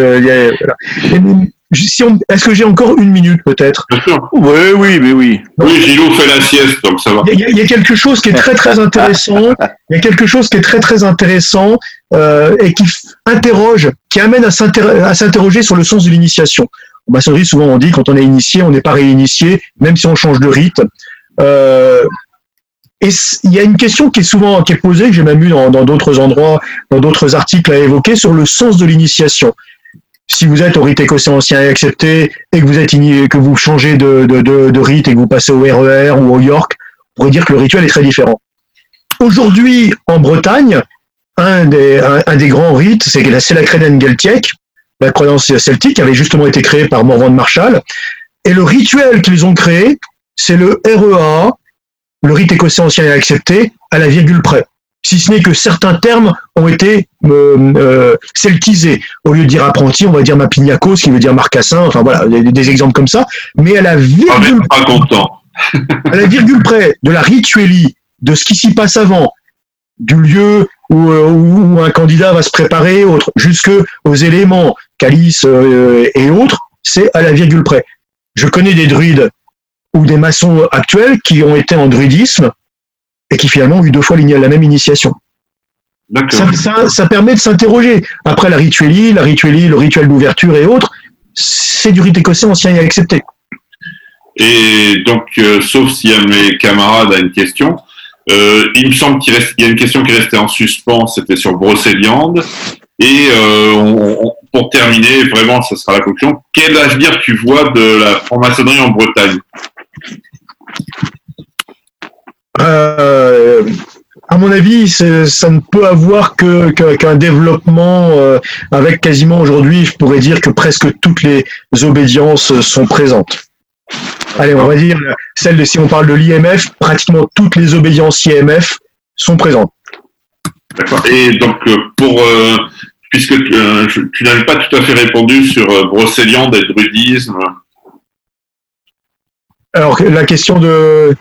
si est-ce que j'ai encore une minute peut-être? Oui, oui, mais oui. oui, Gilou fait la sieste, donc ça va. Il y, a quelque chose qui est très très intéressant. Il y a quelque chose qui est très très intéressant euh, et qui interroge, qui amène à s'interroger sur le sens de l'initiation. En maçonnerie, souvent on dit quand on est initié, on n'est pas réinitié, même si on change de rite. Euh, et il y a une question qui est souvent qui est posée, j'ai même eu dans d'autres endroits, dans d'autres articles à évoquer, sur le sens de l'initiation si vous êtes au rite écossais ancien et accepté et que vous êtes que vous changez de, de, rite et que vous passez au RER e ou au York, on pourrait dire que le rituel est très différent. Aujourd'hui, en Bretagne, un des, un, des grands rites, c'est la, la Creden la croyance celtique, avait justement été créée par Morvan de Marshall. Et le rituel qu'ils ont créé, c'est le REA, le rite écossais ancien et accepté, à la virgule près si ce n'est que certains termes ont été euh, euh, celtisés. Au lieu de dire apprenti, on va dire mapignaco, ce qui veut dire marcassin, enfin voilà, des, exemples comme ça. Mais à la virgule, pas content. à la virgule près de la rituelie, de ce qui s'y passe avant, du lieu où, euh, où, un candidat va se préparer, autre, jusque aux éléments, calice et autres, c'est à la virgule près. Je connais des druides ou des maçons actuels qui ont été en druidisme et qui finalement ont eu deux fois la même initiation. Ça, ça, permet de s'interroger. Après la rituelie, la rituelie, le rituel d'ouverture et autres, c'est du rite écossais ancien et accepté. Et donc, euh, sauf si un de mes camarades a une question, euh, il me semble qu'il y a une question qui restait en suspens, c'était sur Brocéliande. Et euh, pour terminer, vraiment, ce sera la conclusion. Quel avenir tu vois de la franc-maçonnerie en Bretagne? Euh, à mon avis, ça ne peut avoir que qu'un développement euh, avec quasiment aujourd'hui, je pourrais dire que presque toutes les obédiences sont présentes. Allez, on va dire celle de si on parle de l'IMF, pratiquement toutes les obédiences IMF sont présentes. D'accord. Et donc euh, pour puisque tu, n'avais pas tout à fait répondu sur Brocéliande et druidisme. Alors, la question de.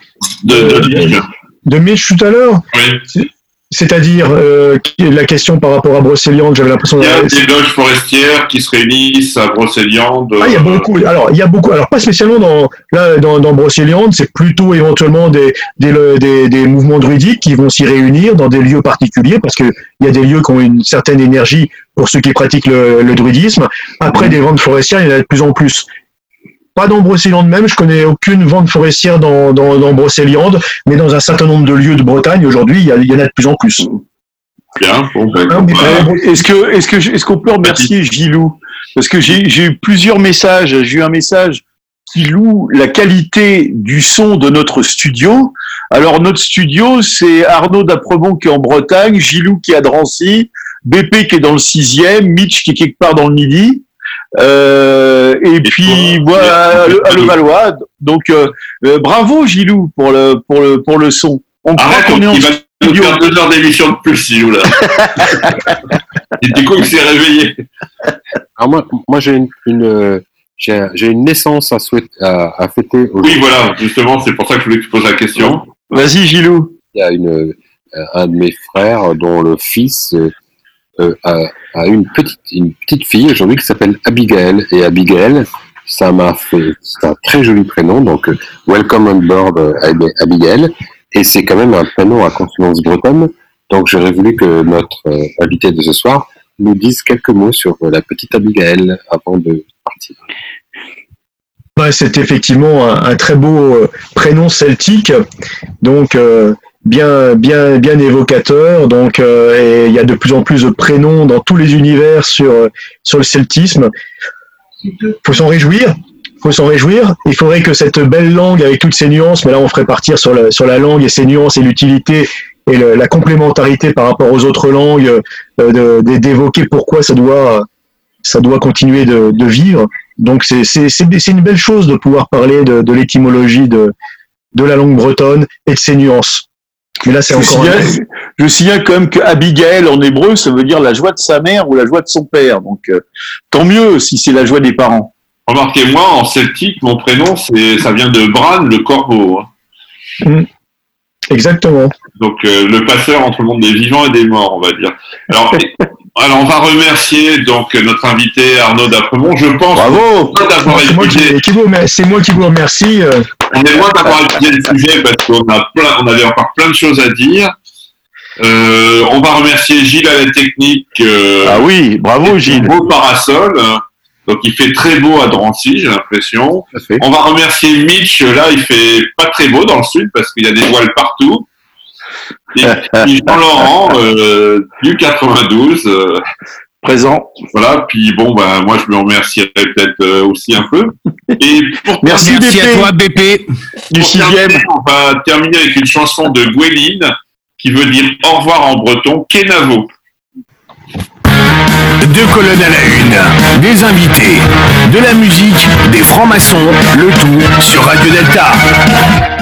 De, de, Mitch tout à l'heure Oui. C'est-à-dire euh, la question par rapport à Brocéliande, j'avais l'impression. Il y a des loges forestières qui se réunissent à Brocéliande. Ah, il y a beaucoup. Alors, il y a beaucoup. Alors, pas spécialement dans là dans, dans Brocéliande, c'est plutôt éventuellement des des, des mouvements druidiques qui vont s'y réunir dans des lieux particuliers parce que il y a des lieux qui ont une certaine énergie pour ceux qui pratiquent le, le druidisme. Après, des ventes forestières, il y en a de plus en plus pas dans Brocéliande même, je connais aucune vente forestière dans, dans, dans Brocéliande, mais dans un certain nombre de lieux de Bretagne, aujourd'hui, il y, en a de plus en plus. Bien, bon, ben, hein, Est-ce que, est-ce que, est-ce qu'on peut remercier Gilou? Parce que j'ai, j'ai eu plusieurs messages. J'ai eu un message qui loue la qualité du son de notre studio. Alors, notre studio, c'est Arnaud d'Apremont qui est en Bretagne, Gilou qui est à Drancy, BP qui est dans le sixième, Mitch qui est quelque part dans le midi. Euh, et, puis voilà à, le Valois. Donc euh, euh, bravo Gilou pour le pour le pour le son. On Arrête, qu'on est en va nous faire deux heures d'émission de plus Gilou là. Il était quoi qu'il s'est réveillé. Alors moi moi j'ai une, une j'ai une naissance à, souhaiter, à, à fêter. Oui, voilà, justement, c'est pour ça que je voulais que tu poses la question. Vas-y, Gilou. Il y a une, un de mes frères dont le fils euh, à, une petite une petite fille aujourd'hui qui s'appelle Abigail et Abigail ça m'a fait c'est un très joli prénom donc euh, welcome on board euh, Abigail et c'est quand même un prénom à consonance bretonne donc j'aurais voulu que notre invité de ce soir nous dise quelques mots sur la petite Abigail avant de partir. Bah, c'est effectivement un, très beau prénom celtique. Donc, bien bien bien évocateur donc euh, et il y a de plus en plus de prénoms dans tous les univers sur sur le celtisme. Faut s'en réjouir faut s'en réjouir. Il faudrait que cette belle langue avec toutes ses nuances mais là on ferait partir sur la sur la langue et ses nuances et l'utilité et la complémentarité par rapport aux autres langues euh, d'évoquer pourquoi ça doit ça doit continuer de, de vivre. Donc c'est une belle chose de pouvoir parler de, de l'étymologie de de la langue bretonne et de ses nuances mais là, c'est encore. Je signale quand même que Abigail en hébreu, ça veut dire la joie de sa mère ou la joie de son père. Donc, euh, tant mieux si c'est la joie des parents. Remarquez-moi, en celtique, mon prénom, c'est, ça vient de Bran, le corbeau. Hein. Mm. Exactement. Donc, euh, le passeur entre le monde des vivants et des morts, on va dire. Alors, alors, on va remercier donc notre invité Arnaud Dapremont. Je pense Bravo d'avoir C'est moi, qui, qui vous, c'est moi qui vous remercie. euh, On est loin d'avoir étudié le sujet parce qu'on a plein, on avait encore plein de choses à dire. Euh, on va remercier Gilles à la technique. euh, Ah oui, bravo Gilles. Beau parasol. Donc il fait très beau à Drancy, j'ai l'impression. On va remercier Mitch. Là, il fait pas très beau dans le sud parce qu'il y a des voiles partout. Et Jean-Laurent euh, du 92. Présent. voilà. Puis bon, ben moi je me remercierai peut-être euh, aussi un peu. Et pour Merci, Merci à toi, BP. Du sixième. On va terminer avec une chanson de Gweline qui veut dire au revoir en breton, Kenavo. Deux colonnes à la une, des invités, de la musique, des francs-maçons, le tout sur Radio Delta.